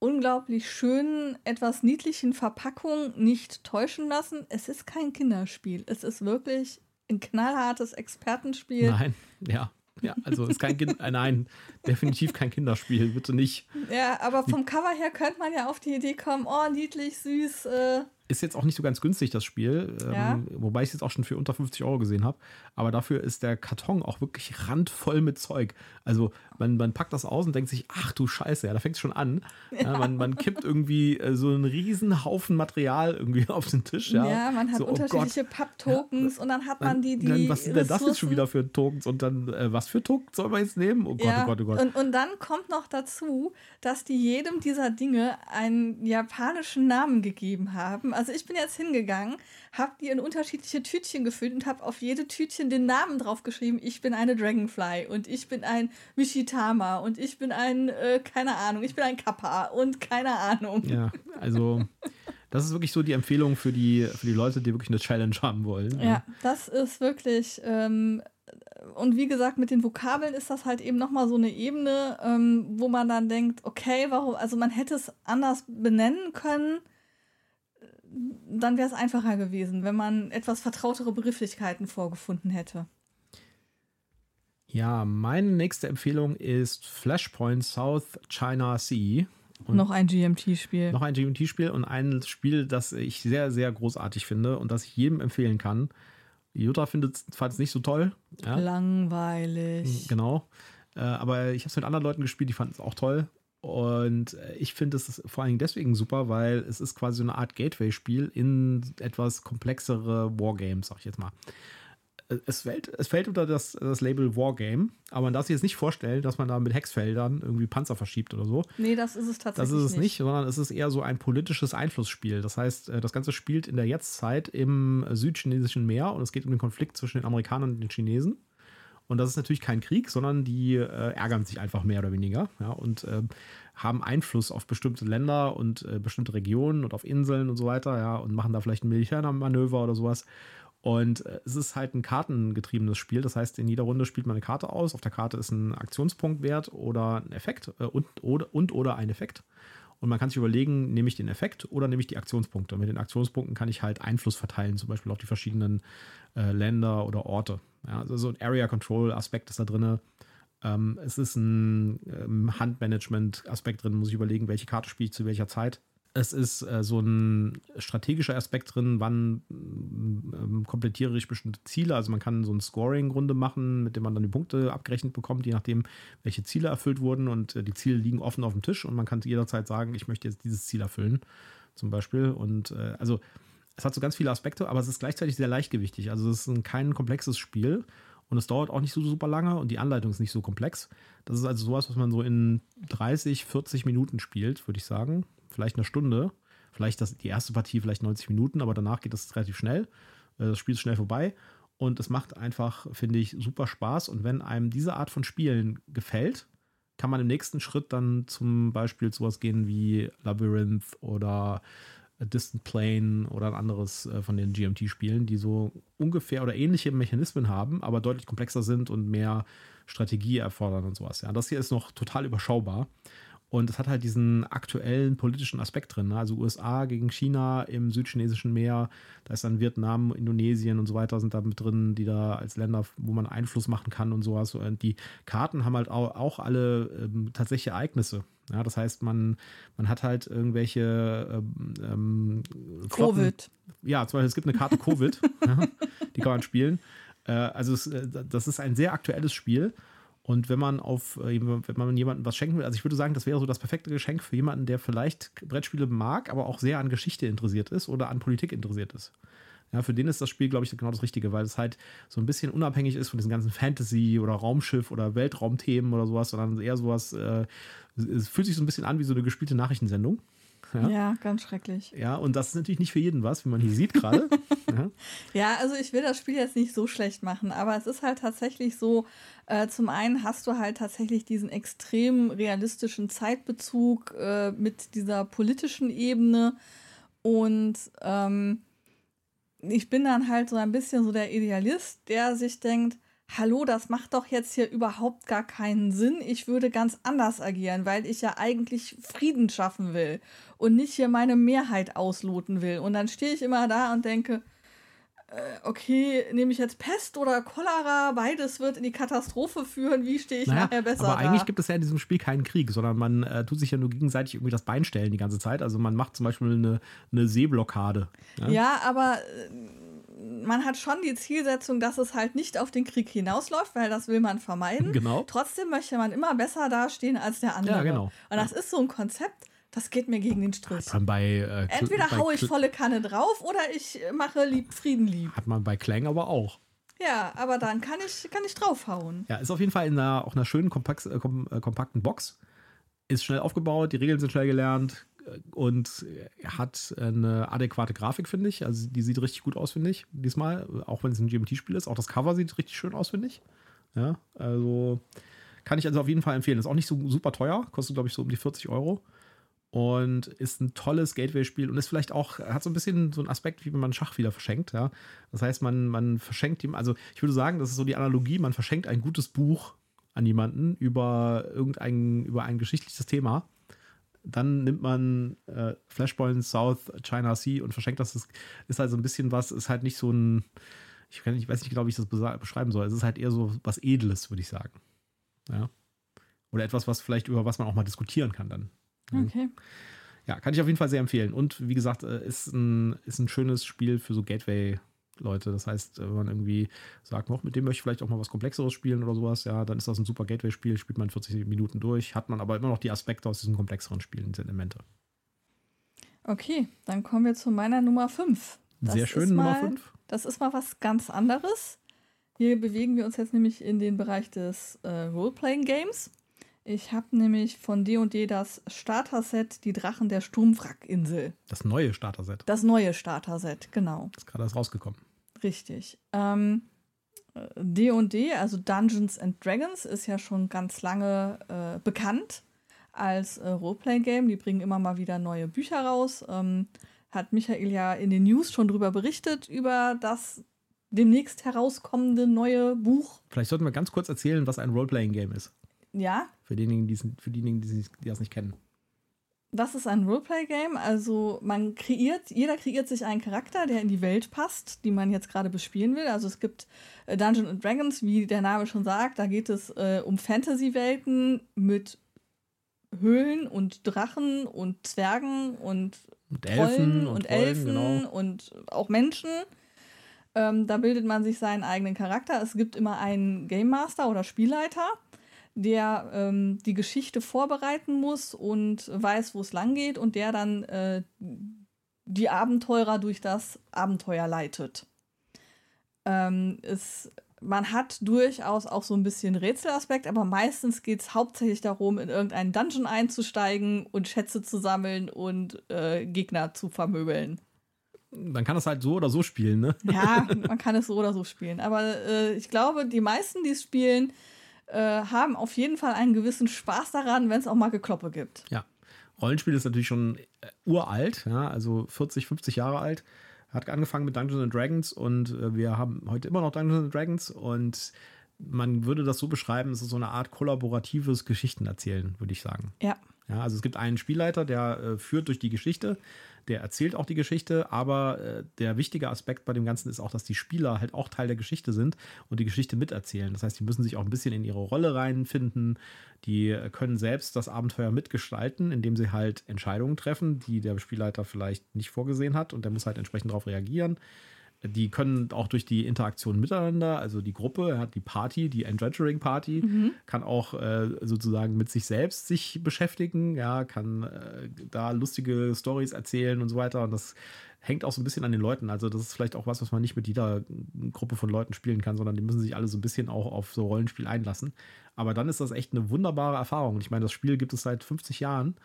unglaublich schönen, etwas niedlichen Verpackung nicht täuschen lassen. Es ist kein Kinderspiel. Es ist wirklich ein knallhartes Expertenspiel. Nein, ja. Ja, also ist kein Kind, äh, nein, definitiv kein Kinderspiel, bitte nicht. Ja, aber vom Cover her könnte man ja auf die Idee kommen, oh, niedlich, süß. Äh, ist jetzt auch nicht so ganz günstig, das Spiel. Ähm, ja. wobei ich es jetzt auch schon für unter 50 Euro gesehen habe. Aber dafür ist der Karton auch wirklich randvoll mit Zeug. Also man, man packt das aus und denkt sich, ach du Scheiße, ja, da fängt es schon an. Ja. Man, man kippt irgendwie äh, so einen riesen Haufen Material irgendwie *laughs* auf den Tisch. Ja, ja man hat so, oh unterschiedliche oh Papp-Tokens und dann hat man die, die dann, Was sind denn das jetzt schon wieder für Tokens? Und dann, äh, was für Tokens soll man jetzt nehmen? Oh Gott, oh Gott, oh Gott. Und, und dann kommt noch dazu, dass die jedem dieser Dinge einen japanischen Namen gegeben haben. Also ich bin jetzt hingegangen, habe die in unterschiedliche Tütchen gefüllt und habe auf jede Tütchen den Namen draufgeschrieben. Ich bin eine Dragonfly und ich bin ein Mishitama und ich bin ein, äh, keine Ahnung, ich bin ein Kappa und keine Ahnung. Ja, also das ist wirklich so die Empfehlung für die, für die Leute, die wirklich eine Challenge haben wollen. Ja, das ist wirklich ähm, und wie gesagt, mit den Vokabeln ist das halt eben nochmal so eine Ebene, ähm, wo man dann denkt, okay, warum, also man hätte es anders benennen können, dann wäre es einfacher gewesen, wenn man etwas vertrautere Begrifflichkeiten vorgefunden hätte. Ja, meine nächste Empfehlung ist Flashpoint South China Sea. Und noch ein GMT-Spiel. Noch ein GMT-Spiel und ein Spiel, das ich sehr, sehr großartig finde und das ich jedem empfehlen kann. Jutta findet es nicht so toll. Ja? Langweilig. Genau. Äh, aber ich habe es mit anderen Leuten gespielt, die fanden es auch toll. Und äh, ich finde es vor allen Dingen deswegen super, weil es ist quasi so eine Art Gateway-Spiel in etwas komplexere Wargames, sag ich jetzt mal es fällt, es fällt unter das, das Label Wargame, aber man darf sich jetzt nicht vorstellen, dass man da mit Hexfeldern irgendwie Panzer verschiebt oder so. Nee, das ist es tatsächlich. Das ist es nicht, nicht sondern es ist eher so ein politisches Einflussspiel. Das heißt, äh, das Ganze spielt in der Jetztzeit im südchinesischen Meer und es geht um den Konflikt zwischen den Amerikanern und den Chinesen. Und das ist natürlich kein Krieg, sondern die äh, ärgern sich einfach mehr oder weniger ja, und äh, haben Einfluss auf bestimmte Länder und äh, bestimmte Regionen und auf Inseln und so weiter, ja, und machen da vielleicht ein Militärmanöver oder sowas. Und äh, es ist halt ein kartengetriebenes Spiel. Das heißt, in jeder Runde spielt man eine Karte aus. Auf der Karte ist ein Aktionspunktwert oder ein Effekt äh, und, oder, und oder ein Effekt. Und man kann sich überlegen, nehme ich den Effekt oder nehme ich die Aktionspunkte. Mit den Aktionspunkten kann ich halt Einfluss verteilen, zum Beispiel auf die verschiedenen äh, Länder oder Orte. Ja, also so ein Area Control Aspekt ist da drin. Ähm, es ist ein ähm, Handmanagement-Aspekt drin, muss ich überlegen, welche Karte spiele ich zu welcher Zeit. Es ist äh, so ein strategischer Aspekt drin, wann ähm, komplettiere ich bestimmte Ziele. Also man kann so ein Scoring-Runde machen, mit dem man dann die Punkte abgerechnet bekommt, je nachdem, welche Ziele erfüllt wurden. Und äh, die Ziele liegen offen auf dem Tisch und man kann jederzeit sagen, ich möchte jetzt dieses Ziel erfüllen, zum Beispiel. Und äh, also es hat so ganz viele Aspekte, aber es ist gleichzeitig sehr leichtgewichtig. Also es ist ein, kein komplexes Spiel und es dauert auch nicht so super lange und die Anleitung ist nicht so komplex. Das ist also sowas, was man so in 30, 40 Minuten spielt, würde ich sagen. Vielleicht eine Stunde. Vielleicht das, die erste Partie vielleicht 90 Minuten, aber danach geht das relativ schnell. Äh, das Spiel ist schnell vorbei. Und es macht einfach, finde ich, super Spaß. Und wenn einem diese Art von Spielen gefällt, kann man im nächsten Schritt dann zum Beispiel sowas gehen wie Labyrinth oder Distant Plane oder ein anderes äh, von den GMT-Spielen, die so ungefähr oder ähnliche Mechanismen haben, aber deutlich komplexer sind und mehr Strategie erfordern und sowas. Ja, das hier ist noch total überschaubar. Und es hat halt diesen aktuellen politischen Aspekt drin. Ne? Also USA gegen China im südchinesischen Meer. Da ist dann Vietnam, Indonesien und so weiter sind da mit drin, die da als Länder, wo man Einfluss machen kann und sowas. Und die Karten haben halt auch, alle ähm, tatsächliche Ereignisse. Ja, das heißt, man, man hat halt irgendwelche ähm, ähm Covid. Ja, zum Beispiel, es gibt eine Karte Covid, *laughs* ja, die kann man spielen. Äh, also es, äh, das ist ein sehr aktuelles Spiel. Und wenn man auf, äh, wenn man jemandem was schenken will, also ich würde sagen, das wäre so das perfekte Geschenk für jemanden, der vielleicht Brettspiele mag, aber auch sehr an Geschichte interessiert ist oder an Politik interessiert ist. Ja, für den ist das Spiel, glaube ich, genau das Richtige, weil es halt so ein bisschen unabhängig ist von diesen ganzen Fantasy- oder Raumschiff- oder Weltraumthemen oder sowas, sondern eher sowas, äh, es fühlt sich so ein bisschen an wie so eine gespielte Nachrichtensendung. Ja? ja, ganz schrecklich. Ja, und das ist natürlich nicht für jeden was, wie man hier sieht gerade. *laughs* ja. ja. also ich will das Spiel jetzt nicht so schlecht machen, aber es ist halt tatsächlich so, äh, zum einen hast du halt tatsächlich diesen extrem realistischen Zeitbezug äh, mit dieser politischen Ebene und ähm, ich bin dann halt so ein bisschen so der Idealist, der sich denkt, hallo, das macht doch jetzt hier überhaupt gar keinen Sinn. Ich würde ganz anders agieren, weil ich ja eigentlich Frieden schaffen will und nicht hier meine Mehrheit ausloten will. Und dann stehe ich immer da und denke, äh, okay, nehme ich jetzt Pest oder Cholera, beides wird in die Katastrophe führen, wie stehe ich naja, nachher besser Aber eigentlich gibt es ja in diesem Spiel keinen Krieg, sondern man äh, tut sich ja nur gegenseitig irgendwie das Bein stellen die ganze Zeit. Also man macht zum Beispiel eine, eine Seeblockade. Ja, ja aber äh, man hat schon die Zielsetzung, dass es halt nicht auf den Krieg hinausläuft, weil das will man vermeiden. Genau. Trotzdem möchte man immer besser dastehen als der andere. Ja, genau. Und das ist so ein Konzept, das geht mir gegen den Strich. Bei, äh, Entweder bei haue ich volle Kanne drauf oder ich mache lieb, Frieden lieb. Hat man bei Clang aber auch. Ja, aber dann kann ich, kann ich draufhauen. Ja, ist auf jeden Fall in einer, auch einer schönen, kompakt, äh, äh, kompakten Box. Ist schnell aufgebaut, die Regeln sind schnell gelernt und hat eine adäquate Grafik, finde ich. Also die sieht richtig gut aus, finde ich, diesmal. Auch wenn es ein GMT-Spiel ist. Auch das Cover sieht richtig schön aus, finde ich. Ja, also kann ich also auf jeden Fall empfehlen. Ist auch nicht so super teuer, kostet, glaube ich, so um die 40 Euro und ist ein tolles Gateway-Spiel und ist vielleicht auch, hat so ein bisschen so einen Aspekt, wie wenn man Schach wieder verschenkt, ja. Das heißt, man, man verschenkt ihm, also ich würde sagen, das ist so die Analogie, man verschenkt ein gutes Buch an jemanden über irgendein, über ein geschichtliches Thema. Dann nimmt man äh, Flashpoint South China Sea und verschenkt das. Das ist halt so ein bisschen was, ist halt nicht so ein, ich, kann, ich weiß nicht genau, wie ich das beschreiben soll. Es ist halt eher so was Edles, würde ich sagen. Ja. Oder etwas, was vielleicht über was man auch mal diskutieren kann dann. Mhm. Okay. Ja, kann ich auf jeden Fall sehr empfehlen. Und wie gesagt, äh, ist ein, ist ein schönes Spiel für so Gateway-Leute. Das heißt, wenn man irgendwie sagt, noch mit dem möchte ich vielleicht auch mal was Komplexeres spielen oder sowas, ja, dann ist das ein super Gateway-Spiel, spielt man 40 Minuten durch, hat man aber immer noch die Aspekte aus diesen komplexeren Spielen, diese Elemente. Okay, dann kommen wir zu meiner Nummer 5. Sehr schön, Nummer 5. Das ist mal was ganz anderes. Hier bewegen wir uns jetzt nämlich in den Bereich des äh, Role-Playing-Games. Ich habe nämlich von D&D das Starter-Set Die Drachen der Sturmwrackinsel. Das neue Starter-Set. Das neue Starter-Set, genau. Das ist gerade erst rausgekommen. Richtig. Ähm, D&D, also Dungeons and Dragons, ist ja schon ganz lange äh, bekannt als äh, Roleplay-Game. Die bringen immer mal wieder neue Bücher raus. Ähm, hat Michael ja in den News schon drüber berichtet, über das demnächst herauskommende neue Buch. Vielleicht sollten wir ganz kurz erzählen, was ein Roleplaying-Game ist. Ja. Für diejenigen, die, das nicht kennen. Das ist ein Roleplay-Game. Also man kreiert, jeder kreiert sich einen Charakter, der in die Welt passt, die man jetzt gerade bespielen will. Also es gibt äh, Dungeons Dragons, wie der Name schon sagt. Da geht es äh, um Fantasy-Welten mit Höhlen und Drachen und Zwergen und, und Elfen und, und Elfen genau. und auch Menschen. Ähm, da bildet man sich seinen eigenen Charakter. Es gibt immer einen Game Master oder Spielleiter der ähm, die Geschichte vorbereiten muss und weiß, wo es lang geht und der dann äh, die Abenteurer durch das Abenteuer leitet. Ähm, es, man hat durchaus auch so ein bisschen Rätselaspekt, aber meistens geht es hauptsächlich darum, in irgendeinen Dungeon einzusteigen und Schätze zu sammeln und äh, Gegner zu vermöbeln. Man kann es halt so oder so spielen, ne? Ja, *laughs* man kann es so oder so spielen. Aber äh, ich glaube, die meisten, die es spielen, äh, haben auf jeden Fall einen gewissen Spaß daran, wenn es auch mal Gekloppe gibt. Ja. Rollenspiel ist natürlich schon äh, uralt, ja, also 40, 50 Jahre alt. Hat angefangen mit Dungeons and Dragons und äh, wir haben heute immer noch Dungeons and Dragons und man würde das so beschreiben, es ist so eine Art kollaboratives Geschichtenerzählen, würde ich sagen. Ja. Ja, also es gibt einen Spielleiter, der äh, führt durch die Geschichte der erzählt auch die Geschichte, aber äh, der wichtige Aspekt bei dem Ganzen ist auch, dass die Spieler halt auch Teil der Geschichte sind und die Geschichte miterzählen. Das heißt, die müssen sich auch ein bisschen in ihre Rolle reinfinden. Die können selbst das Abenteuer mitgestalten, indem sie halt Entscheidungen treffen, die der Spielleiter vielleicht nicht vorgesehen hat und der muss halt entsprechend darauf reagieren. Die können auch durch die Interaktion miteinander, also die Gruppe, hat die Party, die Adventuring Party, mhm. kann auch äh, sozusagen mit sich selbst sich beschäftigen, ja, kann äh, da lustige Stories erzählen und so weiter. Und das hängt auch so ein bisschen an den Leuten. Also das ist vielleicht auch was, was man nicht mit jeder Gruppe von Leuten spielen kann, sondern die müssen sich alle so ein bisschen auch auf so Rollenspiel einlassen. Aber dann ist das echt eine wunderbare Erfahrung. Ich meine, das Spiel gibt es seit 50 Jahren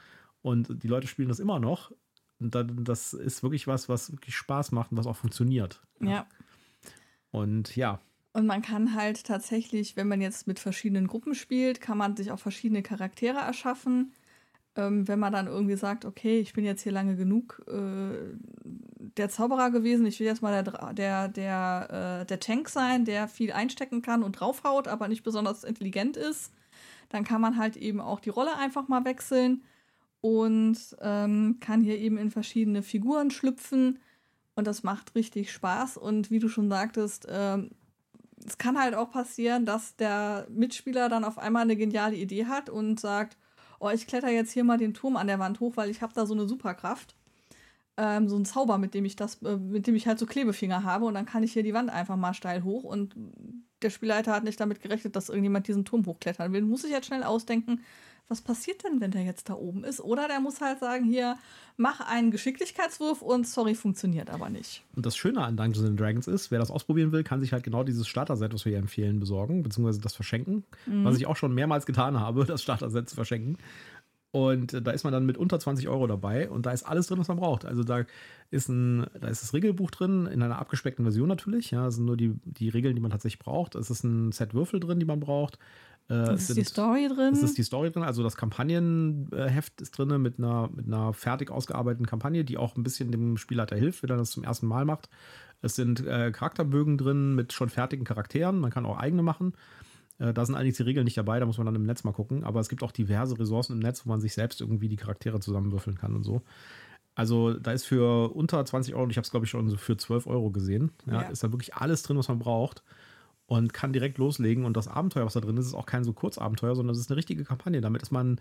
und die Leute spielen das immer noch das ist wirklich was, was wirklich Spaß macht und was auch funktioniert. Ja. Und ja. Und man kann halt tatsächlich, wenn man jetzt mit verschiedenen Gruppen spielt, kann man sich auch verschiedene Charaktere erschaffen. Ähm, wenn man dann irgendwie sagt, okay, ich bin jetzt hier lange genug äh, der Zauberer gewesen, ich will jetzt mal der, der, der, äh, der Tank sein, der viel einstecken kann und draufhaut, aber nicht besonders intelligent ist, dann kann man halt eben auch die Rolle einfach mal wechseln und ähm, kann hier eben in verschiedene Figuren schlüpfen. Und das macht richtig Spaß. Und wie du schon sagtest, ähm, es kann halt auch passieren, dass der Mitspieler dann auf einmal eine geniale Idee hat und sagt, oh, ich kletter jetzt hier mal den Turm an der Wand hoch, weil ich habe da so eine Superkraft. Ähm, so ein Zauber, mit dem ich das, äh, mit dem ich halt so Klebefinger habe. Und dann kann ich hier die Wand einfach mal steil hoch. Und der Spielleiter hat nicht damit gerechnet, dass irgendjemand diesen Turm hochklettern will. Muss ich jetzt schnell ausdenken, was passiert denn, wenn der jetzt da oben ist? Oder der muss halt sagen, hier, mach einen Geschicklichkeitswurf und sorry, funktioniert aber nicht. Und das Schöne an Dungeons Dragons ist, wer das ausprobieren will, kann sich halt genau dieses Starter-Set, was wir hier empfehlen, besorgen, beziehungsweise das verschenken. Mhm. Was ich auch schon mehrmals getan habe, *laughs* das Starter-Set zu verschenken. Und da ist man dann mit unter 20 Euro dabei und da ist alles drin, was man braucht. Also da ist, ein, da ist das Regelbuch drin, in einer abgespeckten Version natürlich. Ja, das sind nur die, die Regeln, die man tatsächlich braucht. Es ist ein Set Würfel drin, die man braucht. Äh, ist sind, die Story drin? Es ist die Story drin, also das Kampagnenheft ist drin mit einer, mit einer fertig ausgearbeiteten Kampagne, die auch ein bisschen dem Spielleiter hilft, wenn er das zum ersten Mal macht. Es sind äh, Charakterbögen drin mit schon fertigen Charakteren, man kann auch eigene machen. Äh, da sind eigentlich die Regeln nicht dabei, da muss man dann im Netz mal gucken. Aber es gibt auch diverse Ressourcen im Netz, wo man sich selbst irgendwie die Charaktere zusammenwürfeln kann und so. Also da ist für unter 20 Euro, ich habe es glaube ich schon so für 12 Euro gesehen, ja, ja. ist da wirklich alles drin, was man braucht und kann direkt loslegen. Und das Abenteuer, was da drin ist, ist auch kein so Kurzabenteuer, sondern es ist eine richtige Kampagne. Damit ist man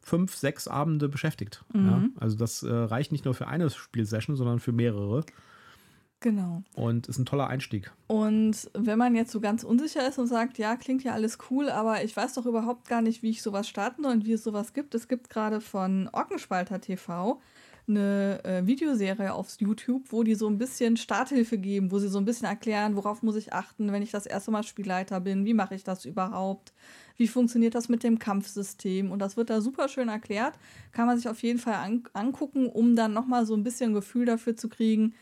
fünf, sechs Abende beschäftigt. Mhm. Ja? Also das äh, reicht nicht nur für eine Spielsession, sondern für mehrere. Genau. Und ist ein toller Einstieg. Und wenn man jetzt so ganz unsicher ist und sagt, ja, klingt ja alles cool, aber ich weiß doch überhaupt gar nicht, wie ich sowas starten soll und wie es sowas gibt. Es gibt gerade von Orkenspalter TV eine äh, Videoserie auf YouTube, wo die so ein bisschen Starthilfe geben, wo sie so ein bisschen erklären, worauf muss ich achten, wenn ich das erste Mal Spielleiter bin, wie mache ich das überhaupt, wie funktioniert das mit dem Kampfsystem? Und das wird da super schön erklärt, kann man sich auf jeden Fall an angucken, um dann nochmal so ein bisschen Gefühl dafür zu kriegen,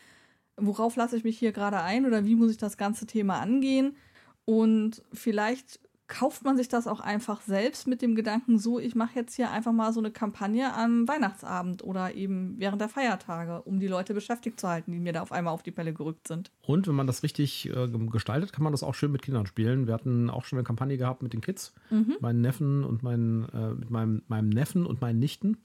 worauf lasse ich mich hier gerade ein oder wie muss ich das ganze Thema angehen? Und vielleicht kauft man sich das auch einfach selbst mit dem Gedanken, so, ich mache jetzt hier einfach mal so eine Kampagne am Weihnachtsabend oder eben während der Feiertage, um die Leute beschäftigt zu halten, die mir da auf einmal auf die Pelle gerückt sind. Und wenn man das richtig äh, gestaltet, kann man das auch schön mit Kindern spielen. Wir hatten auch schon eine Kampagne gehabt mit den Kids, mhm. meinen Neffen und meinen, äh, mit meinem, meinem Neffen und meinen Nichten.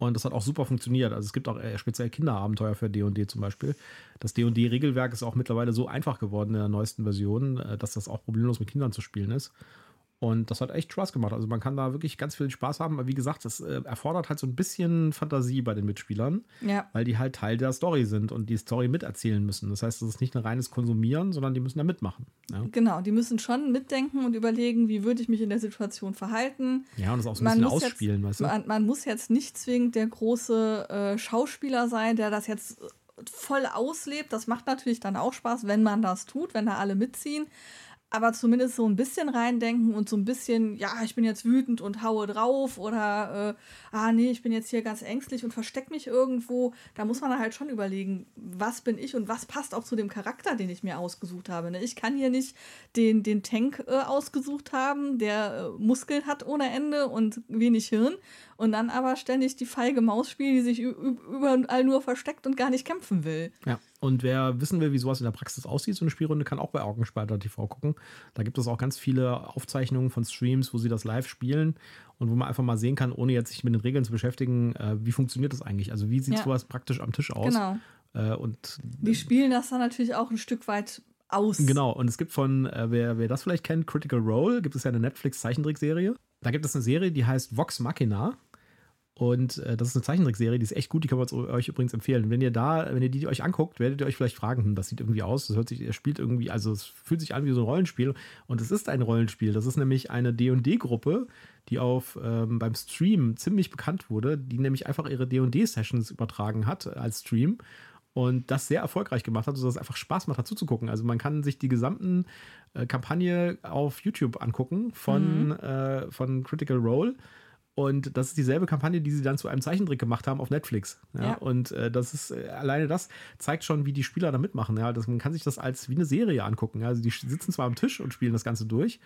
Und das hat auch super funktioniert. Also es gibt auch äh, speziell Kinderabenteuer für D&D zum Beispiel. Das D&D-Regelwerk ist auch mittlerweile so einfach geworden in der neuesten Version, äh, dass das auch problemlos mit Kindern zu spielen ist. Und das hat echt Spaß gemacht. Also man kann da wirklich ganz viel Spaß haben. Aber wie gesagt, das äh, erfordert halt so ein bisschen Fantasie bei den Mitspielern, Ja. weil die halt Teil der Story sind und die Story miterzählen müssen. Das heißt, es ist nicht ein reines Konsumieren, sondern die müssen da mitmachen. Ja, Genau, die müssen schon mitdenken und überlegen, wie würde ich mich in der Situation verhalten. ja und das auch so ein Man bisschen ausspielen, jetzt, weißt du? man, man muss jetzt nicht zwingend der große äh, Schauspieler sein, der das jetzt voll auslebt. Das macht natürlich dann auch Spaß, wenn man das tut, wenn da alle mitziehen. Aber zumindest so ein bisschen reindenken und so ein bisschen, ja, ich bin jetzt wütend und haue drauf oder, äh, ah, nee, ich bin jetzt hier ganz ängstlich und versteck mich irgendwo. Da muss man halt schon überlegen, was bin ich und was passt auch zu dem Charakter, den ich mir ausgesucht habe. Ne? Ich kann hier nicht den, den Tank äh, ausgesucht haben, der äh, Muskeln hat ohne Ende und wenig Hirn und dann aber ständig die feige Maus spielen, die sich überall nur versteckt und gar nicht kämpfen will. Ja, und wer wissen will, wie sowas in der Praxis aussieht, so eine Spielrunde, kann auch bei Augenspalter TV gucken. Da gibt es auch ganz viele Aufzeichnungen von Streams, wo sie das live spielen und wo man einfach mal sehen kann, ohne jetzt sich mit den Regeln zu beschäftigen, äh, wie funktioniert das eigentlich? Also wie sieht Ja. sowas praktisch am Tisch aus? Genau. Äh, und Die spielen das dann natürlich auch ein Stück weit aus. Genau, und es gibt von, äh, wer, wer das vielleicht kennt, Critical Role, gibt es ja eine Netflix-Zeichentrickserie. Da gibt es eine Serie, die heißt Vox Machina. Und äh, das ist eine Zeichentrickserie, die ist echt gut, die kann man euch übrigens empfehlen. Wenn ihr da, wenn ihr die euch anguckt, werdet ihr euch vielleicht fragen, hm, das sieht irgendwie aus, das hört sich, er spielt irgendwie, also es fühlt sich an wie so ein Rollenspiel. Und es ist ein Rollenspiel. Das ist nämlich eine D&D-Gruppe, die auf ähm, beim Stream ziemlich bekannt wurde, die nämlich einfach ihre D&D-Sessions übertragen hat als Stream und das sehr erfolgreich gemacht hat, sodass es einfach Spaß macht, dazu zu gucken. Also man kann sich die gesamten äh, Kampagne auf YouTube angucken von, äh, von Critical Role. Und das ist dieselbe Kampagne, die sie dann zu einem Zeichentrick gemacht haben auf Netflix. Ja? Ja. Und äh, das ist äh, alleine das zeigt schon, wie die Spieler da mitmachen. Ja? Das, man kann sich das als wie eine Serie angucken. Ja? Also die sitzen zwar am Tisch und spielen das Ganze durch,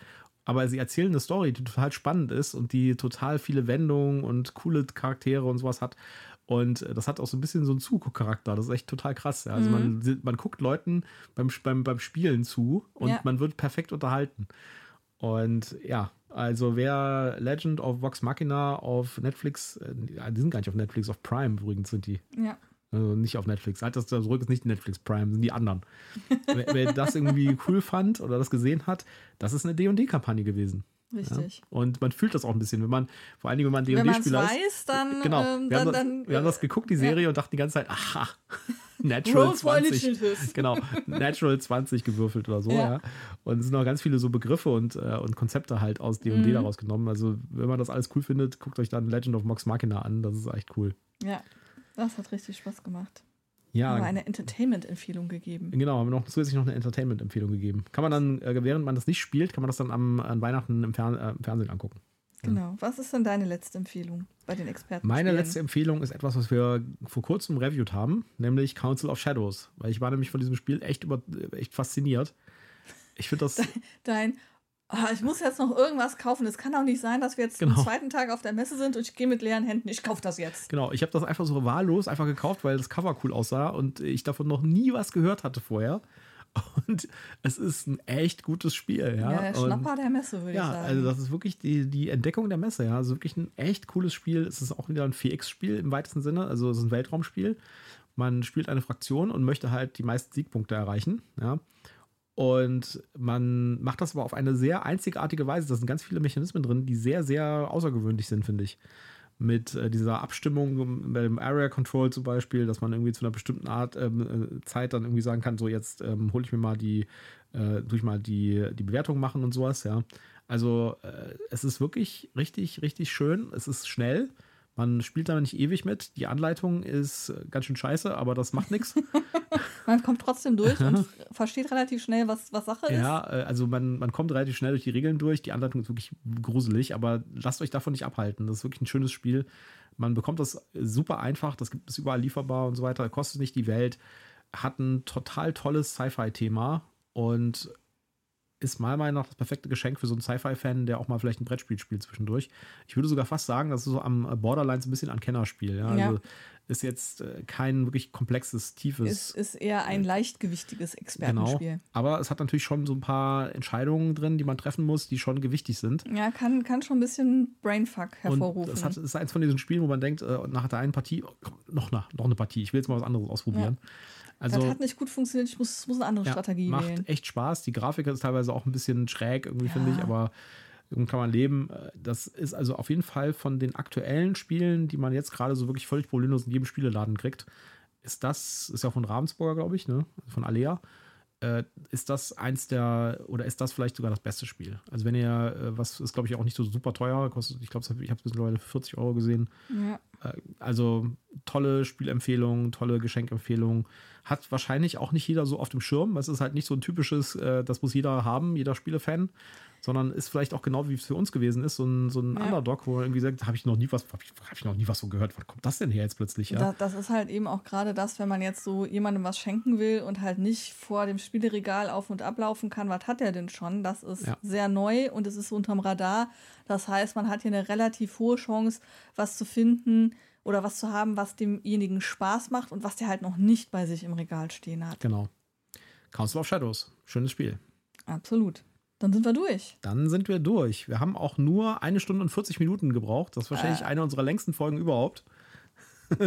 aber sie erzählen eine Story, die total spannend ist und die total viele Wendungen und coole Charaktere und sowas hat. Und äh, das hat auch so ein bisschen so einen Zuguckcharakter. Das ist echt total krass. Ja. Also man, si- man guckt Leuten beim, beim, beim Spielen zu und Ja. man wird perfekt unterhalten. Und ja, also wer Legend of Vox Machina auf Netflix, äh, die sind gar nicht auf Netflix, auf Prime übrigens sind die. Ja. Also nicht auf Netflix. Halt das da zurück ist nicht Netflix Prime, sind die anderen. *laughs* wer, wer das irgendwie cool fand oder das gesehen hat, das ist eine D&D-Kampagne gewesen. Ja? Richtig. Und man fühlt das auch ein bisschen, wenn man, vor allen Dingen, wenn man D&D-Spieler ist. weiß, dann, Genau, ähm, wir, haben dann, das, dann wir haben das äh, geguckt, die Serie, und dachten die ganze Zeit, aha, *laughs* Natural Roll for 20. Initiative. Genau, Natural 20 gewürfelt oder so, ja. Ja. Und es sind auch ganz viele so Begriffe und, äh, und Konzepte halt aus D&D Mhm. daraus genommen. Also, wenn man das alles cool findet, guckt euch dann Legend of Mox Machina an, das ist echt cool. Ja, das hat richtig Spaß gemacht. Ja, Aber eine Entertainment-Empfehlung gegeben. genau, haben wir noch zusätzlich noch eine Entertainment-Empfehlung gegeben. Kann man dann, äh, während man das nicht spielt, kann man das dann am, an Weihnachten im, Fern äh, im Fernsehen angucken. Genau. Was ist denn deine letzte Empfehlung bei den Experten? Meine letzte Empfehlung ist etwas, was wir vor kurzem reviewed haben, nämlich Council of Shadows. Weil ich war nämlich von diesem Spiel echt, über, echt fasziniert. Ich finde das. *laughs* Dein, ah, ich muss jetzt noch irgendwas kaufen. Es kann doch nicht sein, dass wir jetzt Genau. am zweiten Tag auf der Messe sind und ich gehe mit leeren Händen. Ich kaufe das jetzt. Genau, ich habe das einfach so wahllos einfach gekauft, weil das Cover cool aussah und ich davon noch nie was gehört hatte vorher. *laughs* Und es ist ein echt gutes Spiel. Ja, Ja, der und, Schnapper der Messe, würde ich Ja, sagen. also das ist wirklich die, die Entdeckung der Messe, ja. Also wirklich ein echt cooles Spiel. Es ist auch wieder ein 4X-Spiel im weitesten Sinne. Also es ist ein Weltraumspiel. Man spielt eine Fraktion und möchte halt die meisten Siegpunkte erreichen, ja. Und man macht das aber auf eine sehr einzigartige Weise. Da sind ganz viele Mechanismen drin, die sehr, sehr außergewöhnlich sind, finde ich. Mit äh, dieser Abstimmung bei dem Area Control zum Beispiel, dass man irgendwie zu einer bestimmten Art ähm, äh, Zeit dann irgendwie sagen kann, so jetzt ähm, hole ich mir mal die, äh, tue ich mal die, die Bewertung machen und sowas, ja. Also äh, es ist wirklich richtig, richtig schön. Es ist schnell. Man spielt da nicht ewig mit. Die Anleitung ist äh, ganz schön scheiße, aber das macht nichts. *laughs* Man kommt trotzdem durch und *laughs* versteht relativ schnell, was, was Sache ist. Ja, äh, also man, man kommt relativ schnell durch die Regeln durch. Die Anleitung ist wirklich gruselig, aber lasst euch davon nicht abhalten. Das ist wirklich ein schönes Spiel. Man bekommt das super einfach, das gibt es überall lieferbar und so weiter, kostet nicht die Welt, hat ein total tolles Sci-Fi-Thema und ist meiner Meinung nach das perfekte Geschenk für so einen Sci-Fi-Fan, der auch mal vielleicht ein Brettspiel spielt zwischendurch. Ich würde sogar fast sagen, das ist so am Borderlines ein bisschen ein Kennerspiel. Ja? Ja. Also ist jetzt äh, kein wirklich komplexes, tiefes. Es ist eher ein leichtgewichtiges Genau. Expertenspiel. Aber es hat natürlich schon so ein paar Entscheidungen drin, die man treffen muss, die schon gewichtig sind. Ja, kann, kann schon ein bisschen Brainfuck hervorrufen. Und das hat, ist eins von diesen Spielen, wo man denkt, äh, nach der einen Partie, oh, komm, noch, eine, noch eine Partie, ich will jetzt mal was anderes ausprobieren. Also das hat nicht gut funktioniert, ich muss, muss eine andere ja, Strategie macht wählen. echt Spaß. Die Grafik ist teilweise auch ein bisschen schräg, irgendwie finde ich, Ja. aber kann man leben. Äh, Das ist also auf jeden Fall von den aktuellen Spielen, die man jetzt gerade so wirklich völlig problemlos in jedem Spieleladen kriegt, ist das, ist ja von Ravensburger, glaube ich, ne? Von Alea. Äh, ist das eins der, oder ist das vielleicht sogar das beste Spiel? Also wenn ihr, äh, was ist glaube ich auch nicht so super teuer, kostet, ich glaube, ich habe es mittlerweile für 40 Euro gesehen. Ja. Äh, Also tolle Spielempfehlung, tolle Geschenkempfehlung. Hat wahrscheinlich auch nicht jeder so auf dem Schirm. Es ist halt nicht so ein typisches, äh, das muss jeder haben, jeder Spielefan, sondern ist vielleicht auch genau wie es für uns gewesen ist, so ein, so ein Ja. Underdog, wo man irgendwie sagt, habe ich noch nie was, habe ich, hab ich noch nie was so gehört. Wann kommt das denn her jetzt plötzlich? Ja? Da, das ist halt eben auch gerade das, wenn man jetzt so jemandem was schenken will und halt nicht vor dem Spieleregal auf und ablaufen kann, was hat er denn schon? Das ist Ja. sehr neu und es ist unterm Radar. Das heißt, man hat hier eine relativ hohe Chance, was zu finden oder was zu haben, was demjenigen Spaß macht und was der halt noch nicht bei sich im Regal stehen hat. Genau. Council of Shadows. Schönes Spiel. Absolut. Dann sind wir durch. Dann sind wir durch. Wir haben auch nur eine Stunde und 40 Minuten gebraucht. Das ist wahrscheinlich Äh. eine unserer längsten Folgen überhaupt. *laughs*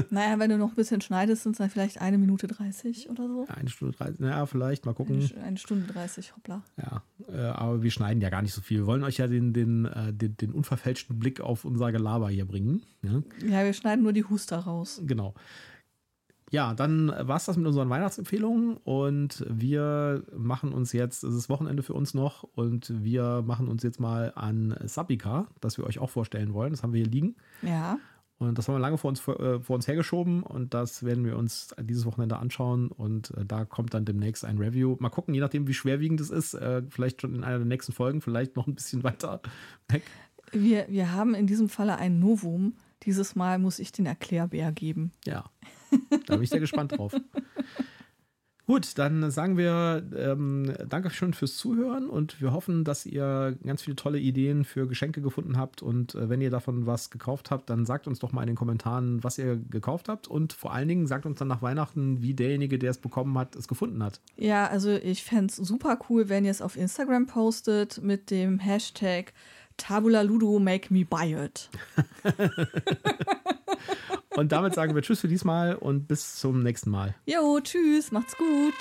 Naja, wenn du noch ein bisschen schneidest, sind es dann vielleicht eine Minute 30 oder so. Eine Stunde 30, naja, vielleicht, mal gucken. Eine, Stunde 30, hoppla. Ja, äh, aber wir schneiden ja gar nicht so viel. Wir wollen euch ja den, den, äh, den, den unverfälschten Blick auf unser Gelaber hier bringen. Ja, Ja, wir schneiden nur die Huster raus. genau. Ja, dann war es das mit unseren Weihnachtsempfehlungen und wir machen uns jetzt, es ist Wochenende für uns noch und wir machen uns jetzt mal an Sabika, das wir euch auch vorstellen wollen. Das haben wir hier liegen. Ja. Und das haben wir lange vor uns, vor, äh, vor uns hergeschoben und das werden wir uns dieses Wochenende anschauen und äh, da kommt dann demnächst ein Review. Mal gucken, je nachdem, wie schwerwiegend es ist, äh, vielleicht schon in einer der nächsten Folgen, vielleicht noch ein bisschen weiter weg. Wir, wir haben in diesem Falle ein Novum. Dieses Mal muss ich den Erklärbär geben. Ja, da bin ich sehr gespannt drauf. Gut, dann sagen wir ähm, danke schön fürs Zuhören und wir hoffen, dass ihr ganz viele tolle Ideen für Geschenke gefunden habt. Und äh, wenn ihr davon was gekauft habt, dann sagt uns doch mal in den Kommentaren, was ihr gekauft habt. Und vor allen Dingen sagt uns dann nach Weihnachten, wie derjenige, der es bekommen hat, es gefunden hat. Ja, also ich fände es super cool, wenn ihr es auf Instagram postet mit dem Hashtag Tabula Ludo Make Me Buy It. *laughs* Und damit sagen wir Tschüss für diesmal und bis zum nächsten Mal. Jo, tschüss, macht's gut.